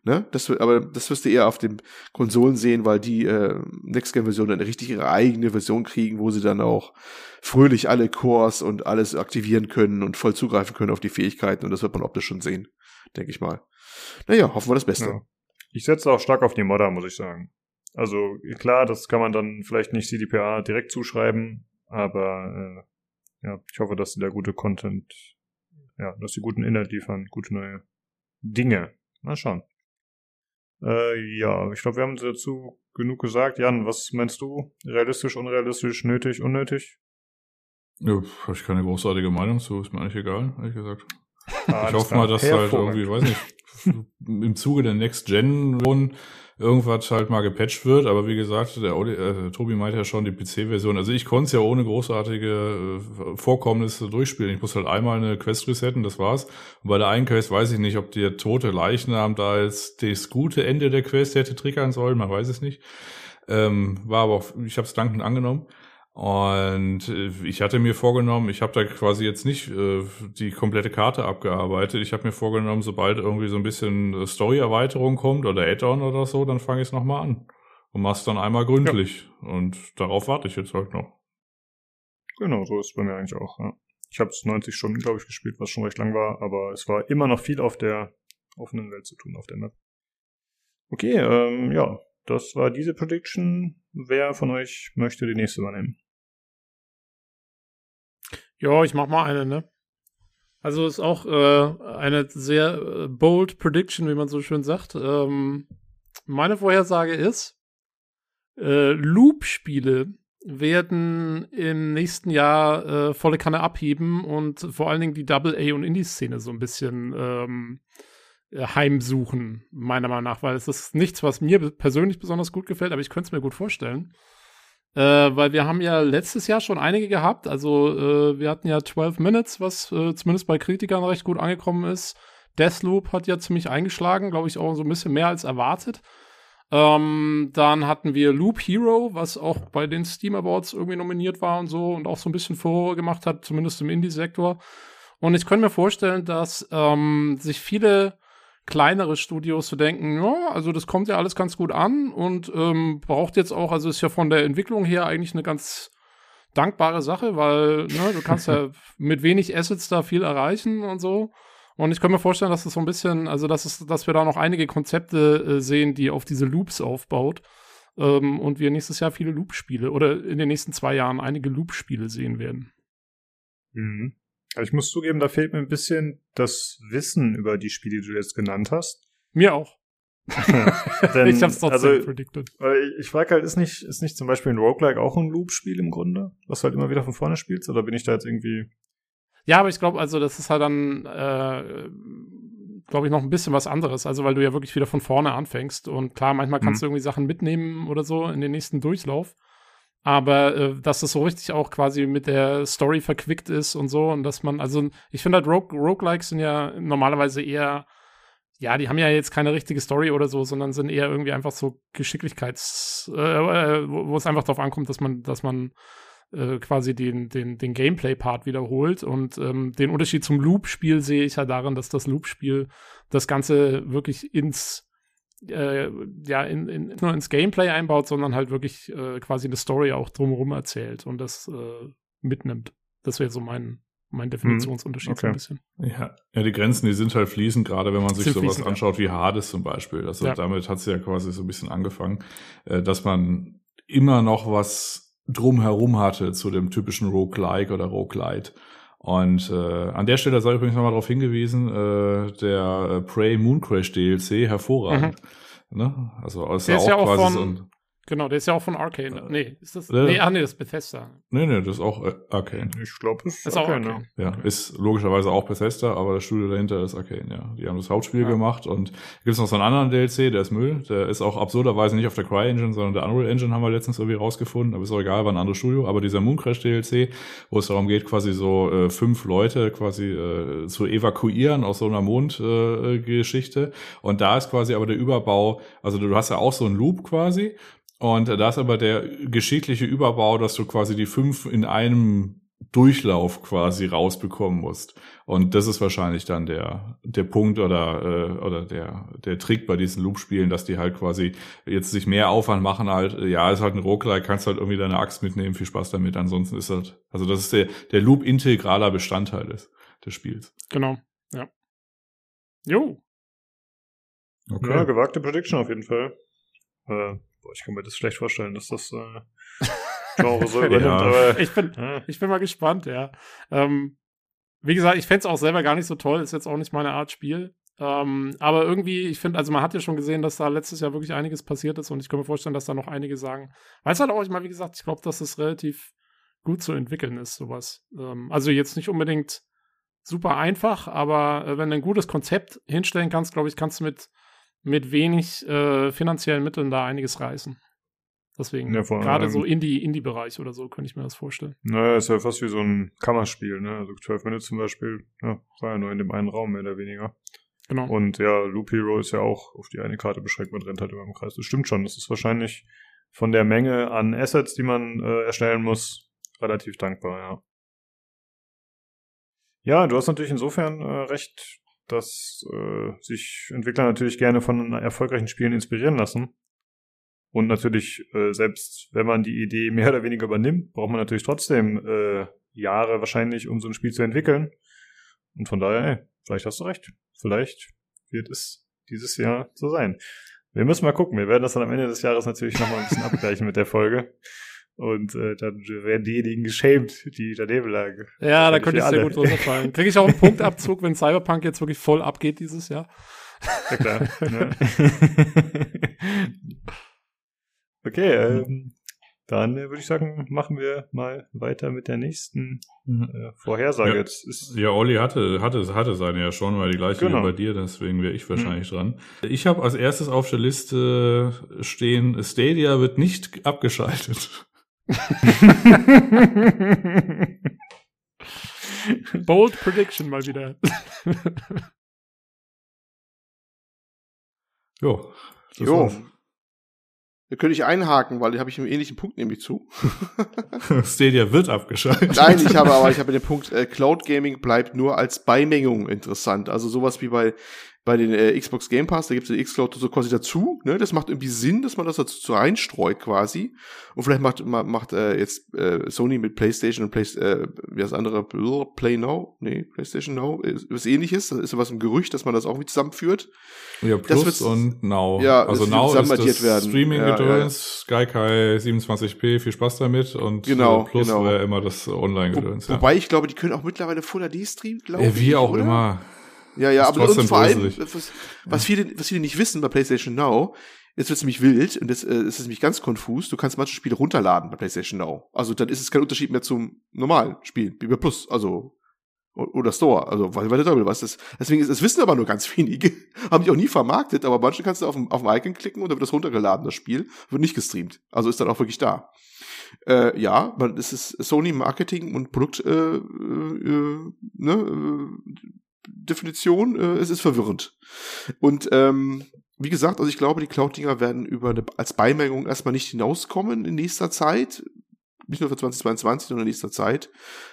Ne? Das, aber das wirst du eher auf den Konsolen sehen, weil die äh, Next-Gen-Version dann richtig ihre eigene Version kriegen, wo sie dann auch fröhlich alle Cores und alles aktivieren können und voll zugreifen können auf die Fähigkeiten. Und das wird man optisch schon sehen, denke ich mal. Naja, hoffen wir das Beste. Ja. Ich setze auch stark auf die Modder, muss ich sagen. Also klar, das kann man dann vielleicht nicht CDPA direkt zuschreiben, aber äh, ja, ich hoffe, dass sie da gute Content, ja, dass sie guten Inhalt liefern, gute neue Dinge. Mal schauen. Äh, ja, ich glaube, wir haben dazu genug gesagt. Jan, was meinst du? Realistisch, unrealistisch, nötig, unnötig? Ja, habe ich keine großartige Meinung zu, ist mir eigentlich egal, ehrlich gesagt. Ah, ich hoffe mal, dass halt irgendwie, weiß nicht, im Zuge der Next Gen irgendwas halt mal gepatcht wird, aber wie gesagt, der Oli, äh, Tobi meinte ja schon die PC-Version. Also ich konnte es ja ohne großartige äh, Vorkommnisse durchspielen. Ich muss halt einmal eine Quest resetten, das war's. Und bei der einen Quest weiß ich nicht, ob der tote Leichnam da jetzt das gute Ende der Quest hätte triggern sollen, man weiß es nicht. Ähm, war aber auch, ich habe es dankend angenommen. Und äh, ich hatte mir vorgenommen, ich habe da quasi jetzt nicht äh, die komplette Karte abgearbeitet. Ich habe mir vorgenommen, sobald irgendwie so ein bisschen äh, Story-Erweiterung kommt oder Add-on oder so, dann fange ich es nochmal an. Und mach's dann einmal gründlich. Und darauf warte ich jetzt halt noch. Genau, so ist es bei mir eigentlich auch. Ja. Ich habe es 90 Stunden, glaube ich, gespielt, was schon recht lang war, aber es war immer noch viel auf der offenen Welt zu tun, auf der Map. Okay, ähm, ja, das war diese Prediction. Wer von euch möchte die nächste übernehmen? Ja, ich mach mal eine, ne? Also ist auch äh, eine sehr äh, bold Prediction, wie man so schön sagt. Ähm, meine Vorhersage ist, äh, Loop-Spiele werden im nächsten Jahr äh, volle Kanne abheben und vor allen Dingen die Double-A- und Indie-Szene so ein bisschen ähm, äh, heimsuchen, meiner Meinung nach, weil es ist nichts, was mir persönlich besonders gut gefällt, aber ich könnte es mir gut vorstellen. Äh, weil wir haben ja letztes Jahr schon einige gehabt. Also äh, wir hatten ja 12 Minutes, was äh, zumindest bei Kritikern recht gut angekommen ist. Deathloop hat ja ziemlich eingeschlagen, glaube ich, auch so ein bisschen mehr als erwartet. Ähm, dann hatten wir Loop Hero, was auch bei den Steam Awards irgendwie nominiert war und so und auch so ein bisschen Furore gemacht hat, zumindest im Indie-Sektor. Und ich könnte mir vorstellen, dass ähm, sich viele kleinere Studios zu denken, ja, also das kommt ja alles ganz gut an und ähm, braucht jetzt auch, also ist ja von der Entwicklung her eigentlich eine ganz dankbare Sache, weil ne, du kannst ja mit wenig Assets da viel erreichen und so. Und ich kann mir vorstellen, dass es so ein bisschen, also dass es, dass wir da noch einige Konzepte äh, sehen, die auf diese Loops aufbaut. Ähm, und wir nächstes Jahr viele Loop-Spiele oder in den nächsten zwei Jahren einige Loop-Spiele sehen werden. Mhm. Also ich muss zugeben, da fehlt mir ein bisschen das Wissen über die Spiele, die du jetzt genannt hast. Mir auch. Denn, ich hab's trotzdem also, predicted. ich frage halt, ist nicht, ist nicht zum Beispiel ein Roguelike auch ein Loop-Spiel im Grunde? Was du halt immer wieder von vorne spielst? Oder bin ich da jetzt irgendwie. Ja, aber ich glaube, also das ist halt dann, äh, glaube ich, noch ein bisschen was anderes. Also weil du ja wirklich wieder von vorne anfängst. Und klar, manchmal kannst Mhm. du irgendwie Sachen mitnehmen oder so in den nächsten Durchlauf. Aber äh, dass es so richtig auch quasi mit der Story verquickt ist und so und dass man, also ich finde halt Rogue, Roguelikes sind ja normalerweise eher, ja, die haben ja jetzt keine richtige Story oder so, sondern sind eher irgendwie einfach so Geschicklichkeits, äh, äh, wo, es einfach darauf ankommt, dass man, dass man äh, quasi den, den, den Gameplay-Part wiederholt. Und ähm, den Unterschied zum Loop-Spiel sehe ich halt darin, dass das Loop-Spiel das Ganze wirklich ins äh, ja, in, in, nicht nur ins Gameplay einbaut, sondern halt wirklich äh, quasi eine Story auch drumherum erzählt und das äh, mitnimmt. Das wäre so mein, mein Definitionsunterschied so Okay. ein bisschen. Ja. ja, die Grenzen, die sind halt fließend, gerade wenn man sich sowas fließend, ja. anschaut wie Hades zum Beispiel. Also Ja. damit hat sie ja quasi so ein bisschen angefangen, äh, dass man immer noch was drumherum hatte zu dem typischen Roguelike oder Roguelite. Und äh, an der Stelle sei übrigens nochmal darauf hingewiesen, äh, der äh, Prey Mooncrash DLC, hervorragend. Ne? Also ist Mhm. Der ja ist ja auch auch quasi von- so ein Genau, der ist ja auch von Arcane. Äh, nee, ist das? äh, nee, ach nee, das ist Bethesda. Nee, nee, das ist auch äh, Arcane. Ich glaube, es Ist auch okay, ne? Arcane. Ja, ist logischerweise auch Bethesda, aber das Studio dahinter ist Arcane, ja. Die haben das Hauptspiel Ja. gemacht und gibt's noch so einen anderen DLC, der ist Müll. Der ist auch absurderweise nicht auf der Cry-Engine, sondern der Unreal Engine haben wir letztens irgendwie rausgefunden, aber ist auch egal, war ein anderes Studio. Aber dieser Mooncrash DLC, wo es darum geht, quasi so äh, fünf Leute quasi äh, zu evakuieren aus so einer Mondgeschichte. Äh, Geschichte. und da ist quasi aber der Überbau, also du hast ja auch so einen Loop quasi und da ist aber der geschichtliche Überbau, dass du quasi die fünf in einem Durchlauf quasi rausbekommen musst. Und das ist wahrscheinlich dann der der Punkt oder äh, oder der der Trick bei diesen Loop-Spielen, dass die halt quasi jetzt sich mehr Aufwand machen halt. Ja, ist halt ein Roguelike, kannst halt irgendwie deine Axt mitnehmen, viel Spaß damit. Ansonsten ist halt also das ist der der Loop integraler Bestandteil des des Spiels. Genau, ja. Jo, Ja, gewagte Prediction auf jeden Fall. Äh, boah, ich kann mir das schlecht vorstellen, dass das äh, Genre so übernimmt, Ja. aber ich bin, ja. ich bin mal gespannt, ja. Ähm, wie gesagt, ich fänd's auch selber gar nicht so toll, ist jetzt auch nicht meine Art Spiel. Ähm, aber irgendwie, ich finde, also man hat ja schon gesehen, dass da letztes Jahr wirklich einiges passiert ist und ich kann mir vorstellen, dass da noch einige sagen. Weiß halt auch, ich mal, wie gesagt, ich glaube, dass es relativ gut zu entwickeln ist, sowas. Ähm, also jetzt nicht unbedingt super einfach, aber äh, wenn du ein gutes Konzept hinstellen kannst, glaube ich, kannst du mit, mit wenig äh, finanziellen Mitteln da einiges reißen. Deswegen, Ja, gerade so Indie- Indie-Bereich oder so, könnte ich mir das vorstellen. Naja, ist ja fast wie so ein Kammerspiel, ne? Also 12 Minutes zum Beispiel, ja, war ja nur in dem einen Raum, mehr oder weniger. Genau. Und ja, Loop Hero ist ja auch auf die eine Karte beschränkt, man rennt halt immer im Kreis. Das stimmt schon. Das ist wahrscheinlich von der Menge an Assets, die man äh, erstellen muss, relativ dankbar, ja. Ja, du hast natürlich insofern äh, recht, dass äh, sich Entwickler natürlich gerne von erfolgreichen Spielen inspirieren lassen. Und natürlich, äh, selbst wenn man die Idee mehr oder weniger übernimmt, braucht man natürlich trotzdem äh, Jahre wahrscheinlich, um so ein Spiel zu entwickeln. Und von daher, ey, vielleicht hast du recht. Vielleicht wird es dieses Jahr so sein. Wir müssen mal gucken. Wir werden das dann am Ende des Jahres natürlich nochmal ein bisschen abgleichen mit der Folge. Und äh, dann werden diejenigen geschämt, die daneben lagen. Ja, da könnte ich sehr alle. gut runterfallen. Kriege ich auch einen Punktabzug, wenn Cyberpunk jetzt wirklich voll abgeht dieses Jahr? Ja klar. ne? okay, ähm, dann äh, würde ich sagen, machen wir mal weiter mit der nächsten äh, Vorhersage. Ja. Jetzt ist Ja, Olli hatte, hatte, hatte seine ja schon, weil die gleiche Genau. wie bei dir, deswegen wäre ich wahrscheinlich dran. Ich habe als erstes auf der Liste stehen, Stadia wird nicht abgeschaltet. Bold Prediction mal wieder. Jo. das Jo. war's. Da könnte ich einhaken, weil da habe ich einen ähnlichen Punkt nämlich zu. Stadia wird abgeschaltet. Nein, ich habe aber ich habe den Punkt, äh, Cloud Gaming bleibt nur als Beimengung interessant. Also sowas wie bei bei den äh, Xbox Game Pass, da gibt es den Xcloud so quasi dazu. Ne? Das macht irgendwie Sinn, dass man das dazu reinstreut quasi. Und vielleicht macht ma- macht äh, jetzt äh, Sony mit PlayStation und Play, äh, wie das andere Play Now, nee PlayStation Now, ist was Ähnliches. Das ist ja was im Gerücht, dass man das auch irgendwie zusammenführt. Ja, Das Plus wird's- und Now. Ja, also das Now ist das werden. Streaming-Gedöns, Skykai 27p, viel Spaß damit und Genau, äh, Plus genau. wäre immer das Online-Gedöns. Wo, Ja. Wobei ich glaube, die können auch mittlerweile Full HD streamen, glaube Ja, ich. wie auch oder? immer. Ja, ja, aber und vor allem, was, was, viele, was viele nicht wissen bei PlayStation Now, jetzt wird es nämlich wild und das äh, ist nämlich ganz konfus. Du kannst manche Spiele runterladen bei PlayStation Now. Also dann ist es kein Unterschied mehr zum normalen Spiel, bei Plus, also oder Store, also weil der Teufel was das. Deswegen ist es wissen aber nur ganz wenige, haben die auch nie vermarktet, aber manche kannst du auf dem auf dem Icon klicken und dann wird das runtergeladen, das Spiel wird nicht gestreamt. Also ist dann auch wirklich da. Äh, ja, man, es ist Sony Marketing und Produkt äh, äh, äh, ne, äh, Definition, äh, es ist verwirrend. Und ähm, wie gesagt, also ich glaube, die Cloud-Dinger werden über eine, als Beimengung erstmal nicht hinauskommen in nächster Zeit. Nicht nur für 2022, sondern in nächster Zeit,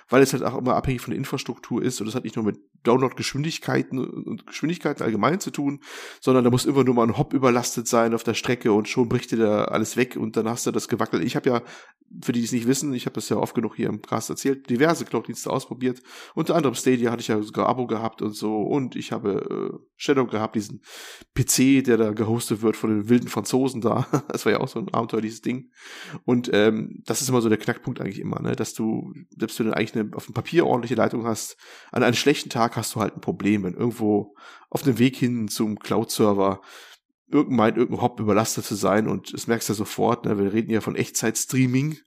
weil es halt auch immer abhängig von der Infrastruktur ist und es hat nicht nur mit Download-Geschwindigkeiten und Geschwindigkeiten allgemein zu tun, sondern da muss immer nur mal ein Hop überlastet sein auf der Strecke und schon bricht dir da alles weg und dann hast du das gewackelt. Ich habe ja, für die, die es nicht wissen, ich habe das ja oft genug hier im Cast erzählt, diverse Cloud-Dienste ausprobiert. Unter anderem Stadia hatte ich ja sogar Abo gehabt und so und ich habe äh, Shadow gehabt, diesen PC, der da gehostet wird von den wilden Franzosen da. Das war ja auch so ein abenteuerliches Ding. Und ähm, das ist immer so der Knackpunkt eigentlich immer, ne? dass du, selbst wenn du eigentlich eine, auf dem Papier ordentliche Leitung hast, an einem schlechten Tag hast du halt ein Problem, wenn irgendwo auf dem Weg hin zum Cloud-Server irgendein meint, irgendein Hop überlastet zu sein und das merkst du sofort, ne? wir reden ja von Echtzeit-Streaming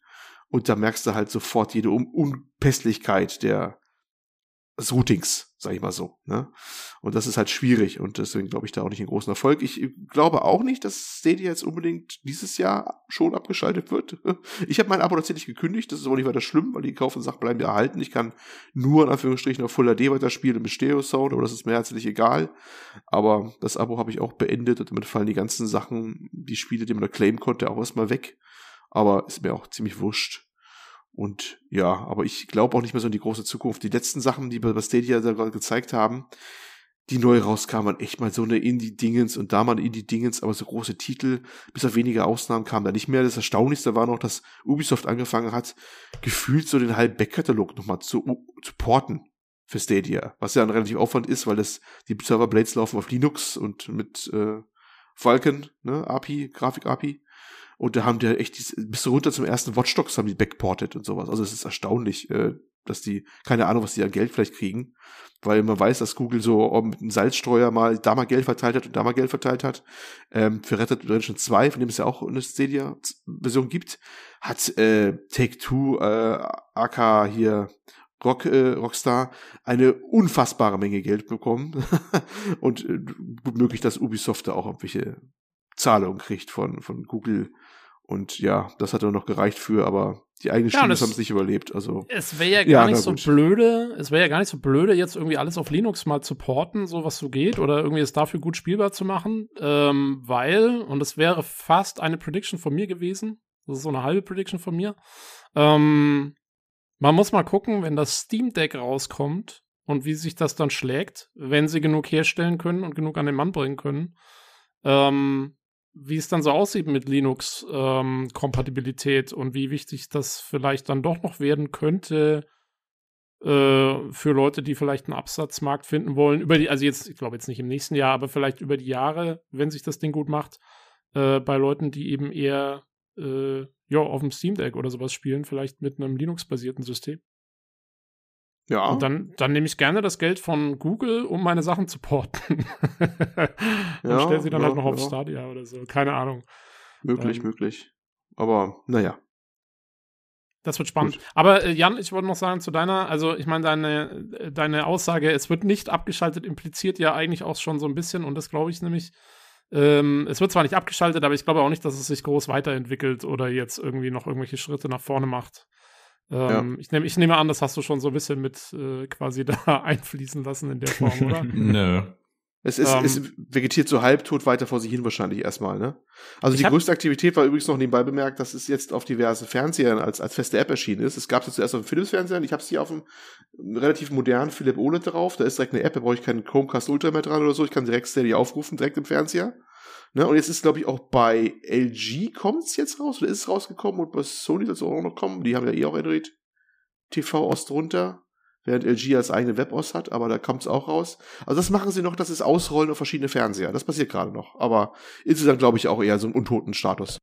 und da merkst du halt sofort jede Un Unpässlichkeit der des Routings, sag ich mal so. Ne? Und das ist halt schwierig und deswegen glaube ich da auch nicht einen großen Erfolg. Ich glaube auch nicht, dass Stadia jetzt unbedingt dieses Jahr schon abgeschaltet wird. Ich habe mein Abo tatsächlich gekündigt, das ist aber nicht weiter schlimm, weil die gekauften Sachen bleiben ja erhalten. Ich kann nur in Anführungsstrichen auf Full HD weiterspielen im Stereo-Sound, aber das ist mir herzlich egal. Aber das Abo habe ich auch beendet und damit fallen die ganzen Sachen, die Spiele, die man da claimen konnte, auch erstmal weg. Aber ist mir auch ziemlich wurscht. Und ja, aber ich glaube auch nicht mehr so in die große Zukunft. Die letzten Sachen, die wir bei Stadia da gerade gezeigt haben, die neu rauskamen, echt mal so eine Indie-Dingens und da mal Indie-Dingens, aber so große Titel, bis auf wenige Ausnahmen kamen da nicht mehr. Das Erstaunlichste war noch, dass Ubisoft angefangen hat, gefühlt so den halben Backkatalog nochmal zu, zu porten für Stadia, was ja ein relativ Aufwand ist, weil das, die Server-Blades laufen auf Linux und mit äh, Falcon, ne, API, Grafik-API. Und da haben die echt, die, bis runter zum ersten Watch Dogs haben die backported und sowas. Also es ist erstaunlich, äh, dass die, keine Ahnung, was die an Geld vielleicht kriegen. Weil man weiß, dass Google so mit einem Salzstreuer mal da mal Geld verteilt hat und da mal Geld verteilt hat. Ähm, für Red Dead Redemption 2, von dem es ja auch eine Stadia-Version gibt, hat äh, Take-Two, äh, AK hier Rock, äh, Rockstar eine unfassbare Menge Geld bekommen. und äh, gut möglich, dass Ubisoft da auch irgendwelche Zahlungen kriegt von, von Google und ja, das hat dann noch gereicht für, aber die eigenen ja, Studios haben es nicht überlebt. Also es wäre ja gar ja, nicht so blöde, es wäre ja gar nicht so blöde, jetzt irgendwie alles auf Linux mal zu porten, so was so geht, oder irgendwie es dafür gut spielbar zu machen, ähm, weil, und es wäre fast eine Prediction von mir gewesen, das ist so eine halbe Prediction von mir, ähm, man muss mal gucken, wenn das Steam Deck rauskommt und wie sich das dann schlägt, wenn sie genug herstellen können und genug an den Mann bringen können. Ähm, wie es dann so aussieht mit Linux-Kompatibilität ähm, und wie wichtig das vielleicht dann doch noch werden könnte äh, für Leute, die vielleicht einen Absatzmarkt finden wollen. Über die, also jetzt, ich glaube jetzt nicht im nächsten Jahr, aber vielleicht über die Jahre, wenn sich das Ding gut macht, äh, bei Leuten, die eben eher äh, ja, auf dem Steam Deck oder sowas spielen, vielleicht mit einem Linux-basierten System. Ja. Und dann, dann nehme ich gerne das Geld von Google, um meine Sachen zu porten. und ja, stelle sie dann ja, halt noch auf ja. Stadia oder so. Keine Ahnung. Möglich, ähm, möglich. Aber naja. Das wird spannend. Gut. Aber äh, Jan, ich wollte noch sagen zu deiner, also ich meine, deine, deine Aussage, es wird nicht abgeschaltet, impliziert ja eigentlich auch schon so ein bisschen, und das glaube ich nämlich. Ähm, es wird zwar nicht abgeschaltet, aber ich glaube auch nicht, dass es sich groß weiterentwickelt oder jetzt irgendwie noch irgendwelche Schritte nach vorne macht. Ähm, ja. ich, nehm, ich nehme an, das hast du schon so ein bisschen mit äh, quasi da einfließen lassen in der Form, oder? Nö. Es, ist, um, es ähm. vegetiert so halbtot weiter vor sich hin wahrscheinlich erstmal, ne? Also die größte Aktivität war übrigens noch nebenbei bemerkt, dass es jetzt auf diversen Fernsehern als, als feste App erschienen ist. Es gab es zuerst auf dem Philips-Fernseher ich habe es hier auf dem relativ modernen Philips OLED drauf. Da ist direkt eine App, da brauche ich keinen Chromecast Ultra mehr dran oder so. Ich kann direkt Steady aufrufen, direkt im Fernseher. Ne? Und jetzt ist, glaube ich, auch bei LG kommt es jetzt raus, oder ist es rausgekommen und bei Sony soll es auch noch kommen. Die haben ja eh auch Android TV-Ost drunter, während LG als eigene Web-Ost hat, aber da kommt es auch raus. Also das machen sie noch, das ist Ausrollen auf verschiedene Fernseher. Das passiert gerade noch. Aber insgesamt glaube ich auch eher so einen untoten Status.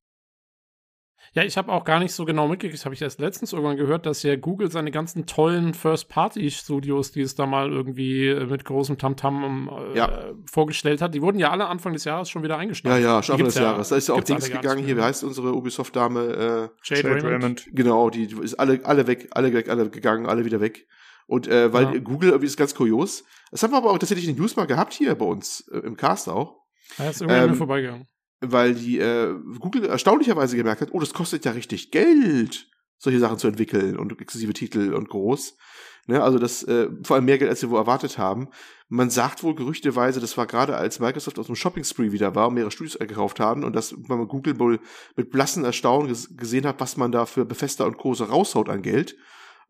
Ja, ich habe auch gar nicht so genau mitgekriegt, habe ich erst letztens irgendwann gehört, dass ja Google seine ganzen tollen First-Party-Studios, die es da mal irgendwie äh, mit großem Tamtam äh, ja. vorgestellt hat, die wurden ja alle Anfang des Jahres schon wieder eingestellt. Ja, ja, schon Anfang des Jahres. Da ist ja auch Dings gegangen hier, wie heißt unsere Ubisoft-Dame? Äh, Jade, Jade Raymond. Genau, die ist alle, alle weg, alle weg, alle gegangen, alle wieder weg. Und äh, weil ja. Google irgendwie ist ganz kurios. Das haben wir aber auch tatsächlich in den News mal gehabt hier bei uns äh, im Cast auch. Ja, ist irgendwie ähm, mir vorbeigegangen weil die äh, Google erstaunlicherweise gemerkt hat, oh, das kostet ja richtig Geld, solche Sachen zu entwickeln und exklusive Titel und groß. Ne, also das äh, vor allem mehr Geld, als wir wohl erwartet haben. Man sagt wohl gerüchteweise, das war gerade als Microsoft aus dem Shopping Spree wieder war und mehrere Studios gekauft haben und dass man Google wohl mit blassen Erstaunen gesehen hat, was man da für Befester und Kurse raushaut an Geld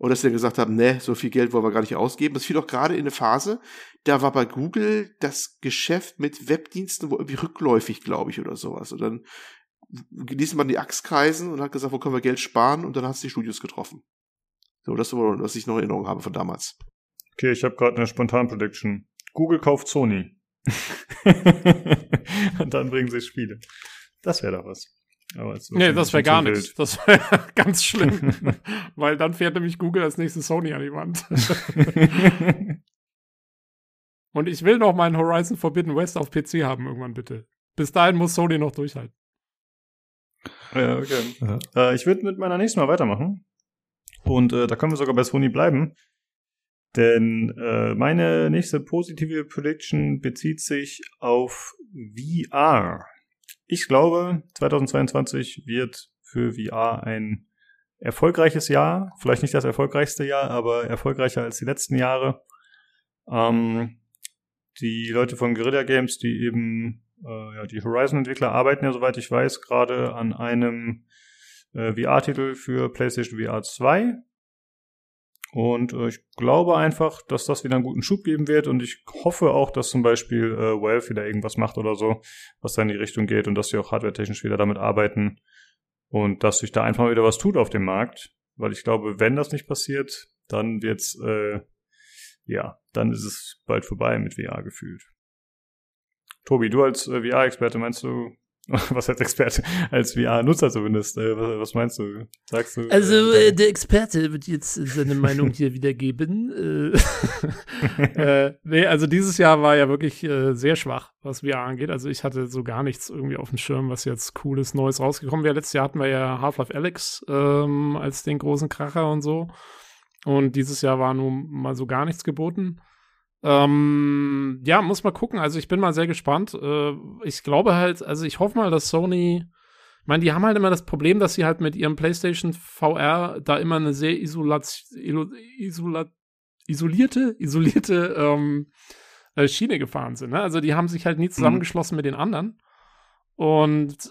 und dass dann gesagt haben, ne, so viel Geld wollen wir gar nicht ausgeben. Das fiel auch gerade in eine Phase, da war bei Google das Geschäft mit Webdiensten wo irgendwie rückläufig, glaube ich, oder sowas. Und dann ließ man die Axt kreisen und hat gesagt, wo können wir Geld sparen? Und dann hat es die Studios getroffen. So, das ist was ich noch in Erinnerung habe von damals. Okay, ich habe gerade eine spontan Prediction. Google kauft Sony. und dann bringen sie Spiele. Das wäre doch was. Aber nee, das wäre gar nichts. Das wäre ganz schlimm. Weil dann fährt nämlich Google als nächstes Sony an die Wand. Und ich will noch meinen Horizon Forbidden West auf PC haben irgendwann bitte. bis dahin muss Sony noch durchhalten. Ja, okay. Ja. Äh, ich würde mit meiner nächsten Mal weitermachen. Und äh, da können wir sogar bei Sony bleiben. Denn äh, meine nächste positive Prediction bezieht sich auf VR. Ich glaube, 2022 wird für VR ein erfolgreiches Jahr. Vielleicht nicht das erfolgreichste Jahr, aber erfolgreicher als die letzten Jahre. Ähm, die Leute von Guerilla Games, die eben, äh, ja, die Horizon-Entwickler arbeiten ja, soweit ich weiß, gerade an einem äh, VR-Titel für PlayStation VR 2. Und äh, ich glaube einfach, dass das wieder einen guten Schub geben wird und ich hoffe auch, dass zum Beispiel äh, Valve wieder irgendwas macht oder so, was da in die Richtung geht und dass sie auch hardware-technisch wieder damit arbeiten und dass sich da einfach wieder was tut auf dem Markt. Weil ich glaube, wenn das nicht passiert, dann wird's, äh, ja, dann ist es bald vorbei mit VR gefühlt. Tobi, du als äh, VR-Experte meinst du, was als Experte, als VR-Nutzer zumindest. Äh, was, was, meinst du? Sagst du? Also äh, der Experte wird jetzt seine Meinung hier wiedergeben. Äh, äh, nee, also dieses Jahr war ja wirklich äh, sehr schwach, was VR angeht. Also ich hatte so gar nichts irgendwie auf dem Schirm, was jetzt cooles Neues rausgekommen wäre. Letztes Jahr hatten wir ja Half-Life Alex ähm, als den großen Kracher und so. Und dieses Jahr war nun mal so gar nichts geboten. Ähm, ja, muss mal gucken. Also ich bin mal sehr gespannt. Äh, ich glaube halt, also ich hoffe mal, dass Sony, ich meine, die haben halt immer das Problem, dass sie halt mit ihrem PlayStation VR da immer eine sehr isolat, isolat, isolierte, isolierte ähm, äh, Schiene gefahren sind. Ne? Also die haben sich halt nie mhm. zusammengeschlossen mhm. mit den anderen. Und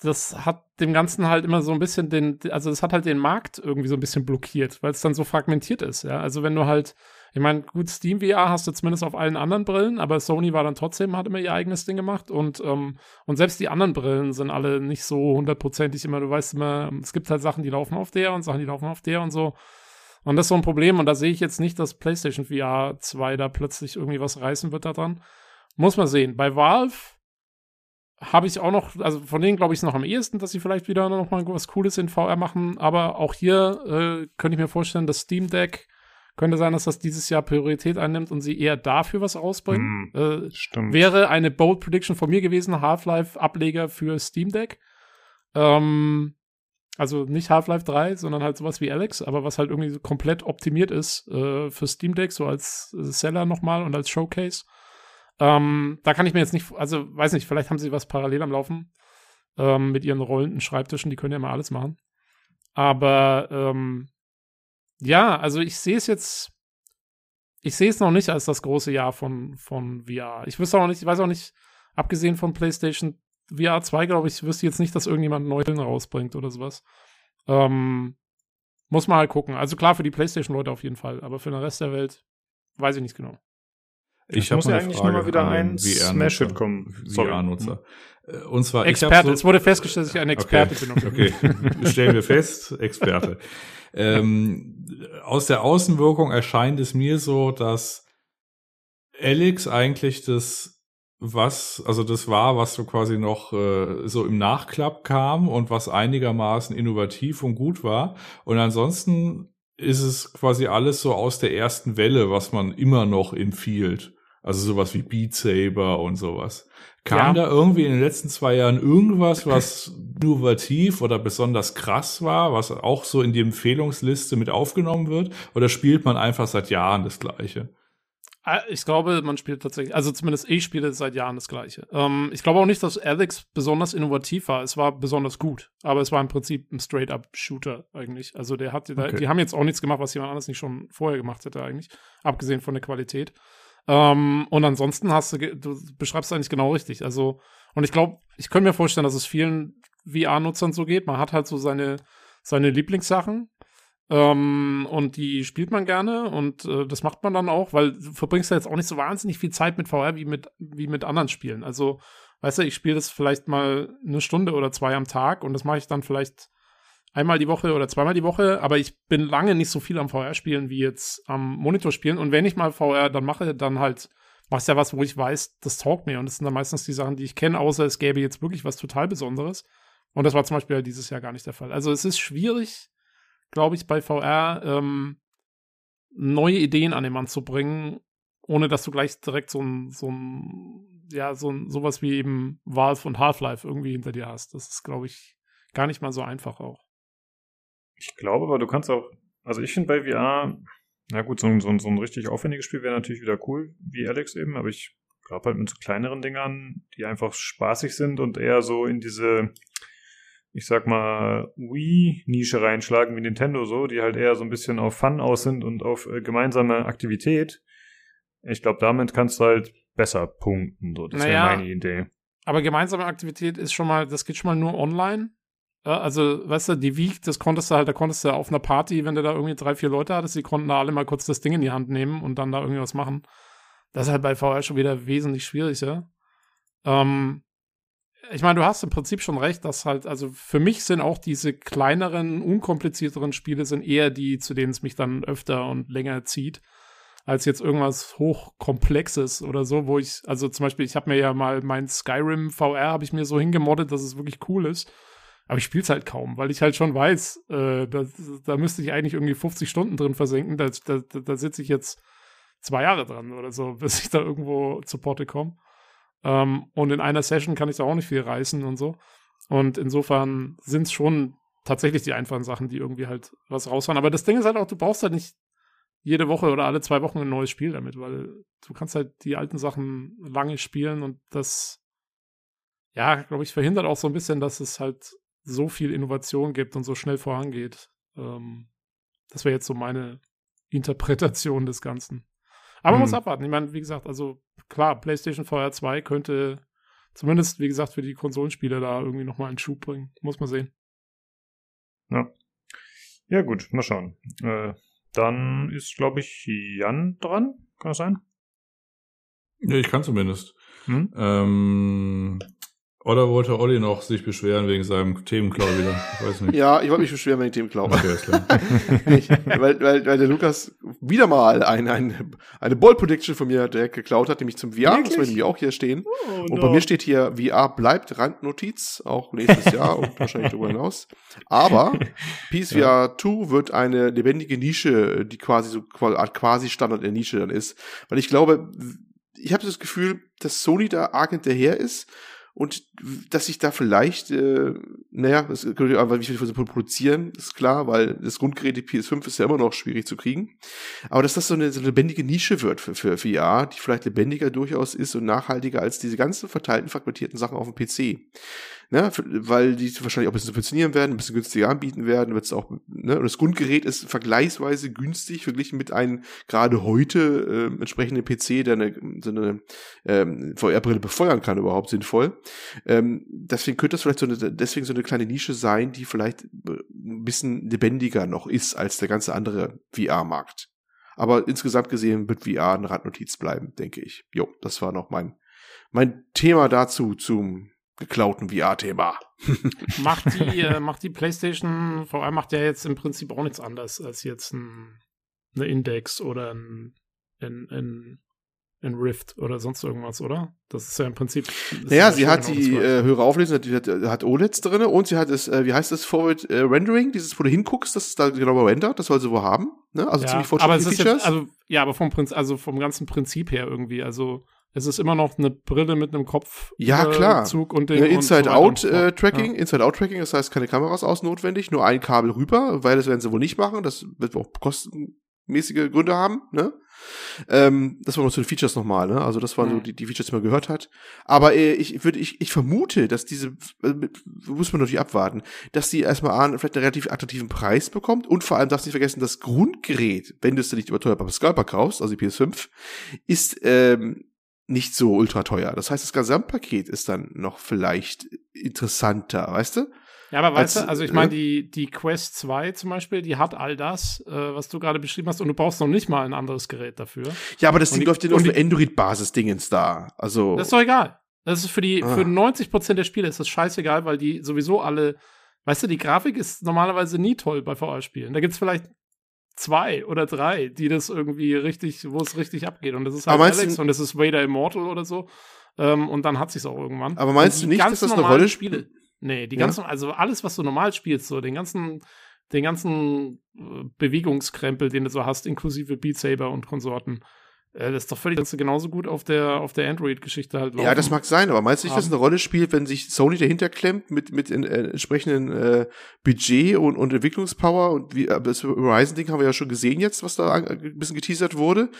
das hat dem Ganzen halt immer so ein bisschen den, also es hat halt den Markt irgendwie so ein bisschen blockiert, weil es dann so fragmentiert ist, ja. Also wenn du halt ich meine, gut, Steam VR hast du zumindest auf allen anderen Brillen, aber Sony war dann trotzdem, hat immer ihr eigenes Ding gemacht und, ähm, und selbst die anderen Brillen sind alle nicht so hundertprozentig immer, du weißt immer, es gibt halt Sachen, die laufen auf der und Sachen, die laufen auf der und so. Und das ist so ein Problem und da sehe ich jetzt nicht, dass PlayStation VR 2 da plötzlich irgendwie was reißen wird daran. Muss man sehen. Bei Valve habe ich auch noch, also von denen glaube ich es noch am ehesten, dass sie vielleicht wieder noch mal was Cooles in VR machen, aber auch hier äh, könnte ich mir vorstellen, dass Steam Deck könnte sein, dass das dieses Jahr Priorität einnimmt und sie eher dafür was rausbringen. Mm, äh, stimmt. Wäre eine Bold Prediction von mir gewesen, Half-Life-Ableger für Steam Deck. Ähm, also nicht Half-Life 3, sondern halt sowas wie Alex, aber was halt irgendwie so komplett optimiert ist äh, für Steam Deck, so als Seller nochmal und als Showcase. Ähm, da kann ich mir jetzt nicht, also weiß nicht, vielleicht haben sie was parallel am Laufen ähm, mit ihren rollenden Schreibtischen, die können ja mal alles machen. Aber ähm, ja, also ich sehe es jetzt, ich sehe es noch nicht als das große Jahr von, von VR. Ich wüsste auch nicht, ich weiß auch nicht, abgesehen von PlayStation VR 2, glaube ich, wüsste jetzt nicht, dass irgendjemand einen neuen rausbringt oder sowas. Ähm, muss man halt gucken. Also klar, für die PlayStation-Leute auf jeden Fall, aber für den Rest der Welt weiß ich nicht genau. Ich muss ja eigentlich Frage nur mal wieder ein Smash-Hit kommen. VR-Nutzer. Äh, und zwar Experte. So, es wurde festgestellt, dass ich ein Experte okay. bin. Okay, stellen wir fest, Experte. ähm, aus der Außenwirkung erscheint es mir so, dass Alex eigentlich das was, also das war, was so quasi noch äh, so im Nachklapp kam und was einigermaßen innovativ und gut war. Und ansonsten ist es quasi alles so aus der ersten Welle, was man immer noch empfiehlt. Also sowas wie Beat Saber und sowas. Kam ja. da irgendwie in den letzten zwei Jahren irgendwas, was innovativ oder besonders krass war, was auch so in die Empfehlungsliste mit aufgenommen wird? Oder spielt man einfach seit Jahren das Gleiche? Ah, ich glaube, man spielt tatsächlich, also zumindest ich spiele seit Jahren das Gleiche. Ähm, ich glaube auch nicht, dass Alex besonders innovativ war. Es war besonders gut, aber es war im Prinzip ein Straight-up-Shooter eigentlich. Also der hat, okay. die haben jetzt auch nichts gemacht, was jemand anderes nicht schon vorher gemacht hätte eigentlich, abgesehen von der Qualität. Ähm, und ansonsten hast du, du beschreibst eigentlich genau richtig. Also, und ich glaube, ich könnte mir vorstellen, dass es vielen VR-Nutzern so geht. Man hat halt so seine, seine Lieblingssachen. Ähm, und die spielt man gerne und äh, das macht man dann auch, weil du verbringst ja jetzt auch nicht so wahnsinnig viel Zeit mit VR wie mit, wie mit anderen Spielen. Also, weißt du, ich spiele das vielleicht mal eine Stunde oder zwei am Tag und das mache ich dann vielleicht einmal die Woche oder zweimal die Woche, aber ich bin lange nicht so viel am VR spielen wie jetzt am Monitor spielen. Und wenn ich mal VR dann mache, dann halt machst ja was, wo ich weiß, das taugt mir. Und das sind dann meistens die Sachen, die ich kenne, außer es gäbe jetzt wirklich was total Besonderes. Und das war zum Beispiel dieses Jahr gar nicht der Fall. Also es ist schwierig, glaube ich, bei VR ähm, neue Ideen an den Mann zu bringen, ohne dass du gleich direkt so ein, so ein ja so sowas wie eben Valve und Half-Life irgendwie hinter dir hast. Das ist, glaube ich, gar nicht mal so einfach auch. Ich glaube aber, du kannst auch, also ich finde bei VR, na gut, so ein, so, ein, so ein richtig aufwendiges Spiel wäre natürlich wieder cool, wie Alex eben, aber ich glaube halt mit so kleineren Dingern, die einfach spaßig sind und eher so in diese, ich sag mal, Wii-Nische reinschlagen wie Nintendo so, die halt eher so ein bisschen auf Fun aus sind und auf äh, gemeinsame Aktivität. Ich glaube, damit kannst du halt besser punkten. So. Das naja, wäre meine Idee. Aber gemeinsame Aktivität ist schon mal, das geht schon mal nur online. Also, weißt du, die Wii, das konntest du halt, da konntest du auf einer Party, wenn du da irgendwie drei, vier Leute hattest, die konnten da alle mal kurz das Ding in die Hand nehmen und dann da irgendwie was machen. Das ist halt bei VR schon wieder wesentlich schwieriger. Ähm, ich meine, du hast im Prinzip schon recht, dass halt, also für mich sind auch diese kleineren, unkomplizierteren Spiele sind eher die, zu denen es mich dann öfter und länger zieht, als jetzt irgendwas hochkomplexes oder so, wo ich, also zum Beispiel, ich habe mir ja mal mein Skyrim VR habe ich mir so hingemoddet, dass es wirklich cool ist. Aber ich spiele es halt kaum, weil ich halt schon weiß, äh, da, da müsste ich eigentlich irgendwie 50 Stunden drin versenken. Da, da, da sitze ich jetzt zwei Jahre dran oder so, bis ich da irgendwo zu Porte komme. Ähm, und in einer Session kann ich da auch nicht viel reißen und so. Und insofern sind es schon tatsächlich die einfachen Sachen, die irgendwie halt was rausfahren. Aber das Ding ist halt auch, du brauchst halt nicht jede Woche oder alle zwei Wochen ein neues Spiel damit, weil du kannst halt die alten Sachen lange spielen und das, ja, glaube ich, verhindert auch so ein bisschen, dass es halt so viel Innovation gibt und so schnell vorangeht. Ähm, das wäre jetzt so meine Interpretation des Ganzen. Aber man muss mhm. abwarten. Ich meine, wie gesagt, also klar, PlayStation VR 2 könnte zumindest, wie gesagt, für die Konsolenspieler da irgendwie nochmal einen Schub bringen. Muss man sehen. Ja. Ja, gut, mal schauen. Äh, dann ist, glaube ich, Jan dran. Kann das sein? Ja, ich kann zumindest. Hm? Ähm, oder wollte Olli noch sich beschweren wegen seinem Themenklau wieder? Ich weiß nicht. Ja, ich wollte mich beschweren wegen Themenklau. Okay, ist klar. ich, weil, weil, weil der Lukas wieder mal ein, ein, eine Bold Prediction von mir direkt geklaut hat, nämlich zum VR. Wirklich? Das wird nämlich auch hier stehen. Oh, und no. bei mir steht hier, VR bleibt Randnotiz, auch nächstes Jahr und wahrscheinlich darüber hinaus. Aber PSVR ja. 2 wird eine lebendige Nische, die quasi so quasi Standard in der Nische dann ist. Weil ich glaube, ich habe das Gefühl, dass Sony da arg hinterher ist und dass ich da vielleicht, äh, naja, das könnte einfach, wie viel sie produzieren, ist klar, weil das Grundgerät, die PS5, ist ja immer noch schwierig zu kriegen. Aber dass das so eine, so eine lebendige Nische wird für, für VR, die vielleicht lebendiger durchaus ist und nachhaltiger als diese ganzen verteilten, fragmentierten Sachen auf dem PC ne, weil die wahrscheinlich auch ein bisschen subventionieren werden, ein bisschen günstiger anbieten werden, wird es auch, ne, und das Grundgerät ist vergleichsweise günstig verglichen mit einem gerade heute äh, entsprechenden PC, der eine, so eine ähm, VR-Brille befeuern kann, überhaupt sinnvoll. Ähm, deswegen könnte das vielleicht so eine, deswegen so eine kleine Nische sein, die vielleicht ein bisschen lebendiger noch ist als der ganze andere VR-Markt. Aber insgesamt gesehen wird VR eine Randnotiz bleiben, denke ich. Jo, das war noch mein, mein Thema dazu zum geklauten VR-Thema. macht die, äh, macht die PlayStation VR macht ja jetzt im Prinzip auch nichts anderes als jetzt ein, eine Index oder ein, ein, ein, ein Rift oder sonst irgendwas, oder? Das ist ja im Prinzip. Naja, sie hat die äh, höhere Auflösung, die hat, hat OLEDs drin und sie hat das, äh, wie heißt das, Forward äh, Rendering, dieses, wo du hinguckst, das ist da genau rendert, das soll sie wohl haben. Ne? Also ja, ziemlich fortschrittliche Features. Jetzt, also, ja, aber vom Prinzip, also vom ganzen Prinzip her irgendwie, also es ist immer noch eine Brille mit einem Kopf. Ja, klar. Zug und den Inside-Out-Tracking, so äh, Inside-Out-Tracking, das heißt keine Kameras aus notwendig, nur ein Kabel rüber, weil das werden sie wohl nicht machen. Das wird auch kostenmäßige Gründe haben, ne? Ähm, das waren noch so die Features nochmal, ne? Also das waren mhm. so die, die Features, die man gehört hat. Aber äh, ich würde, ich, ich vermute, dass diese, äh, muss man natürlich abwarten, dass die erstmal an, vielleicht einen relativ attraktiven Preis bekommt und vor allem darfst du nicht vergessen, das Grundgerät, wenn du es nicht überteuert beim Scalper kaufst, also die PS5, ist ähm, nicht so ultra teuer. Das heißt, das Gesamtpaket ist dann noch vielleicht interessanter, weißt du? Ja, aber weißt du, also ich meine, die, die Quest 2 zum Beispiel, die hat all das, äh, was du gerade beschrieben hast, und du brauchst noch nicht mal ein anderes Gerät dafür. Ja, aber das Ding läuft ja nur für Android-Basis-Dingens da. Also. Das ist doch egal. Das ist für die, ah. für 90% der Spiele ist das scheißegal, weil die sowieso alle, weißt du, die Grafik ist normalerweise nie toll bei VR-Spielen. Da gibt's vielleicht zwei oder drei, die das irgendwie richtig, wo es richtig abgeht. Und das ist halt Alex du, und das ist Vader Immortal oder so. Ähm, und dann hat sich's auch irgendwann. Aber meinst du nicht, dass das eine Rolle spielt? Nee, die ganzen, ja? also alles, was du normal spielst, so den ganzen, den ganzen äh, Bewegungskrempel, den du so hast, inklusive Beat Saber und Konsorten, das ist doch völlig, dass du genauso gut auf der, auf der Android-Geschichte halt laufen. Ja, das mag sein, aber meinst du nicht, dass haben. eine Rolle spielt, wenn sich Sony dahinter klemmt mit, mit in, äh, entsprechenden äh, Budget und, und Entwicklungspower und wie äh, das Horizon-Ding haben wir ja schon gesehen jetzt, was da an- ein bisschen geteasert wurde.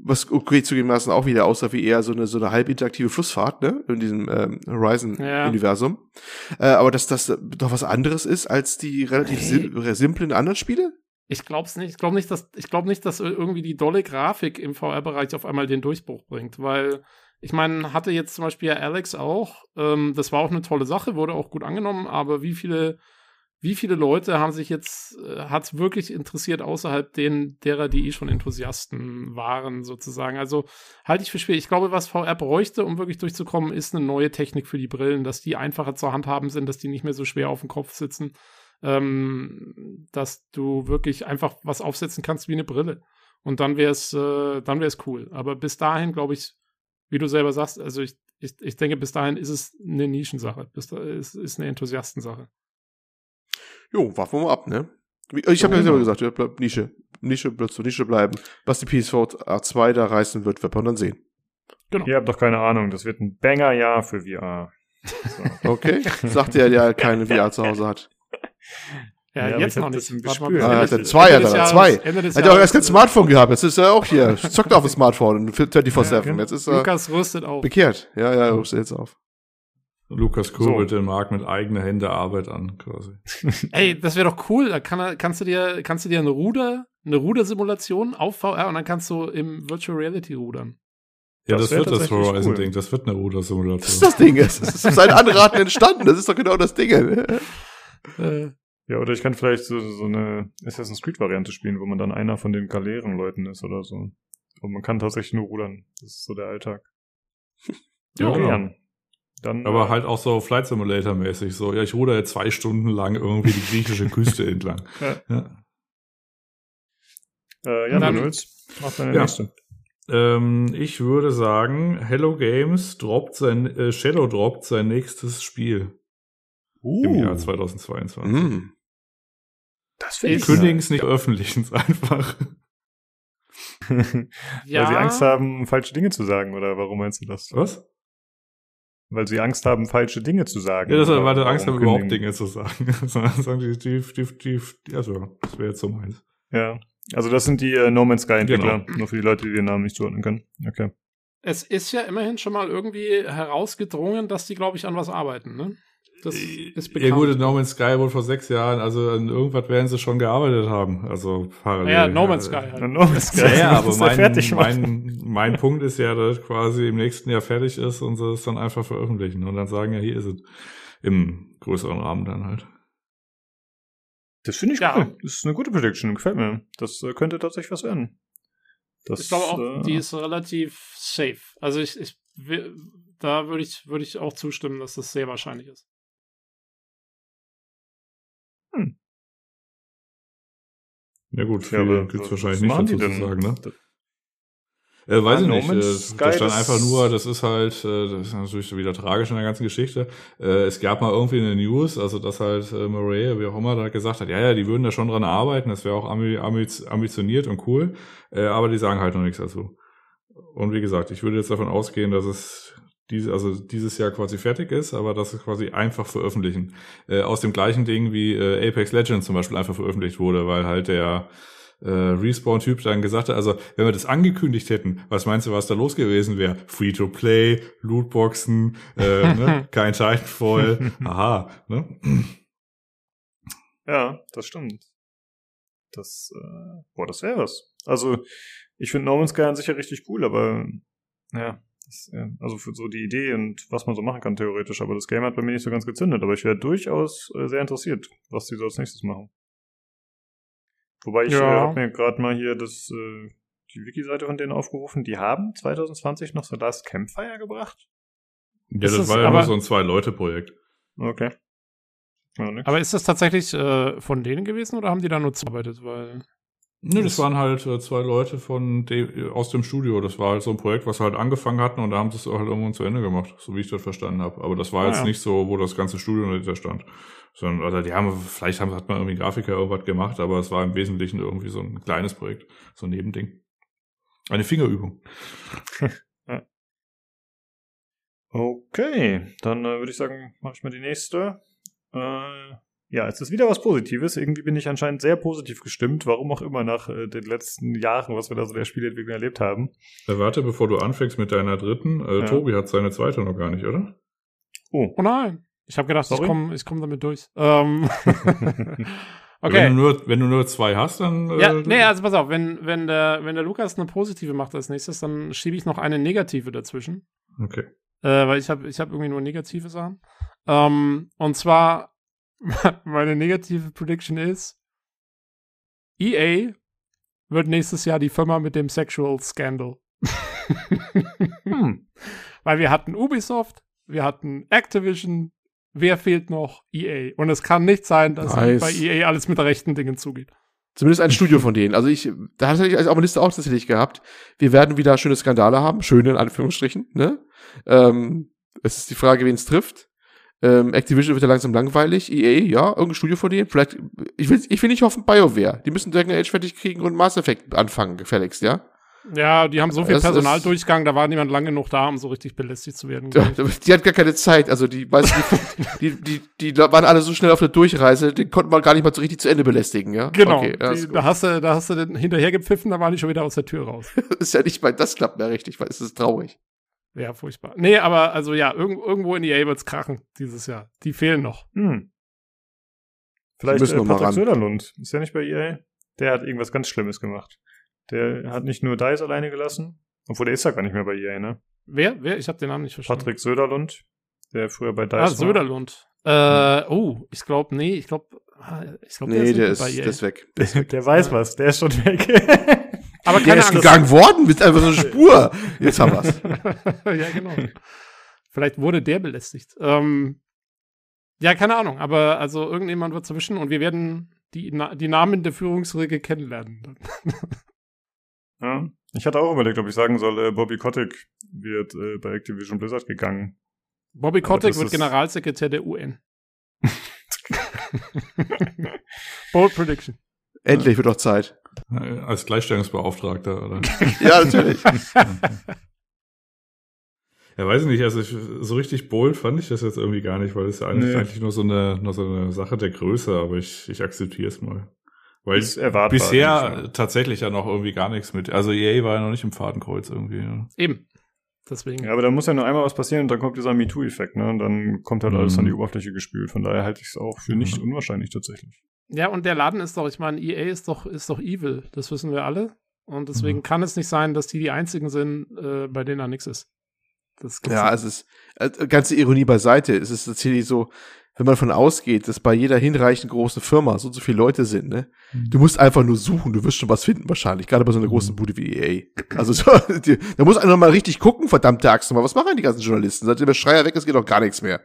Was okay zugegebenermaßen auch wieder aussah wie eher so eine, so eine halbinteraktive Flussfahrt, ne? In diesem ähm, Horizon-Universum. Äh, aber dass das doch was anderes ist als die relativ sim simplen anderen Spiele? Ich glaub's nicht. Ich glaube nicht, dass ich glaube nicht, dass irgendwie die dolle Grafik im VR-Bereich auf einmal den Durchbruch bringt, weil ich meine, hatte jetzt zum Beispiel ja Alex auch. Ähm, das war auch eine tolle Sache, wurde auch gut angenommen. Aber wie viele, wie viele Leute haben sich jetzt äh, hat's wirklich interessiert außerhalb den derer, die eh schon Enthusiasten waren sozusagen? Also halte ich für schwierig. Ich glaube, was VR bräuchte, um wirklich durchzukommen, ist eine neue Technik für die Brillen, dass die einfacher zur Handhaben sind, dass die nicht mehr so schwer auf dem Kopf sitzen ähm, dass du wirklich einfach was aufsetzen kannst wie eine Brille. Und dann wäre es, äh, dann wäre es cool. Aber bis dahin, glaube ich, wie du selber sagst, also ich, ich, ich denke, bis dahin ist es eine Nischensache. Bis da ist, ist eine Enthusiastensache. Jo, warten wir mal ab, ne? Ich habe ja selber gesagt, ja, bleib Nische. Nische wird so Nische bleiben. Was die PS4 A2 da reißen wird, wird man dann sehen. Ihr habt doch keine Ahnung, das wird ein Banger-Jahr für VR. So. Okay? Sagt der, der keine VR zu Hause hat. Ja, Ja, jetzt noch nicht. das im Warte mal, Gespür. bis Ah, hat er zwei, hat er zwei. Hat ja auch erst kein Smartphone gehabt. Jetzt ist er auch hier. Zockt auf dem Smartphone. 24-7. Jetzt ist er Lukas rüstet auf. bekehrt. Ja, ja, du jetzt auf. Lukas kurbelt So. den Markt mit eigener Hände Arbeit an, quasi. Ey, das wäre doch cool. Da kann, er- kannst du dir, kannst du dir eine Ruder, eine Rudersimulation auf VR und dann kannst du im Virtual Reality rudern. Ja, Das das, wird das Horizon-Ding. cool. Das wird eine Das ist Rudersimulation. das Ding. Es ist seinen Anraten entstanden. Das ist doch genau das Ding. Äh, Ja, oder ich kann vielleicht so, so eine Assassin's Creed-Variante spielen, wo man dann einer von den Galeerenleuten ist oder so. Und man kann tatsächlich nur rudern. Das ist so der Alltag. Ja, genau. gern. Dann, Aber äh, halt auch so Flight Simulator-mäßig. So, ja, ich ruder jetzt zwei Stunden lang irgendwie die griechische Küste entlang. Ja. Ja. Äh, ja, Dann- du willst, mach deine Ja. nächste. Ähm, ich würde sagen, Hello Games droppt sein, äh, Shadow droppt sein nächstes Spiel im Jahr 2022. Mm. Das finde Die ich kündigen es nicht, veröffentlichen es einfach. ja, Weil sie Angst haben, falsche Dinge zu sagen, oder warum meinst du das? Was? Weil sie Angst haben, falsche Dinge zu sagen. Ja, das war weil Angst haben, überhaupt? Dinge zu sagen. Sondern sagen die, die, die, die, die, also, das wäre jetzt so meins. Ja. Also das sind die äh, No Man's Sky Entwickler, Genau. nur für die Leute, die den Namen nicht zuordnen können. Okay. es ist ja immerhin schon mal irgendwie herausgedrungen, dass die, glaube ich, an was arbeiten, ne? Das ist bekannt. Ja gut, No Man's Sky wurde vor sechs Jahren, also an irgendwas werden sie schon gearbeitet haben. Also parallel. ja, No Man's Sky Ja, halt. No Man's Sky. Ja, ja, aber er mein, mein, mein Punkt ist ja, dass quasi im nächsten Jahr fertig ist und sie es dann einfach veröffentlichen und dann sagen, ja, hier ist es. Im größeren Rahmen dann halt. Das finde ich Ja. cool. Das ist eine gute Prediction, gefällt mir. Das äh, könnte tatsächlich was werden. Das, Ich glaube auch, äh, die ist relativ safe. Also ich, ich da würde ich, würde ich auch zustimmen, dass das sehr wahrscheinlich ist. Ja gut, Ja, viel aber gibt's was wahrscheinlich nicht dazu zu sagen, ne? Äh, weiß Ah, ich No nicht. Äh, da stand einfach nur, das ist halt, äh, das ist natürlich wieder tragisch in der ganzen Geschichte. Äh, es gab mal irgendwie eine News, also dass halt äh, Murray, wie auch immer, da gesagt hat, ja, ja, die würden da schon dran arbeiten, das wäre auch ambitioniert und cool, äh, aber die sagen halt noch nichts dazu. Und wie gesagt, ich würde jetzt davon ausgehen, dass es diese, also dieses Jahr quasi fertig ist, aber dass es quasi einfach veröffentlichen. Äh, aus dem gleichen Ding wie äh, Apex Legends zum Beispiel einfach veröffentlicht wurde, weil halt der äh, Respawn-Typ dann gesagt hat, also wenn wir das angekündigt hätten, was meinst du, was da los gewesen wäre? Free-to-Play, Lootboxen, äh, ne? kein Titanfall, aha, ne? Ja, das stimmt. Das, äh, boah, das wäre was. Also, ich finde No Man's Sky an sich ja richtig cool, aber ja, das, äh, also für so die Idee und was man so machen kann theoretisch, aber das Game hat bei mir nicht so ganz gezündet, aber ich wäre durchaus äh, sehr interessiert, was die so als nächstes machen. Wobei ich Ja. äh, habe mir gerade mal hier das äh, die Wiki-Seite von denen aufgerufen, die haben 2020 noch so Last Campfire gebracht. Ja, das das war ja aber- nur so ein Zwei-Leute-Projekt. Okay. Ja. Aber ist das tatsächlich äh, von denen gewesen oder haben die da nur zuarbeitet? Weil Nö, das waren halt äh, zwei Leute von de aus dem Studio. Das war halt so ein Projekt, was halt angefangen hatten und da haben sie es auch halt irgendwann zu Ende gemacht, so wie ich das verstanden habe. Aber das war Ah, jetzt ja. nicht so, wo das ganze Studio dahinter stand. Sondern, also die haben, vielleicht haben, hat man irgendwie Grafiker irgendwas gemacht, aber es war im Wesentlichen irgendwie so ein kleines Projekt, so ein Nebending. Eine Fingerübung. Okay, dann äh, würde ich sagen, mache ich mal die nächste. Äh, ja, es ist wieder was Positives. Irgendwie bin ich anscheinend sehr positiv gestimmt, warum auch immer nach äh, den letzten Jahren, was wir da so der Spielentwicklung erlebt haben. Äh, warte, bevor du anfängst mit deiner dritten. Äh, Ja. Tobi hat seine zweite noch gar nicht, oder? Oh, Oh nein. Ich habe gedacht, Sorry? ich komme ich komm damit durch. Ähm, Wenn, okay. du nur, wenn du nur zwei hast, dann. Ja, äh, nee, also pass auf, wenn, wenn, der, wenn der Lukas eine positive macht als nächstes, dann schiebe ich noch eine negative dazwischen. Okay. Äh, weil ich habe ich hab irgendwie nur negative Sachen. Ähm, und zwar, meine negative Prediction ist, EA wird nächstes Jahr die Firma mit dem Sexual Scandal. hm. Weil wir hatten Ubisoft, wir hatten Activision, wer fehlt noch? EA. Und es kann nicht sein, dass Nice. bei EA alles mit rechten Dingen zugeht. Zumindest ein Studio von denen. Also ich, da hatte ich als Liste auch tatsächlich gehabt. Wir werden wieder schöne Skandale haben, schöne in Anführungsstrichen. Ne? Ähm, es ist die Frage, wen es trifft. Ähm, Activision wird ja langsam langweilig. EA, ja, irgendein Studio von denen. Vielleicht, ich will, ich will nicht hoffen, BioWare. Die müssen Dragon Age fertig kriegen und Mass Effect anfangen, gefälligst, ja? Ja, die haben so viel ist- Personaldurchgang, da war niemand lange genug da, um so richtig belästigt zu werden. Die, die hat gar keine Zeit. Also die, weißt du, die, die, die, die waren alle so schnell auf der Durchreise, den konnten wir gar nicht mal so richtig zu Ende belästigen, ja? Genau, Okay, ja, die, da, hast du, da hast du den hinterher gepfiffen, da waren die schon wieder aus der Tür raus. ist ja nicht mal, das klappt mehr richtig, weil es ist traurig. Ja, furchtbar. Nee, aber also ja, irg irgendwo in EA wird's krachen dieses Jahr. Die fehlen noch. Hm. Vielleicht müssen äh, mal Patrick. Söderlund. Ist ja nicht bei EA? Der hat irgendwas ganz Schlimmes gemacht. Der hat nicht nur DICE alleine gelassen, obwohl der ist ja gar nicht mehr bei EA, ne? Wer? Wer? Ich habe den Namen nicht verstanden. Patrick Söderlund, der früher bei DICE Ah, war. Söderlund. Äh, oh, ich glaube, nee, ich glaube, ich glaube, Nee, der nicht ist, bei EA. der ist weg. Der, der weiß was, der ist schon weg. aber Der keine ist Angst. gegangen worden mit einfach so einer Spur. Jetzt haben wir's. ja, genau. Vielleicht wurde der belästigt. Ähm, ja, keine Ahnung, aber also irgendjemand wird erwischen und wir werden die, Na die Namen der Führungsriege kennenlernen. ja. Ich hatte auch überlegt, ob ich sagen soll, äh, Bobby Kotick wird äh, bei Activision Blizzard gegangen. Bobby Kotick wird Generalsekretär der UN. Bold Prediction. Endlich wird doch Zeit. Als Gleichstellungsbeauftragter, oder? Ja, natürlich. Ja, weiß ich nicht, also ich, so richtig bold fand ich das jetzt irgendwie gar nicht, weil es ja eigentlich, Nee. eigentlich nur so eine, nur so eine Sache der Größe, aber ich, ich akzeptiere es mal. Weil Ist erwartbar. bisher tatsächlich ja noch irgendwie gar nichts mit, also EA war ja noch nicht im Fadenkreuz irgendwie. Ja. Eben. Deswegen. Ja, aber da muss ja nur einmal was passieren und dann kommt dieser MeToo-Effekt, ne? Und dann kommt halt alles Mhm. an die Oberfläche gespült. Von daher halte ich es auch für nicht Mhm. unwahrscheinlich tatsächlich. Ja, und der Laden ist doch, ich meine, EA ist doch, ist doch evil. Das wissen wir alle. Und deswegen Mhm. kann es nicht sein, dass die die einzigen sind, äh, bei denen da nichts ist. Ja, nicht. es ist, äh, ganze Ironie beiseite. Es ist tatsächlich so, wenn man davon ausgeht, dass bei jeder hinreichend großen Firma so und so viele Leute sind, ne? Du musst einfach nur suchen, du wirst schon was finden wahrscheinlich, gerade bei so einer großen Bude wie EA. Also so, die, da muss einer mal richtig gucken, verdammte Axt mal. Was machen die ganzen Journalisten? Seitdem der Schreier weg ist, geht doch gar nichts mehr.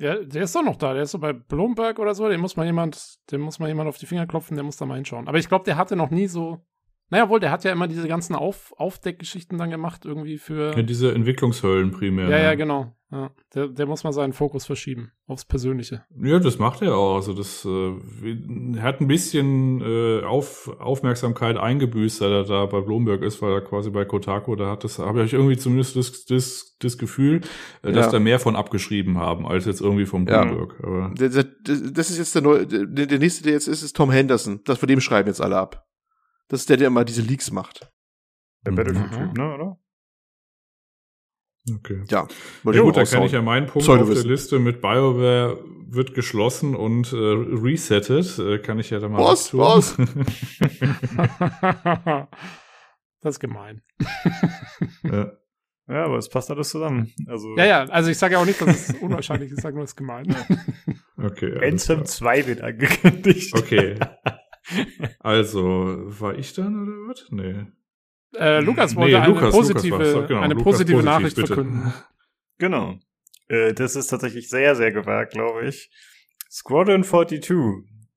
Ja, der ist doch noch da. Der ist so bei Bloomberg oder so. Den muss mal jemand, dem muss mal jemand auf die Finger klopfen, der muss da mal hinschauen. Aber ich glaube, der hatte noch nie so. Naja, wohl, der hat ja immer diese ganzen auf Aufdeckgeschichten dann gemacht, irgendwie für. Ja, diese Entwicklungshöllen primär. Ja, ne? ja, genau. Ja, der, der muss mal seinen Fokus verschieben aufs Persönliche. Ja, das macht er auch. Also das äh, er hat ein bisschen äh, auf, Aufmerksamkeit eingebüßt, seit er da bei Bloomberg ist, weil er quasi bei Kotaku, da hat das, habe ich irgendwie zumindest das, das, das Gefühl, äh, dass Ja. da mehr von abgeschrieben haben, als jetzt irgendwie vom Ja. Bloomberg. Aber Der, der, das ist jetzt der neue, der, der nächste, der jetzt ist, ist Tom Henderson. Das von dem schreiben jetzt alle ab. Das ist der, der immer diese Leaks macht. Der Mhm. Battlefield-Typ, ne, oder? okay. Ja. Ja gut, da kann ich ja meinen Punkt auf der. Liste mit BioWare wird geschlossen und äh, resettet. Äh, kann ich ja da mal Was? Was? das ist gemein. ja. Ja, aber es passt alles zusammen. Also Ja, ja, also ich sage ja auch nicht, dass es unwahrscheinlich ist, ich sage nur, es ist gemein. Okay. Anthem klar. 2 wird angekündigt. Okay. Also, war ich dann oder was? Nee. äh, Lukas wollte Nee, eine Lukas, Lukas positive. So, genau, eine Lukas, positive positiv, Nachricht bitte. verkünden. Genau. Äh, das ist tatsächlich sehr, sehr gewagt, glaube ich. Squadron 42,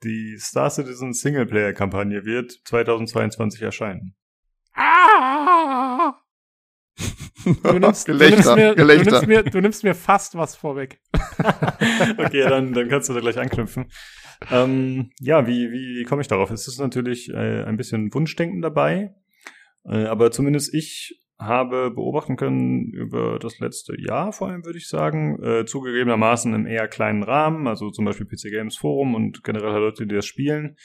die Star Citizen Singleplayer-Kampagne, wird 2022 erscheinen. Ah! Du nimmst, du, Gelächter, nimmst mir, du, Gelächter. nimmst mir, du nimmst mir fast was vorweg. okay, dann, dann kannst du da gleich anknüpfen. Ähm, ja, wie, wie komme ich darauf? Es ist natürlich äh, ein bisschen Wunschdenken dabei. Äh, aber zumindest ich habe beobachten können über das letzte Jahr vor allem, würde ich sagen, äh, zugegebenermaßen im eher kleinen Rahmen, also zum Beispiel PC Games Forum und generell Leute, die das spielen,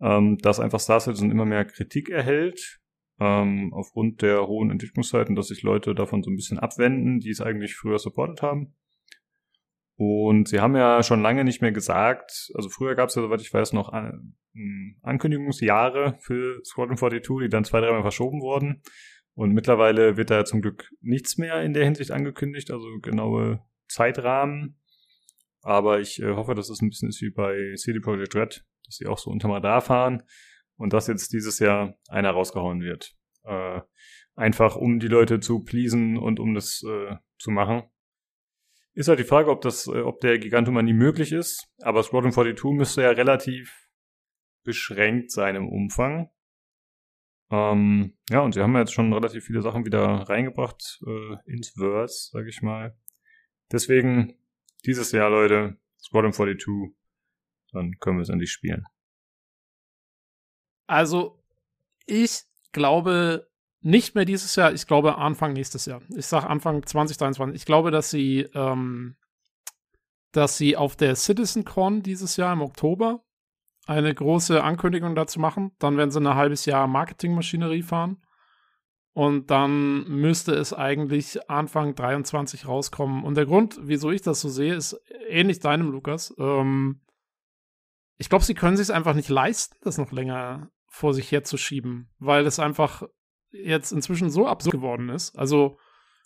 ähm, dass einfach Star Citizen immer mehr Kritik erhält, ähm, aufgrund der hohen Entwicklungszeiten, dass sich Leute davon so ein bisschen abwenden, die es eigentlich früher supportet haben. Und sie haben ja schon lange nicht mehr gesagt, also früher gab es ja, soweit ich weiß, noch An Ankündigungsjahre für Squadron 42, die dann zwei, dreimal verschoben wurden. Und mittlerweile wird da zum Glück nichts mehr in der Hinsicht angekündigt, also genaue Zeitrahmen. Aber ich äh, hoffe, dass es ein bisschen ist wie bei CD Projekt Red, dass sie auch so unterm Radar fahren und dass jetzt dieses Jahr einer rausgehauen wird. Äh, einfach um die Leute zu pleasen und um das äh, zu machen. Ist halt die Frage, ob das, äh, ob der Gigantomanie möglich ist. Aber Squadron 42 müsste ja relativ beschränkt sein im Umfang. Ähm, ja, und sie haben jetzt schon relativ viele Sachen wieder reingebracht äh, ins Verse, sag ich mal. Deswegen dieses Jahr, Leute, Squadron 42, dann können wir es endlich spielen. Also, ich glaube nicht mehr dieses Jahr, ich glaube Anfang nächstes Jahr. Ich sage Anfang 2023. Ich glaube, dass sie, ähm, dass sie auf der CitizenCon dieses Jahr im Oktober eine große Ankündigung dazu machen. Dann werden sie ein halbes Jahr Marketingmaschinerie fahren. Und dann müsste es eigentlich Anfang 23 rauskommen. Und der Grund, wieso ich das so sehe, ist ähnlich deinem, Lukas. Ähm, ich glaube, sie können sich einfach nicht leisten, das noch länger vor sich herzuschieben, weil es einfach jetzt inzwischen so absurd geworden ist. Also,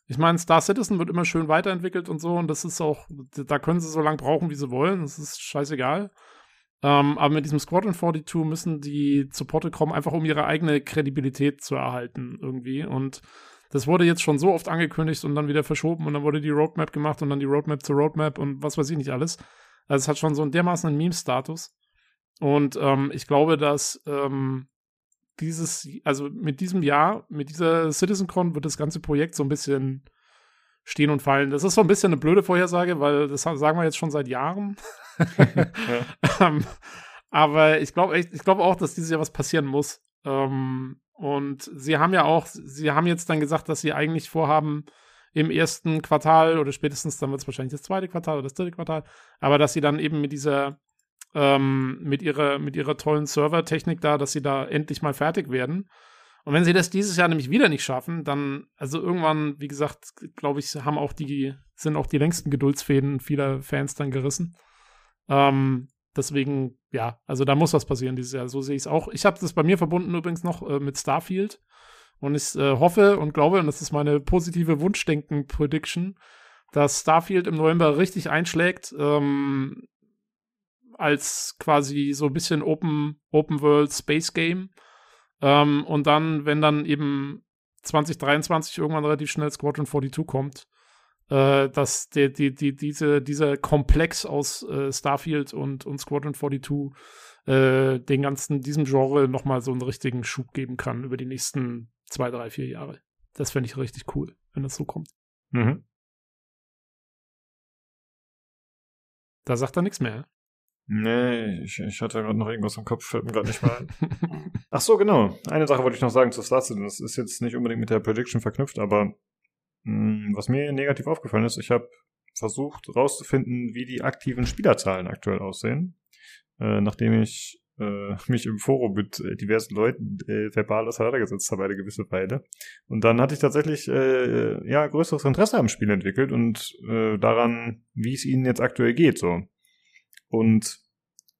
ich meine, Star Citizen wird immer schön weiterentwickelt und so, und das ist auch, da können sie so lange brauchen, wie sie wollen. Das ist scheißegal. Ähm, aber mit diesem Squadron 42 müssen die zu Porte kommen, einfach um ihre eigene Kredibilität zu erhalten irgendwie. Und das wurde jetzt schon so oft angekündigt und dann wieder verschoben und dann wurde die Roadmap gemacht und dann die Roadmap zur Roadmap und was weiß ich nicht alles. Also es hat schon so einen dermaßen Meme-Status. Und ähm, ich glaube, dass ähm, dieses, also mit diesem Jahr, mit dieser CitizenCon wird das ganze Projekt so ein bisschen stehen und fallen. Das ist so ein bisschen eine blöde Vorhersage, weil das sagen wir jetzt schon seit Jahren. ähm, aber ich glaube ich glaube auch, dass dieses Jahr was passieren muss. Ähm, und sie haben ja auch, sie haben jetzt dann gesagt, dass sie eigentlich vorhaben, im ersten Quartal oder spätestens dann wird es wahrscheinlich das zweite Quartal oder das dritte Quartal, aber dass sie dann eben mit dieser, ähm, mit ihrer, mit ihrer tollen Servertechnik da, dass sie da endlich mal fertig werden. Und wenn sie das dieses Jahr nämlich wieder nicht schaffen, dann, also irgendwann, wie gesagt, glaube ich, haben auch die, sind auch die längsten Geduldsfäden vieler Fans dann gerissen. Ähm, deswegen, ja, also da muss was passieren dieses Jahr. So sehe ich es auch. Ich habe das bei mir verbunden übrigens noch äh, mit Starfield. Und ich äh, hoffe und glaube, und das ist meine positive Wunschdenken-Prediction, dass Starfield im November richtig einschlägt, ähm, als quasi so ein bisschen Open, Open World Space Game. Ähm, und dann, wenn dann eben 2023 irgendwann relativ schnell Squadron 42 kommt, äh, dass die, die, die, diese, dieser Komplex aus äh, Starfield und, und Squadron 42 äh, den ganzen, diesem Genre nochmal so einen richtigen Schub geben kann über die nächsten zwei, drei, vier Jahre. Das fände ich richtig cool, wenn das so kommt. Mhm. Da sagt er nichts mehr. Nee, ich, ich hatte gerade noch irgendwas im Kopf, fällt mir gerade nicht mal ein. Ach so, genau. Eine Sache wollte ich noch sagen zu Star Citizen. Das ist jetzt nicht unbedingt mit der Prediction verknüpft, aber hm, was mir negativ aufgefallen ist, ich habe versucht rauszufinden, wie die aktiven Spielerzahlen aktuell aussehen, äh, nachdem ich äh, mich im Forum mit äh, diversen Leuten äh, verbal auseinandergesetzt habe eine gewisse Weile. Und dann hatte ich tatsächlich äh, ja größeres Interesse am Spiel entwickelt und äh, daran, wie es ihnen jetzt aktuell geht. So. Und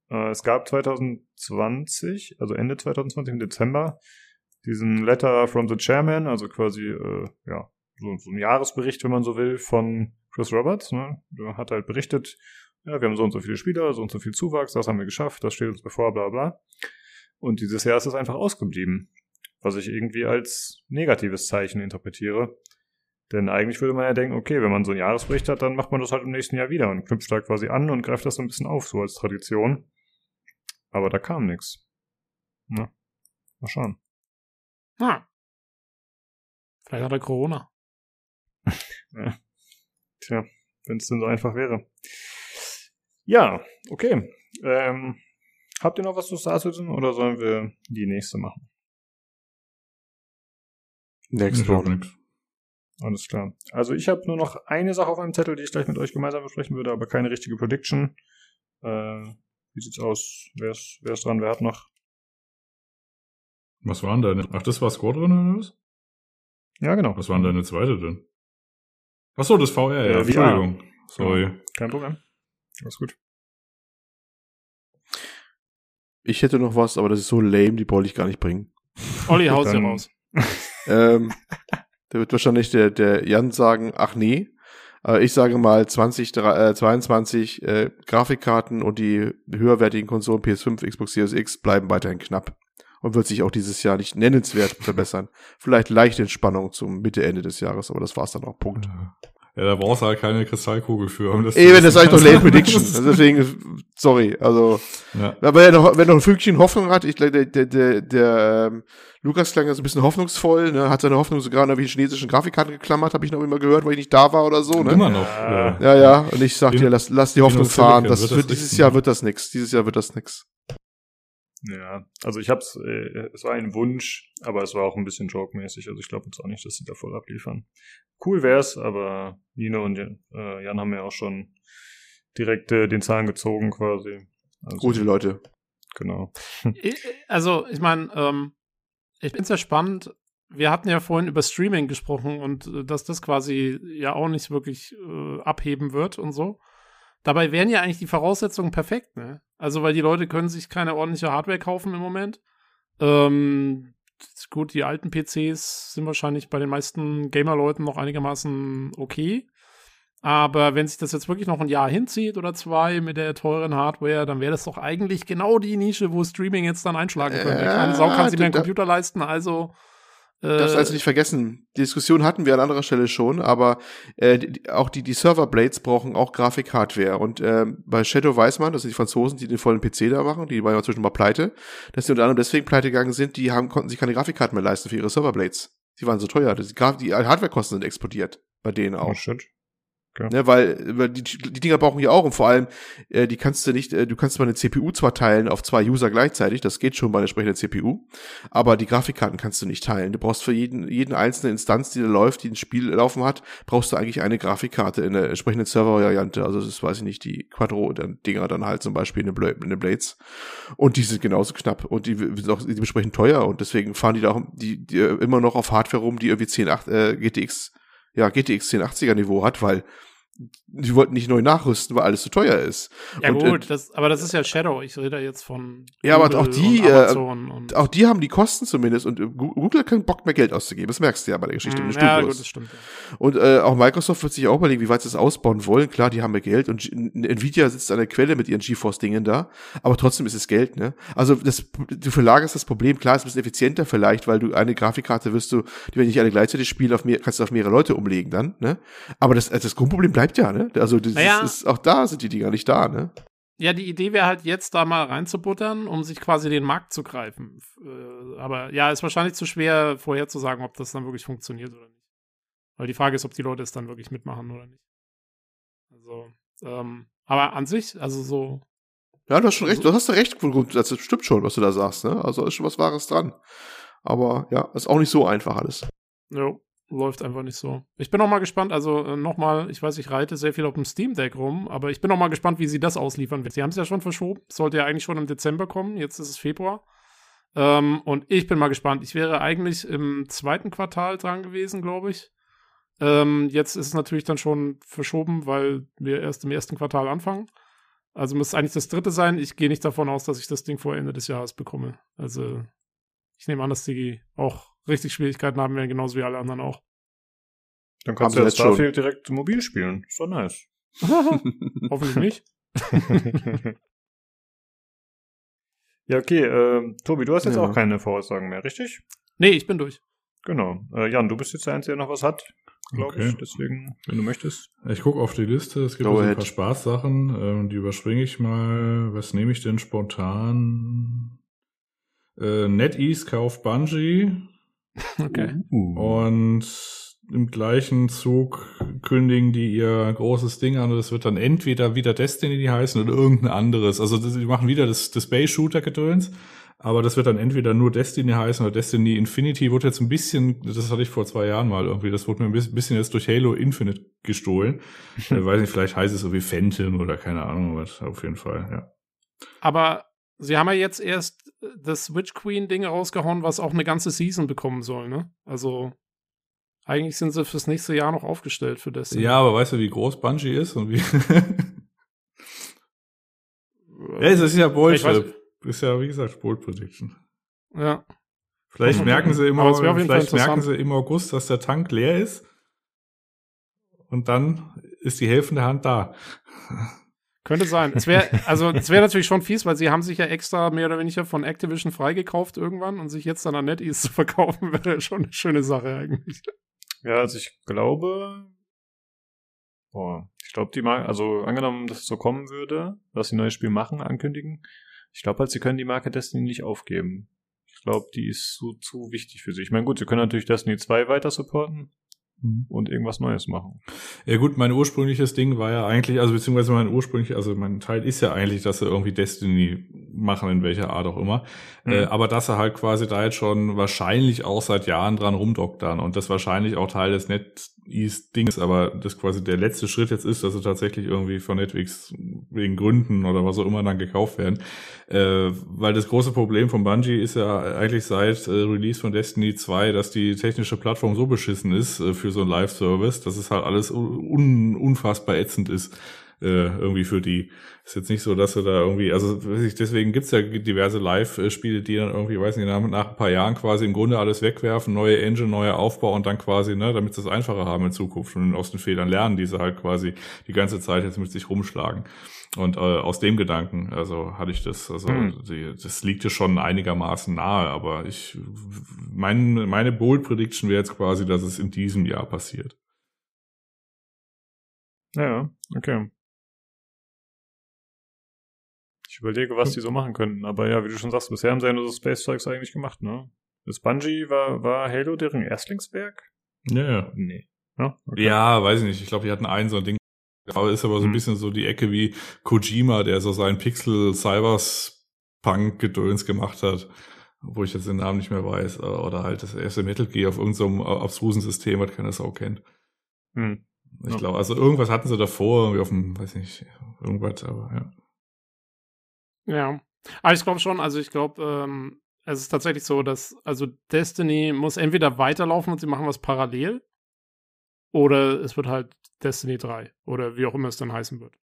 äh, es gab 2020, also Ende 2020 im Dezember, diesen Letter from the Chairman, also quasi äh, ja so, so ein Jahresbericht, wenn man so will, von Chris Roberts. Ne? Der hat halt berichtet, ja, wir haben so und so viele Spieler, so und so viel Zuwachs, das haben wir geschafft, das steht uns bevor, bla bla. Und dieses Jahr ist es einfach ausgeblieben, was ich irgendwie als negatives Zeichen interpretiere. Denn eigentlich würde man ja denken, okay, wenn man so einen Jahresbericht hat, dann macht man das halt im nächsten Jahr wieder und knüpft da quasi an und greift das so ein bisschen auf, so als Tradition. Aber da kam nichts. Na, mal schauen. Ah. Vielleicht hat er Corona. ja. Tja, wenn es denn so einfach wäre. Ja, okay. Ähm, habt ihr noch was zu Star Citizen oder sollen wir die nächste machen? Next one. nix. Alles klar. Also ich habe nur noch eine Sache auf meinem Zettel, die ich gleich mit euch gemeinsam besprechen würde, aber keine richtige Prediction. Äh, wie sieht's aus? Wer ist, wer ist dran? Wer hat noch? Was waren deine? Ach, das war Squadron oder was? Ja, genau. Was waren deine zweite denn? Ach so, das VR, ja, Ja, VR. Entschuldigung. Sorry. Kein Problem. Alles gut. Ich hätte noch was, aber das ist so lame, die wollte ich gar nicht bringen. Olli, haus hier raus. ähm, da wird wahrscheinlich der, der Jan sagen, ach nee. Aber ich sage mal 2022 äh, Grafikkarten und die höherwertigen Konsolen PS5, Xbox Series X bleiben weiterhin knapp und wird sich auch dieses Jahr nicht nennenswert verbessern. Vielleicht leichte Entspannung zum Mitte, Ende des Jahres, aber das war's dann auch. Punkt. Ja, da brauchst du halt keine Kristallkugel für. Um das Eben, das ist wissen. eigentlich doch Late Prediction. Also deswegen, sorry, also ja. Aber wer noch, wer noch ein Fünkchen Hoffnung hat, ich glaube, der, der, der, der ähm, Lukas klang ja so ein bisschen hoffnungsvoll, ne? hat seine Hoffnung sogar an irgendwelche chinesischen Grafikkarten geklammert, habe ich noch immer gehört, weil ich nicht da war oder so. Ne? Immer noch. Ja. Ja, ja, und ich sag In- dir, lass, lass die Hoffnung fahren. Das wird das dieses. Jahr wird das nix. Dieses Jahr wird das nix. Ja, also ich hab's, äh, es war ein Wunsch, aber es war auch ein bisschen joke-mäßig. Also ich glaube jetzt auch nicht, dass sie da voll abliefern. Cool wär's, aber Nino und äh, Jan haben ja auch schon direkt äh, den Zahn gezogen quasi. Also, Gute Leute. Genau. Ich- Also, ich meine, ähm, ich es ja spannend. Wir hatten ja vorhin über Streaming gesprochen und äh, dass das quasi ja auch nicht wirklich äh, abheben wird und so. Dabei wären ja eigentlich die Voraussetzungen perfekt, ne? Also, weil die Leute können sich keine ordentliche Hardware kaufen im Moment. Ähm, gut, die alten PCs sind wahrscheinlich bei den meisten Gamer-Leuten noch einigermaßen okay. Aber wenn sich das jetzt wirklich noch ein Jahr hinzieht oder zwei mit der teuren Hardware, dann wäre das doch eigentlich genau die Nische, wo Streaming jetzt dann einschlagen könnte. Keine Sau kann sich mehr einen Computer leisten, also. Äh, Das also nicht vergessen. Die Diskussion hatten wir an anderer Stelle schon, aber äh, die, auch die, die Serverblades brauchen auch Grafikhardware. Und ähm, bei Shadow weiß man, das sind die Franzosen, die den vollen PC da machen, die waren ja zwischen mal pleite, dass die unter anderem deswegen pleite gegangen sind, die haben, konnten sich keine Grafikkarten mehr leisten für ihre Serverblades. Die waren so teuer. Die, die Hardwarekosten sind explodiert. Bei denen auch. Oh shit. Ne, weil, die, die Dinger brauchen ja auch und vor allem, äh, die kannst du nicht, äh, du kannst zwar eine CPU zwar teilen auf zwei User gleichzeitig, das geht schon bei einer entsprechenden CPU, aber die Grafikkarten kannst du nicht teilen. Du brauchst für jeden, jeden einzelne Instanz, die da läuft, die ein Spiel laufen hat, brauchst du eigentlich eine Grafikkarte in der entsprechenden Server-Variante. Also das weiß ich nicht, die Quadro-Dinger dann halt zum Beispiel in den, Bla in den Blades. Und die sind genauso knapp und die sind auch dementsprechend teuer und deswegen fahren die da auch die, die immer noch auf Hardware rum, die irgendwie 1080, äh, GTX ja, GTX 1080er Niveau hat, weil die wollten nicht neu nachrüsten, weil alles zu teuer ist. ja, und, gut, das, aber das ist ja Shadow. Ich rede jetzt von. Ja, aber auch die, und äh, Auch die haben die Kosten zumindest und äh, Google hat keinen Bock mehr Geld auszugeben. Das merkst du ja bei der Geschichte mit den ja, Studios. gut, das stimmt. Ja. Und äh, auch Microsoft wird sich auch überlegen, wie weit sie das ausbauen wollen. Klar, die haben mehr Geld und G Nvidia sitzt an der Quelle mit ihren GeForce-Dingen da, aber trotzdem ist es Geld, ne? Also das, du verlagerst das Problem, klar, ist ein bisschen effizienter vielleicht, weil du eine Grafikkarte wirst du, die wenn nicht alle gleichzeitig spielen, auf mehr, kannst du auf mehrere Leute umlegen dann, ne? Aber das, das Grundproblem bleibt ja, ne? Also das Naja. ist, ist, auch da sind die Dinger nicht da, ne? Ja, die Idee wäre halt jetzt da mal reinzubuttern, um sich quasi den Markt zu greifen. Äh, aber ja, ist wahrscheinlich zu schwer vorherzusagen, ob das dann wirklich funktioniert oder nicht. Weil die Frage ist, ob die Leute es dann wirklich mitmachen oder nicht. Also, ähm, aber an sich, also so, Ja, du hast schon recht, du hast recht, das stimmt schon, was du da sagst, ne? Also ist schon was Wahres dran. Aber ja, ist auch nicht so einfach alles. jo, läuft einfach nicht so. Ich bin noch mal gespannt, also äh, noch mal, ich weiß, ich reite sehr viel auf dem Steam Deck rum, aber ich bin noch mal gespannt, wie sie das ausliefern wird. Sie haben es ja schon verschoben, sollte ja eigentlich schon im Dezember kommen, jetzt ist es Februar. Ähm, und ich bin mal gespannt. Ich wäre eigentlich im zweiten Quartal dran gewesen, glaube ich. Ähm, jetzt ist es natürlich dann schon verschoben, weil wir erst im ersten Quartal anfangen. Also muss es eigentlich das dritte sein. Ich gehe nicht davon aus, dass ich das Ding vor Ende des Jahres bekomme. Also ich nehme an, dass die auch richtig Schwierigkeiten haben werden, genauso wie alle anderen auch. Dann kannst Haben du ja jetzt schon. Starfield direkt mobil spielen. Ist doch nice. Hoffentlich nicht. ja, okay. ähm, Tobi, du hast jetzt Ja. auch keine Voraussagen mehr, richtig? Nee, ich bin durch. Genau. Äh, Jan, du bist jetzt der Einzige, der noch was hat, glaube Okay. ich. Deswegen, wenn du möchtest. Ich gucke auf die Liste, es gibt Go also ein paar Spaßsachen, ähm, die überspringe ich mal. Was nehme ich denn spontan? Äh, NetEase kauft Bungie Okay. Uh. und im gleichen Zug kündigen die ihr großes Ding an und es wird dann entweder wieder Destiny heißen oder irgendein anderes. Also die machen wieder das, das Space-Shooter-Gedöns, aber das wird dann entweder nur Destiny heißen oder Destiny Infinity wurde jetzt ein bisschen, das hatte ich vor zwei Jahren mal irgendwie, das wurde mir ein bisschen jetzt durch Halo Infinite gestohlen. ich weiß nicht, vielleicht heißt es so wie Phantom oder keine Ahnung was, auf jeden Fall, ja. Aber sie haben ja jetzt erst das Witch Queen Ding rausgehauen, was auch eine ganze Season bekommen soll, ne? Also eigentlich sind sie fürs nächste Jahr noch aufgestellt für das. Ja, aber weißt du, wie groß Bungie ist und wie Ja, es ist ja Bold. Ist ja, wie gesagt, Bold Prediction. Ja. Vielleicht merken sie immer, vielleicht merken sie im August, dass der Tank leer ist. Und dann ist die helfende Hand da. Könnte sein. Es wäre, also, es wäre natürlich schon fies, weil sie haben sich ja extra mehr oder weniger von Activision freigekauft irgendwann und sich jetzt dann an NetEase zu verkaufen, wäre schon eine schöne Sache eigentlich. Ja, also ich glaube, boah, ich glaube, die Marke, also angenommen, dass es so kommen würde, dass sie ein neues Spiel machen, ankündigen, ich glaube halt, sie können die Marke Destiny nicht aufgeben. Ich glaube, die ist zu, zu wichtig für sie. Ich meine, gut, sie können natürlich Destiny 2 weiter supporten. Und irgendwas Neues machen. Ja gut, mein ursprüngliches Ding war ja eigentlich, also beziehungsweise mein ursprünglich, also mein Teil ist ja eigentlich, dass sie irgendwie Destiny machen, in welcher Art auch immer. Mhm. Äh, aber dass er halt quasi da jetzt schon wahrscheinlich auch seit Jahren dran rumdoktern und das wahrscheinlich auch Teil des NetEase-Dings, aber das quasi der letzte Schritt jetzt ist, dass sie tatsächlich irgendwie von Netflix wegen Gründen oder was auch immer dann gekauft werden. Äh, weil das große Problem von Bungie ist ja eigentlich seit äh, Release von Destiny 2, dass die technische Plattform so beschissen ist äh, für so ein Live-Service, dass es halt alles un unfassbar ätzend ist äh, irgendwie für die. Ist jetzt nicht so, dass sie da irgendwie, also deswegen gibt's ja diverse Live-Spiele, die dann irgendwie, weiß nicht, nach, nach ein paar Jahren quasi im Grunde alles wegwerfen, neue Engine, neuer Aufbau und dann quasi, ne, damit sie es einfacher haben in Zukunft und aus den Fehlern lernen, die sie halt quasi die ganze Zeit jetzt mit sich rumschlagen. Und äh, aus dem Gedanken, also hatte ich das, also hm. die, das liegt ja schon einigermaßen nahe, aber ich, mein, meine Bold Prediction wäre jetzt quasi, dass es in diesem Jahr passiert. Ja, okay. Überlege, was die so machen könnten, aber ja, wie du schon sagst, bisher haben sie ja nur so Space-Zeugs eigentlich gemacht, ne? Das Bungie war, war Halo deren Erstlingswerk? Ja, ja. Nee. Ja, okay. ja, weiß ich nicht. Ich glaube, die hatten ein so ein Ding aber ist aber so ein hm. bisschen so die Ecke wie Kojima, der so sein Pixel Cyberpunk Gedöns gemacht hat, wo ich jetzt den Namen nicht mehr weiß, oder halt das erste Metal Gear auf irgendeinem so abstrusen System, was keiner Sau kennt. Hm. Ich ja. glaube, also irgendwas hatten sie davor, irgendwie auf dem, weiß nicht, irgendwas, aber ja. Ja. Aber ich glaube schon, also ich glaube, ähm, es ist tatsächlich so, dass, also Destiny muss entweder weiterlaufen und sie machen was parallel, oder es wird halt Destiny 3 oder wie auch immer es dann heißen wird.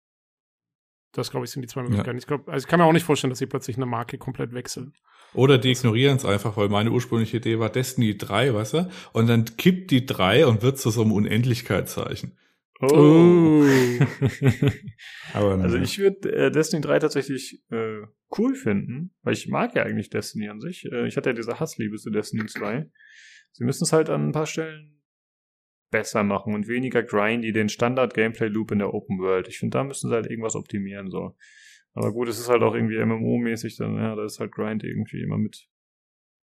Das, glaube ich, sind die zwei Möglichkeiten. Ja. Ich, glaub, also ich kann mir auch nicht vorstellen, dass sie plötzlich eine Marke komplett wechseln. Oder die ignorieren es einfach, weil meine ursprüngliche Idee war Destiny 3, weißt du? Und dann kippt die 3 und wird zu so einem Unendlichkeitszeichen. Oh. Aber also ich würde äh, Destiny 3 tatsächlich äh, cool finden, weil ich mag ja eigentlich Destiny an sich. Äh, ich hatte ja diese Hassliebe zu Destiny 2. Sie müssen es halt an ein paar Stellen besser machen und weniger grindy den Standard-Gameplay-Loop in der Open World. Ich finde, da müssen sie halt irgendwas optimieren, so. Aber gut, es ist halt auch irgendwie MMO-mäßig, dann, ja, da ist halt Grind irgendwie immer mit,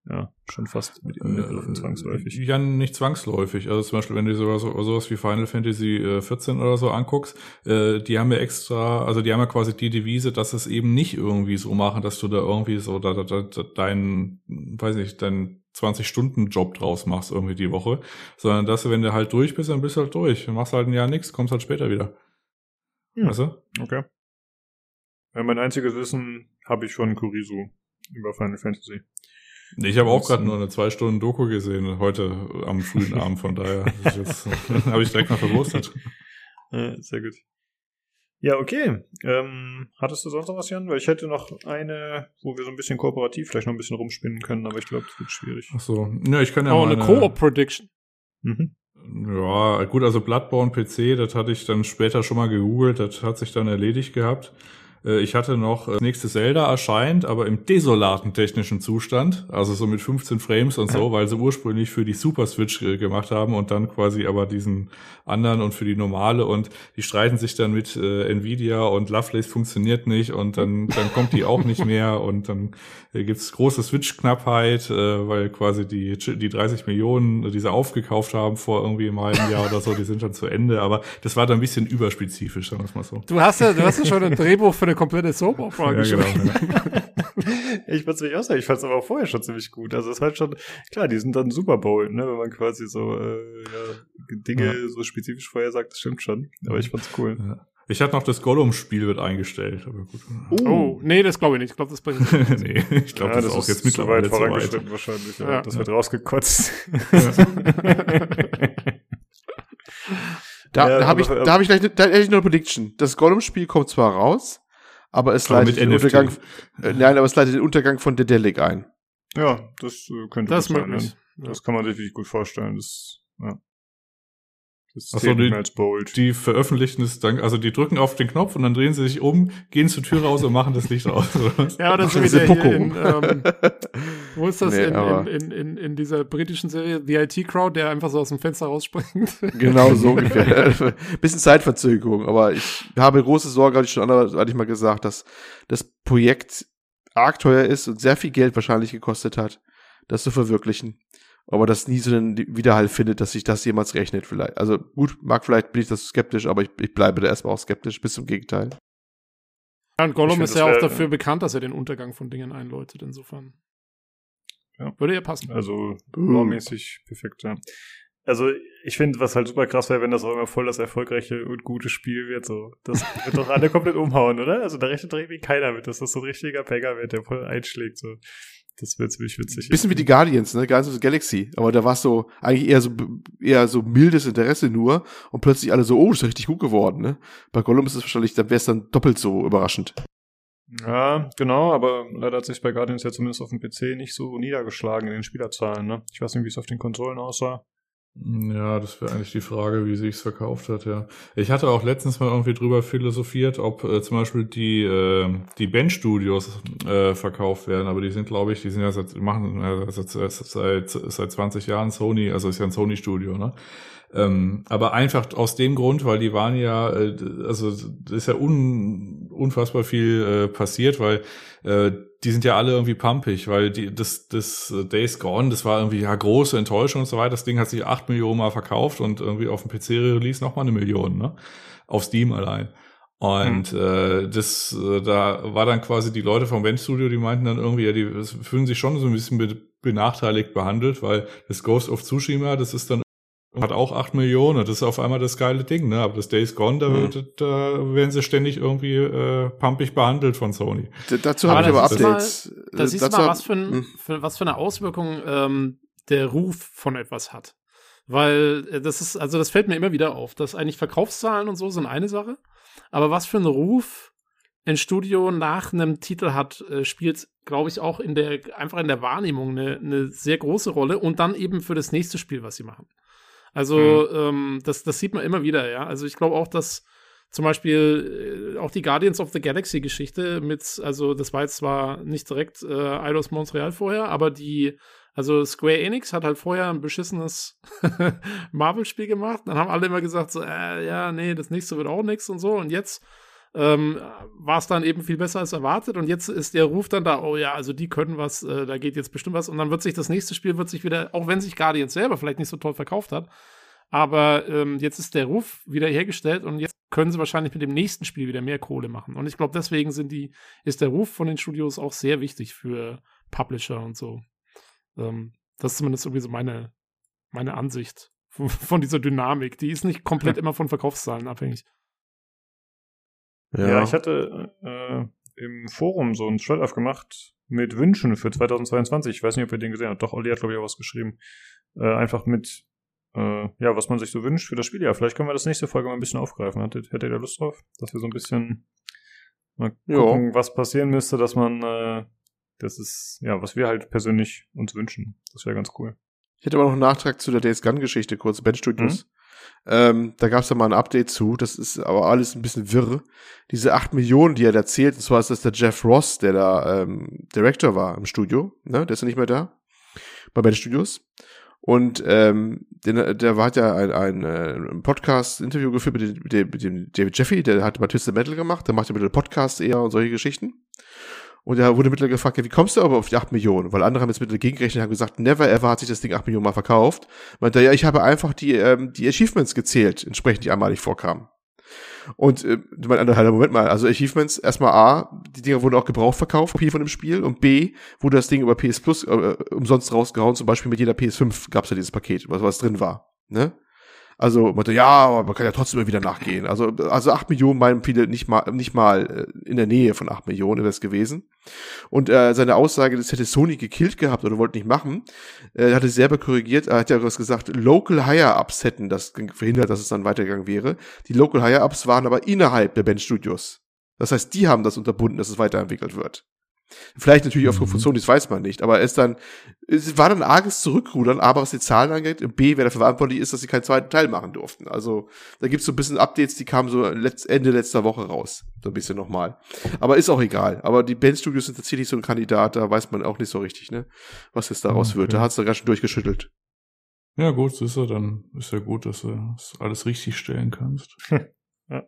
ja, schon fast mit inbegriffen äh, zwangsläufig. Ja, nicht zwangsläufig. Also zum Beispiel, wenn du sowas, sowas wie Final Fantasy äh, 14 oder so anguckst, äh, die haben ja extra, also die haben ja quasi die Devise, dass es eben nicht irgendwie so machen, dass du da irgendwie so da, da, da, dein, weiß nicht, dein 20-Stunden-Job draus machst irgendwie die Woche, sondern dass du, wenn du halt durch bist, dann bist du halt durch. Dann machst halt ein Jahr nichts, kommst halt später wieder. Hm. Weißt du? Okay. Ja, mein einziges Wissen habe ich von Kurisu über Final Fantasy. Ich habe auch gerade nur eine zwei Stunden Doku gesehen heute am frühen Abend, von daher habe ich direkt mal verwurstet. sehr gut. Ja, okay. Ähm, hattest du sonst noch was, Jan? Weil ich hätte noch eine, wo wir so ein bisschen kooperativ vielleicht noch ein bisschen rumspinnen können, aber ich glaube, das wird schwierig. Ach so. Ja, ich kann ja oh, mal eine Koop-Prediction. Mhm. Ja, gut, also Bloodborne PC, das hatte ich dann später schon mal gegoogelt, das hat sich dann erledigt gehabt. Äh, ich hatte noch, äh, das nächste Zelda erscheint, aber im desolaten technischen Zustand, also so mit 15 Frames und so, weil sie ursprünglich für die Super Switch äh, gemacht haben und dann quasi aber diesen anderen und für die normale und die streiten sich dann mit äh, Nvidia und Lovelace funktioniert nicht und dann, dann kommt die auch nicht mehr und dann äh, gibt's große Switch-Knappheit, äh, weil quasi die, die 30 Millionen, die sie aufgekauft haben vor irgendwie einem halben Jahr oder so, die sind schon zu Ende, aber das war dann ein bisschen überspezifisch, sagen wir es mal so. Du hast ja, du hast ja schon ein Drehbuch für eine komplette Soap-Opera Ja, genau. geschrieben. ich fand's nicht auch sagen, ich fand's aber auch vorher schon ziemlich gut. Also es war halt schon, klar, die sind dann Super Bowl, ne, wenn man quasi so äh, ja, Dinge so spezifisch vorher sagt, das stimmt schon. Aber ich fand's cool. Ja. Ich hatte noch das Gollum-Spiel wird eingestellt, aber gut. Oh, nee, das glaube ich nicht. Ich glaube, das bringt nee, ich glaube, das, ist auch jetzt zu mittlerweile weit zu weit. vorangeschritten wahrscheinlich. Ja. Ja. Das wird rausgekotzt. Da, Ja, da habe ich, da hab ich gleich, da hätte ich noch eine Prediction. Das Gollum-Spiel kommt zwar raus, aber es Aber leitet den NFT. Untergang, äh, nein, aber es leitet den Untergang von Dedelic ein. ja, das äh, könnte Das sein, ja. Das kann man sich wirklich gut vorstellen. Das, ja. Das Ach so, zählt nicht die- mehr als bold. Die veröffentlichen es dann, also die drücken auf den Knopf und dann drehen sie sich um, gehen zur Tür raus und machen das Licht aus. Ja, das ist wie der hier in, ähm, wo ist das Nee, in, in, in, in dieser britischen Serie, The IT Crowd, der einfach so aus dem Fenster rausspringt. Genau so ungefähr. Bisschen Zeitverzögerung, aber ich habe große Sorge, hatte ich schon anderweitig mal gesagt, dass das Projekt arg teuer ist und sehr viel Geld wahrscheinlich gekostet hat, das zu verwirklichen. Aber das nie so einen Widerhall findet, dass sich das jemals rechnet vielleicht. Also gut, mag vielleicht bin ich das skeptisch, aber ich, ich bleibe da erstmal auch skeptisch, bis zum Gegenteil. Ja, und Gollum ist ja auch dafür bekannt, dass er den Untergang von Dingen einläutet, insofern. Ja. Würde ja passen. Also Mhm. lawmäßig perfekt, ja. Also ich finde, was halt super krass wäre, wenn das auch immer voll das erfolgreiche und gute Spiel wird. So, das wird doch alle komplett umhauen, oder? Also da rechnet doch irgendwie keiner mit, dass das so ein richtiger Banger wird, der voll einschlägt. So, das wird ziemlich witzig. Bisschen wie die Guardians, ne? Guardians of the Galaxy. Aber da war es so, eigentlich eher so, eher so mildes Interesse nur und plötzlich alle so, oh, ist ja richtig gut geworden, ne? Bei Gollum ist es wahrscheinlich, da wäre es dann doppelt so überraschend. Ja, genau, aber leider hat sich bei Guardians ja zumindest auf dem PC nicht so niedergeschlagen in den Spielerzahlen. Ne? Ich weiß nicht, wie es auf den Konsolen aussah. Ja, das wäre eigentlich die Frage, wie sich's verkauft hat, ja. Ich hatte auch letztens mal irgendwie drüber philosophiert, ob äh, zum Beispiel die, äh, die Band-Studios äh, verkauft werden, aber die sind, glaube ich, die sind ja seit, machen äh, seit, seit, seit 20 Jahren Sony, also ist ja ein Sony-Studio, ne? Ähm, aber einfach aus dem Grund, weil die waren ja, äh, also ist ja un, unfassbar viel äh, passiert, weil äh, die sind ja alle irgendwie pumpig, weil die, das, das äh, Days Gone, das war irgendwie ja große Enttäuschung und so weiter. Das Ding hat sich acht Millionen Mal verkauft und irgendwie auf dem PC-Release nochmal eine Million, ne? Auf Steam allein. Und äh, das, äh, da war dann quasi die Leute vom Vent Studio, die meinten dann irgendwie, ja, die fühlen sich schon so ein bisschen be benachteiligt behandelt, weil das Ghost of Tsushima, das ist dann hat auch acht Millionen, das ist auf einmal das geile Ding, ne? Aber das Days Gone, da, Mhm. da, werden sie ständig irgendwie äh, pumpig behandelt von Sony. D dazu habe ich da aber du mal- Updates. Da Äh, siehst du mal, was für, ein, Hm. für, was für eine Auswirkung ähm, der Ruf von etwas hat. Weil äh, das ist, also das fällt mir immer wieder auf, dass eigentlich Verkaufszahlen und so sind eine Sache, aber was für einen Ruf ein Studio nach einem Titel hat, äh, spielt, glaube ich, auch in der, einfach in der Wahrnehmung eine, eine sehr große Rolle und dann eben für das nächste Spiel, was sie machen. Also, ähm, das, das sieht man immer wieder, ja. Also ich glaube auch, dass zum Beispiel äh, auch die Guardians of the Galaxy Geschichte mit, also das war jetzt zwar nicht direkt äh, Eidos Montreal vorher, aber die, also Square Enix hat halt vorher ein beschissenes Marvel-Spiel gemacht. Dann haben alle immer gesagt, so, äh, ja, nee, das nächste wird auch nix und so. Und jetzt ähm, war es dann eben viel besser als erwartet. Und jetzt ist der Ruf dann da, oh ja, also die können was, äh, da geht jetzt bestimmt was. Und dann wird sich das nächste Spiel, wird sich wieder, auch wenn sich Guardians selber vielleicht nicht so toll verkauft hat, aber ähm, jetzt ist der Ruf wieder hergestellt und jetzt können sie wahrscheinlich mit dem nächsten Spiel wieder mehr Kohle machen. Und ich glaube, deswegen sind die, ist der Ruf von den Studios auch sehr wichtig für Publisher und so. Ähm, das ist zumindest irgendwie so meine, meine Ansicht von, von dieser Dynamik. Die ist nicht komplett immer von Verkaufszahlen abhängig. Ja, ich hatte äh, im Forum so einen Thread aufgemacht mit Wünschen für 2022. Ich weiß nicht, ob ihr den gesehen habt. Doch, Olli hat, glaube ich, auch was geschrieben. Äh, einfach mit, äh, ja, was man sich so wünscht für das Spiel. Ja, vielleicht können wir das nächste Folge mal ein bisschen aufgreifen. Hättet, hättet ihr da Lust drauf? Dass wir so ein bisschen mal Ja. gucken, was passieren müsste, dass man, äh, das ist, ja, was wir halt persönlich uns wünschen. Das wäre ganz cool. Ich hätte aber noch einen Nachtrag zu der Days Gun-Geschichte, kurz, Ben Studios. Ähm, da gab es ja mal ein Update zu, das ist aber alles ein bisschen wirr. Diese acht Millionen, die er da zählt, und zwar ist das der Jeff Ross, der da ähm, Director war im Studio, ne? Der ist ja nicht mehr da. Bei Ben Studios. Und ähm, der, der war, hat ja ein, ein, äh, ein Podcast-Interview geführt mit dem, mit, dem, mit dem David Jeffy, der hat mal Twisted Metal gemacht, der macht ja mit dem Podcast eher und solche Geschichten. Und er wurde mittlerweile gefragt, ja, wie kommst du aber auf die 8 Millionen? Weil andere haben jetzt mittlerweile gegengerechnet und haben gesagt, never ever hat sich das Ding 8 Millionen mal verkauft. Meinte ja, ich habe einfach die, ähm, die Achievements gezählt, entsprechend die einmalig vorkamen. Und äh, mein anderer Moment mal, also Achievements, erstmal A, die Dinger wurden auch gebraucht verkauft, P von dem Spiel, und B, wurde das Ding über PS Plus äh, umsonst rausgehauen, zum Beispiel mit jeder PS5 gab's ja dieses Paket, was, was drin war. Ne? Also dachte, ja, aber man kann ja trotzdem immer wieder nachgehen. Also, also acht Millionen meinen viele nicht mal, nicht mal äh, in der Nähe von acht Millionen ist das gewesen. Und äh, seine Aussage, das hätte Sony gekillt gehabt oder wollte nicht machen, äh, hat es selber korrigiert. Er hat ja was gesagt, Local Hire-Ups hätten das verhindert, dass es dann weitergegangen wäre. Die Local Hire-Ups waren aber innerhalb der Band Studios. Das heißt, die haben das unterbunden, dass es weiterentwickelt wird. Vielleicht natürlich aufgrund von Sony, das weiß man nicht, aber es ist dann, es war dann arges Zurückrudern, aber was die Zahlen angeht, und B, wer dafür verantwortlich ist, dass sie keinen zweiten Teil machen durften. Also, da gibt's so ein bisschen Updates, die kamen so Ende letzter Woche raus. So ein bisschen nochmal. Aber ist auch egal. Aber die Bandstudios sind tatsächlich so ein Kandidat, da weiß man auch nicht so richtig, ne, was jetzt daraus okay. wird. Da hat's da ganz schön durchgeschüttelt. Ja, gut, siehst du, dann ist ja gut, dass du das alles richtig stellen kannst. ja.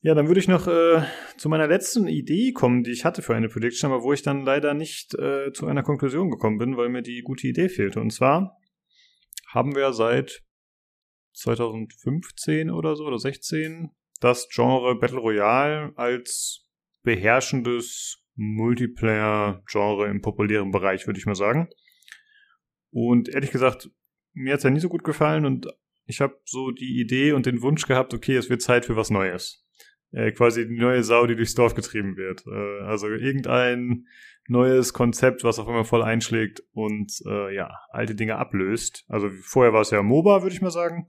Ja, dann würde ich noch äh, zu meiner letzten Idee kommen, die ich hatte für eine Prediction, aber wo ich dann leider nicht äh, zu einer Konklusion gekommen bin, weil mir die gute Idee fehlte. Und zwar haben wir seit 2015 oder so oder 16 das Genre Battle Royale als beherrschendes Multiplayer-Genre im populären Bereich, würde ich mal sagen. Und ehrlich gesagt, mir hat es ja nie so gut gefallen und ich habe so die Idee und den Wunsch gehabt, okay, es wird Zeit für was Neues äh, quasi die neue Sau, die durchs Dorf getrieben wird. Äh, also irgendein neues Konzept, was auf einmal voll einschlägt und äh, ja, alte Dinge ablöst. Also vorher war es ja MOBA, würde ich mal sagen.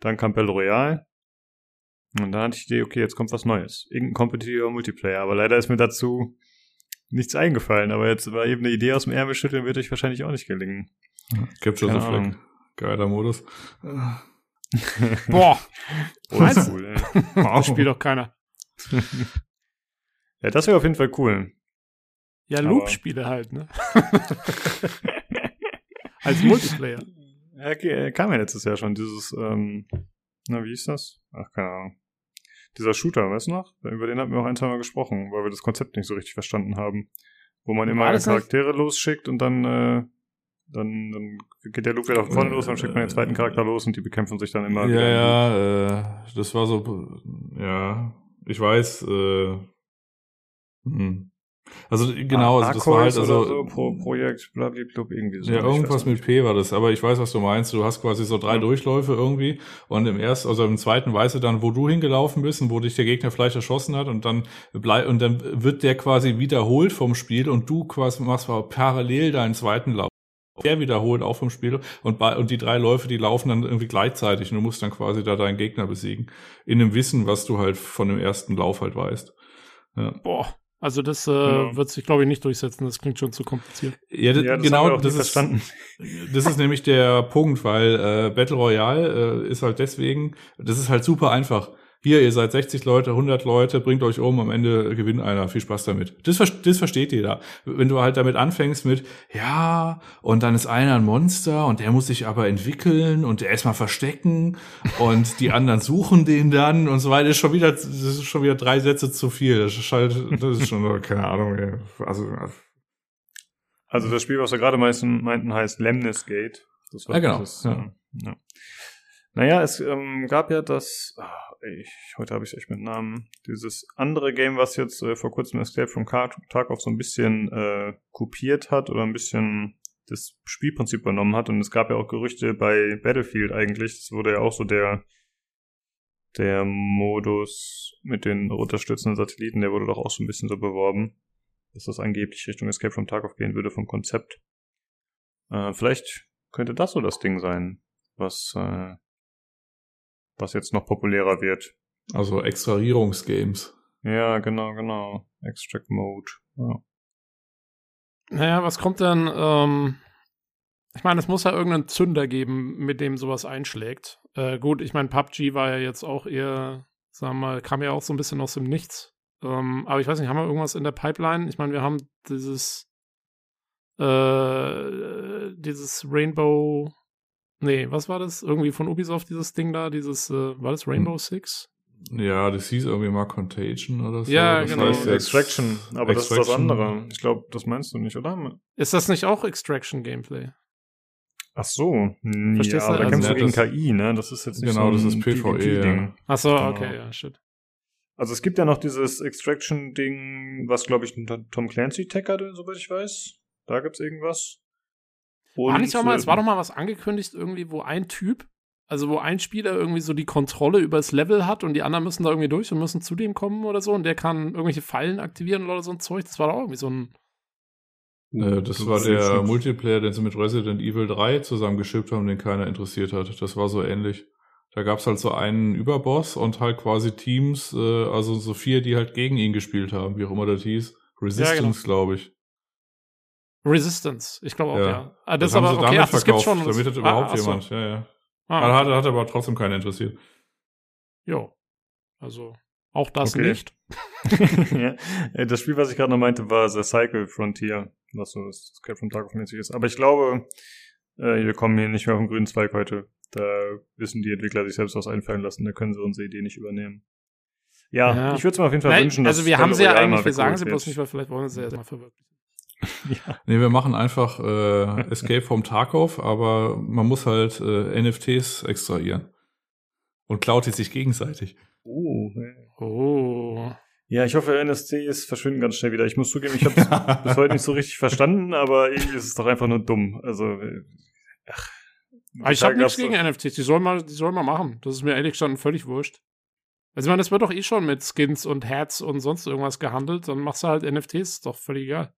Dann kam Battle Royale. Und dann hatte ich die Idee, okay, jetzt kommt was Neues. Irgendein kompetitiver Multiplayer. Aber leider ist mir dazu nichts eingefallen. Aber jetzt war eben eine Idee aus dem Ärmel schütteln, wird euch wahrscheinlich auch nicht gelingen. Capture the Flag. Geiler Modus. Boah. Was? Cool, ey. Das spielt doch keiner. ja, das wäre auf jeden Fall cool. Ja, Loop-Spiele halt, ne? Als Multiplayer. Ja, okay, kam ja letztes Jahr schon dieses, ähm, na, wie hieß das? Ach, keine Ahnung. Dieser Shooter, weißt du noch? Über den hatten wir auch ein, zwei Mal gesprochen, weil wir das Konzept nicht so richtig verstanden haben. Wo man immer Charaktere nicht? losschickt und dann äh, dann, dann geht der Loop wieder von vorne los, dann schickt man den zweiten Charakter los und die bekämpfen sich dann immer. Ja, ja, äh, das war so, ja, ich weiß, äh, hm. Also genau, also das war halt also so, Pro Projekt blablabla irgendwie so. Ja, irgendwas mit P war das, aber ich weiß, was du meinst. Du hast quasi so drei ja. Durchläufe irgendwie und im ersten, also im zweiten weißt du dann, wo du hingelaufen bist und wo dich der Gegner vielleicht erschossen hat und dann bleib und dann wird der quasi wiederholt vom Spiel und du quasi machst parallel deinen zweiten Lauf der wiederholt auch vom Spiel und, bei, und die drei Läufe, die laufen dann irgendwie gleichzeitig und du musst dann quasi da deinen Gegner besiegen. In dem Wissen, was du halt von dem ersten Lauf halt weißt. Ja. Boah. Also das äh, ja. wird sich, glaube ich, nicht durchsetzen. Das klingt schon zu kompliziert. Ja, ja das genau, das ist, verstanden. das ist nämlich der Punkt, weil äh, Battle Royale äh, ist halt deswegen, das ist halt super einfach hier, ihr seid 60 Leute, 100 Leute, bringt euch um, am Ende gewinnt einer, viel Spaß damit. Das, das versteht jeder. Wenn du halt damit anfängst mit, ja, und dann ist einer ein Monster und der muss sich aber entwickeln und der erstmal verstecken und die anderen suchen den dann und so weiter, ist schon wieder, das ist schon wieder drei Sätze zu viel. Das ist halt, das ist schon, keine Ahnung, ey. also, also das Spiel, was wir gerade meinten, heißt Lemnis Gate. Das war ja, genau. Das, ja. Äh, ja. Naja, es ähm, gab ja das, ey, heute habe ich es echt mit Namen, dieses andere Game, was jetzt äh, vor kurzem Escape from Tarkov so ein bisschen äh, kopiert hat oder ein bisschen das Spielprinzip übernommen hat. Und es gab ja auch Gerüchte bei Battlefield eigentlich. Das wurde ja auch so der, der Modus mit den unterstützenden Satelliten, der wurde doch auch so ein bisschen so beworben, dass das angeblich Richtung Escape from Tarkov gehen würde vom Konzept. Äh, vielleicht könnte das so das Ding sein, was äh, was jetzt noch populärer wird. Also Extrahierungsgames. Ja, genau, genau. Extract Mode. Ja. Naja, was kommt denn? Ähm, ich meine, es muss ja irgendeinen Zünder geben, mit dem sowas einschlägt. Äh, gut, ich meine, PUBG war ja jetzt auch eher, sagen wir mal, kam ja auch so ein bisschen aus dem Nichts. Ähm, aber ich weiß nicht, haben wir irgendwas in der Pipeline? Ich meine, wir haben dieses äh, dieses Rainbow Nee, was war das? Irgendwie von Ubisoft dieses Ding da, dieses, äh, war das Rainbow hm. Six? Ja, das hieß irgendwie mal Contagion oder so. Ja, das genau. Heißt Extraction, aber Extraction. das ist das andere. Ich glaube, das meinst du nicht, oder? Ist das nicht auch Extraction-Gameplay? Ach so. Nee, Verstehst du? aber da Also- kämpfst du Ja, gegen das- KI, ne? Das ist jetzt nicht Genau, so das ist PvE, PvP-Ding. ja. Ach so, Genau. okay, ja, shit. Also es gibt ja noch dieses Extraction-Ding, was glaube ich ein Tom Clancy-Tech hatte, soweit ich weiß. Da gibt's irgendwas. War nicht auch mal, es war doch mal was angekündigt, irgendwie, wo ein Typ, also wo ein Spieler irgendwie so die Kontrolle über das Level hat und die anderen müssen da irgendwie durch und müssen zu dem kommen oder so und der kann irgendwelche Fallen aktivieren oder so ein Zeug. Das war doch irgendwie so ein. Äh, das Das war der Multiplayer, den sie mit Resident Evil 3 zusammengeschippt haben, den keiner interessiert hat. Das war so ähnlich. Da gab's halt so einen Überboss und halt quasi Teams, äh, also so vier, die halt gegen ihn gespielt haben, wie auch immer das hieß. Resistance, glaube ich. Resistance, ich glaube auch, Ja. ja. Ah, das, Das, haben aber sie okay, damit ach, das gibt's verkauft, schon. damit das Ah, überhaupt so. jemand, ja, ja. Ah, Aber hat, hat aber trotzdem keiner interessiert. Jo. Also, auch das Okay. nicht. ja. Äh, Das Spiel, was ich gerade noch meinte, war The Cycle Frontier, was so das Escape from Tarkov mäßig ist. Aber ich glaube, äh, wir kommen hier nicht mehr auf den grünen Zweig heute. Da wissen die Entwickler sich selbst was einfallen lassen, da können sie unsere Idee nicht übernehmen. Ja, Ja. ich würde es mir auf jeden Fall Nein, wünschen, dass also wir haben sie ja eigentlich, wir sagen sie bloß nicht, weil vielleicht wollen sie ja mal verwirklichen. Nee, wir machen einfach äh, Escape vom Tarkov, aber man muss halt äh, NFTs extrahieren. Und klaut die sich gegenseitig. Oh, ja. Oh. Ja, ich hoffe, NSCs verschwinden ganz schnell wieder. Ich muss zugeben, ich habe es bis heute nicht so richtig verstanden, aber irgendwie ist es doch einfach nur dumm. Also, äh, ach. Aber ich habe nichts gegen NFTs, die sollen mal, die sollen mal machen. Das ist mir ehrlich gestanden völlig wurscht. Also ich meine, das wird doch eh schon mit Skins und Hats und sonst irgendwas gehandelt, dann machst du halt NFTs, ist doch völlig egal.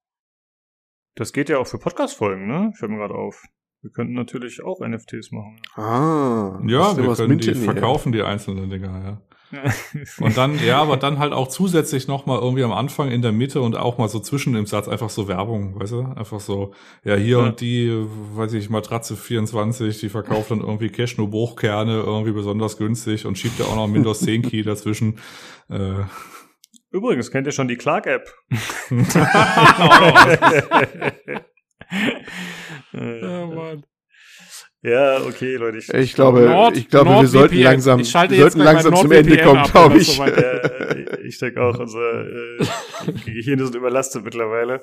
Das geht ja auch für Podcast-Folgen, ne? Fällt mir gerade auf. Wir könnten natürlich auch NFTs machen. Ah. Ja, das ist wir was können die verkaufen, die einzelnen Dinger, ja. Und dann, ja, aber dann halt auch zusätzlich nochmal irgendwie am Anfang, in der Mitte und auch mal so zwischen im Satz einfach so Werbung, weißt du? Einfach so, ja, hier Ja. und die, weiß ich, Matratze 24, die verkauft dann irgendwie Cashno-Bruchkerne irgendwie besonders günstig und schiebt ja auch noch Windows 10 Key dazwischen. Äh, Übrigens, kennt ihr schon die Clark-App? Ja, Mann. ja, okay, Leute. Ich, Ich glaube, Nord- ich glaube, wir sollten langsam, Ich schalte wir jetzt sollten langsam zum Ende kommen, glaube ich. soweit äh, ich denke auch, unsere äh, Gehirne sind überlastet mittlerweile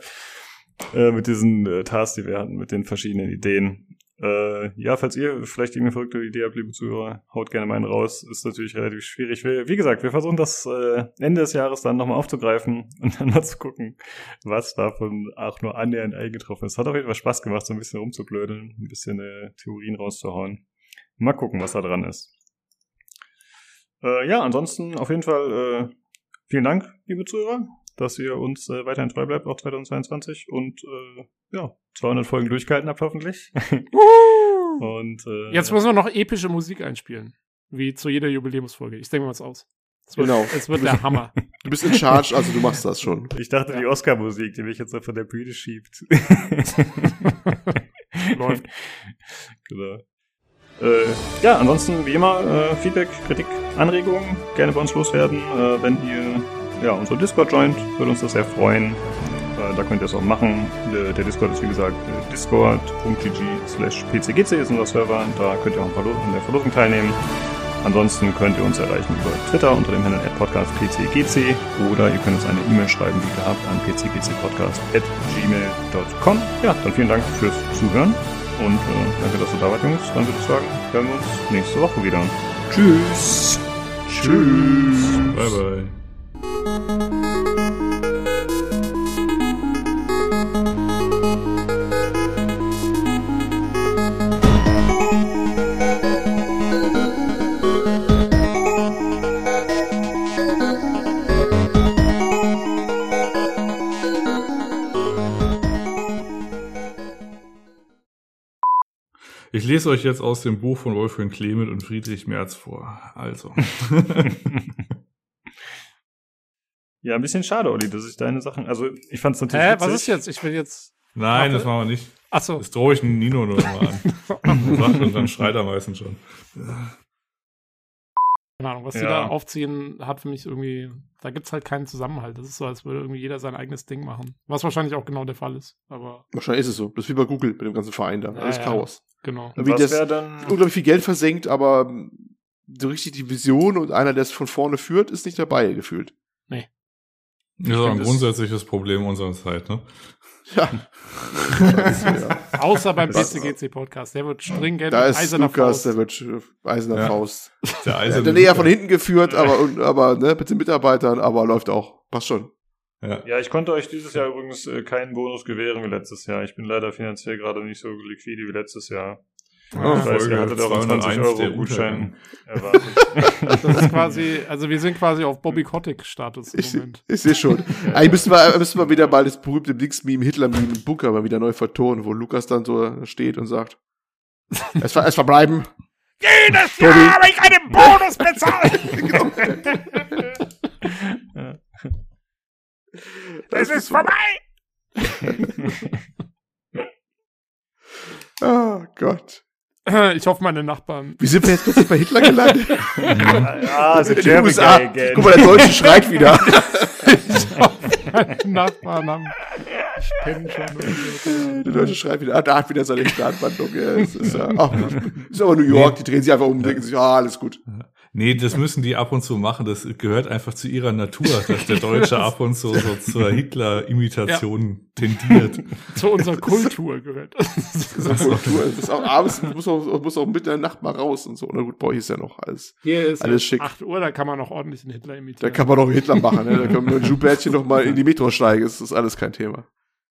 äh, mit diesen äh, Tasks, die wir hatten, mit den verschiedenen Ideen. Äh, ja, falls ihr vielleicht irgendeine verrückte Idee habt, liebe Zuhörer, haut gerne mal einen raus. Ist natürlich relativ schwierig. Wir, wie gesagt, wir versuchen das äh, Ende des Jahres dann nochmal aufzugreifen und dann mal zu gucken, was davon auch nur annähernd eingetroffen ist. Hat auf jeden Fall Spaß gemacht, so ein bisschen rumzublödeln, ein bisschen äh, Theorien rauszuhauen. Mal gucken, was da dran ist. Äh, ja, ansonsten auf jeden Fall äh, vielen Dank, liebe Zuhörer, dass ihr uns äh, weiterhin treu bleibt, auch 2022 und äh, ja, 200 Folgen durchgehalten habt hoffentlich. und äh, Jetzt müssen wir noch epische Musik einspielen. Wie zu jeder Jubiläumsfolge. Ich denke mal was aus. Es wird, Genau. Es wird der Hammer. Du bist in Charge, also du machst das schon. ich dachte, die Oscar-Musik, die mich jetzt so von der Bühne schiebt. Läuft. Genau. Äh, ja, ansonsten wie immer äh, Feedback, Kritik, Anregungen gerne bei uns loswerden. Äh, wenn ihr ja unsere Discord joint, würde uns das sehr freuen. Äh, da könnt ihr es auch machen. Der, der Discord ist wie gesagt äh, discord.gg slash pcgc ist unser Server. Da könnt ihr auch an der Verlosung teilnehmen. Ansonsten könnt ihr uns erreichen über Twitter unter dem Handle @podcastpcgc oder ihr könnt uns eine E-Mail schreiben, wie gehabt, an pcgcpodcast@gmail.com. Ja, dann vielen Dank fürs Zuhören und äh, danke, dass du da wart, Jungs. Dann würde ich sagen, hören wir uns nächste Woche wieder. Tschüss. Tschüss. bye bye. Ich lese euch jetzt aus dem Buch von Wolfgang Clement und Friedrich Merz vor. Also. Ja, ein bisschen schade, Olli, dass ich deine Sachen. Also, ich fand es natürlich. Hä, witzig. was ist jetzt? Ich will jetzt. Nein, Warte. das machen wir nicht. Achso. Das drohe ich Nino nur mal an. Sagt und dann schreit er meistens schon. Keine Ahnung, was die Ja. da aufziehen, hat für mich irgendwie. Da gibt's halt keinen Zusammenhalt. Das ist so, als würde irgendwie jeder sein eigenes Ding machen. Was wahrscheinlich auch genau der Fall ist. Aber Wahrscheinlich ist es so. Das ist wie bei Google mit dem ganzen Verein da. Alles ja. Chaos. genau. Und Wie was das- dann. Unglaublich viel Geld versenkt, aber so richtig die Vision und einer, der es von vorne führt, ist nicht dabei gefühlt. Das ist auch ein grundsätzliches Problem unserer Zeit, ne? Ja. ja. Außer beim BCGC-Podcast. Der wird stringent Da ist eiserner Lukas, Faust. der wird eiserner Ja. Faust. Der Ja, Eiserne eher Lukas. von hinten geführt, aber, und, aber ne, mit den Mitarbeitern, aber läuft auch. Passt schon. Ja. Ja, ich konnte euch dieses Jahr übrigens äh, keinen Bonus gewähren wie letztes Jahr. Ich bin leider finanziell gerade nicht so liquide wie letztes Jahr. Ja, ich weiß, ihr Folge hattet auch einen 20 201 der Euro Gutschein erwartet. Das ist quasi, also wir sind quasi auf Bobby Kotick-Status im Ich, Moment. ich sehe schon. Eigentlich müssen wir, müssen wir wieder mal das berühmte Dix-Meme, Hitler-Meme im Bunker mal wieder neu vertonen, wo Lukas dann so steht und sagt, es, ver es verbleiben. Jedes Jahr habe ich einen Bonus bezahlt! Das es ist vorbei! Oh Gott. Ich hoffe, meine Nachbarn. Wie sind wir jetzt plötzlich bei Hitler gelandet? ah, the In den German USA. again. Guck mal, der Deutsche schreit wieder. Meine Nachbarn haben. Ich kenne schon. Der Deutsche schreit wieder. Ah, da hat wieder seine Startwandlung. Ja, ist, ja, ist aber New York, die drehen sich einfach um und denken sich, ah, alles gut. Nee, das müssen die ab und zu machen. Das gehört einfach zu ihrer Natur, dass der Deutsche ab und zu so zur Hitler-Imitation tendiert. Zu unserer Kultur gehört. Das ist, Kultur. Das ist auch abends, muss auch, muss auch mitten in der Nacht mal raus und so. Na gut, bei euch ist ja noch alles. Hier ist Alles schick. 8 Uhr, da kann man noch ordentlich einen Hitler Da imitieren. kann man doch Hitler machen, ne? Da können wir mit Schuhbärtchen noch mal in die Metro steigen. Das ist alles kein Thema.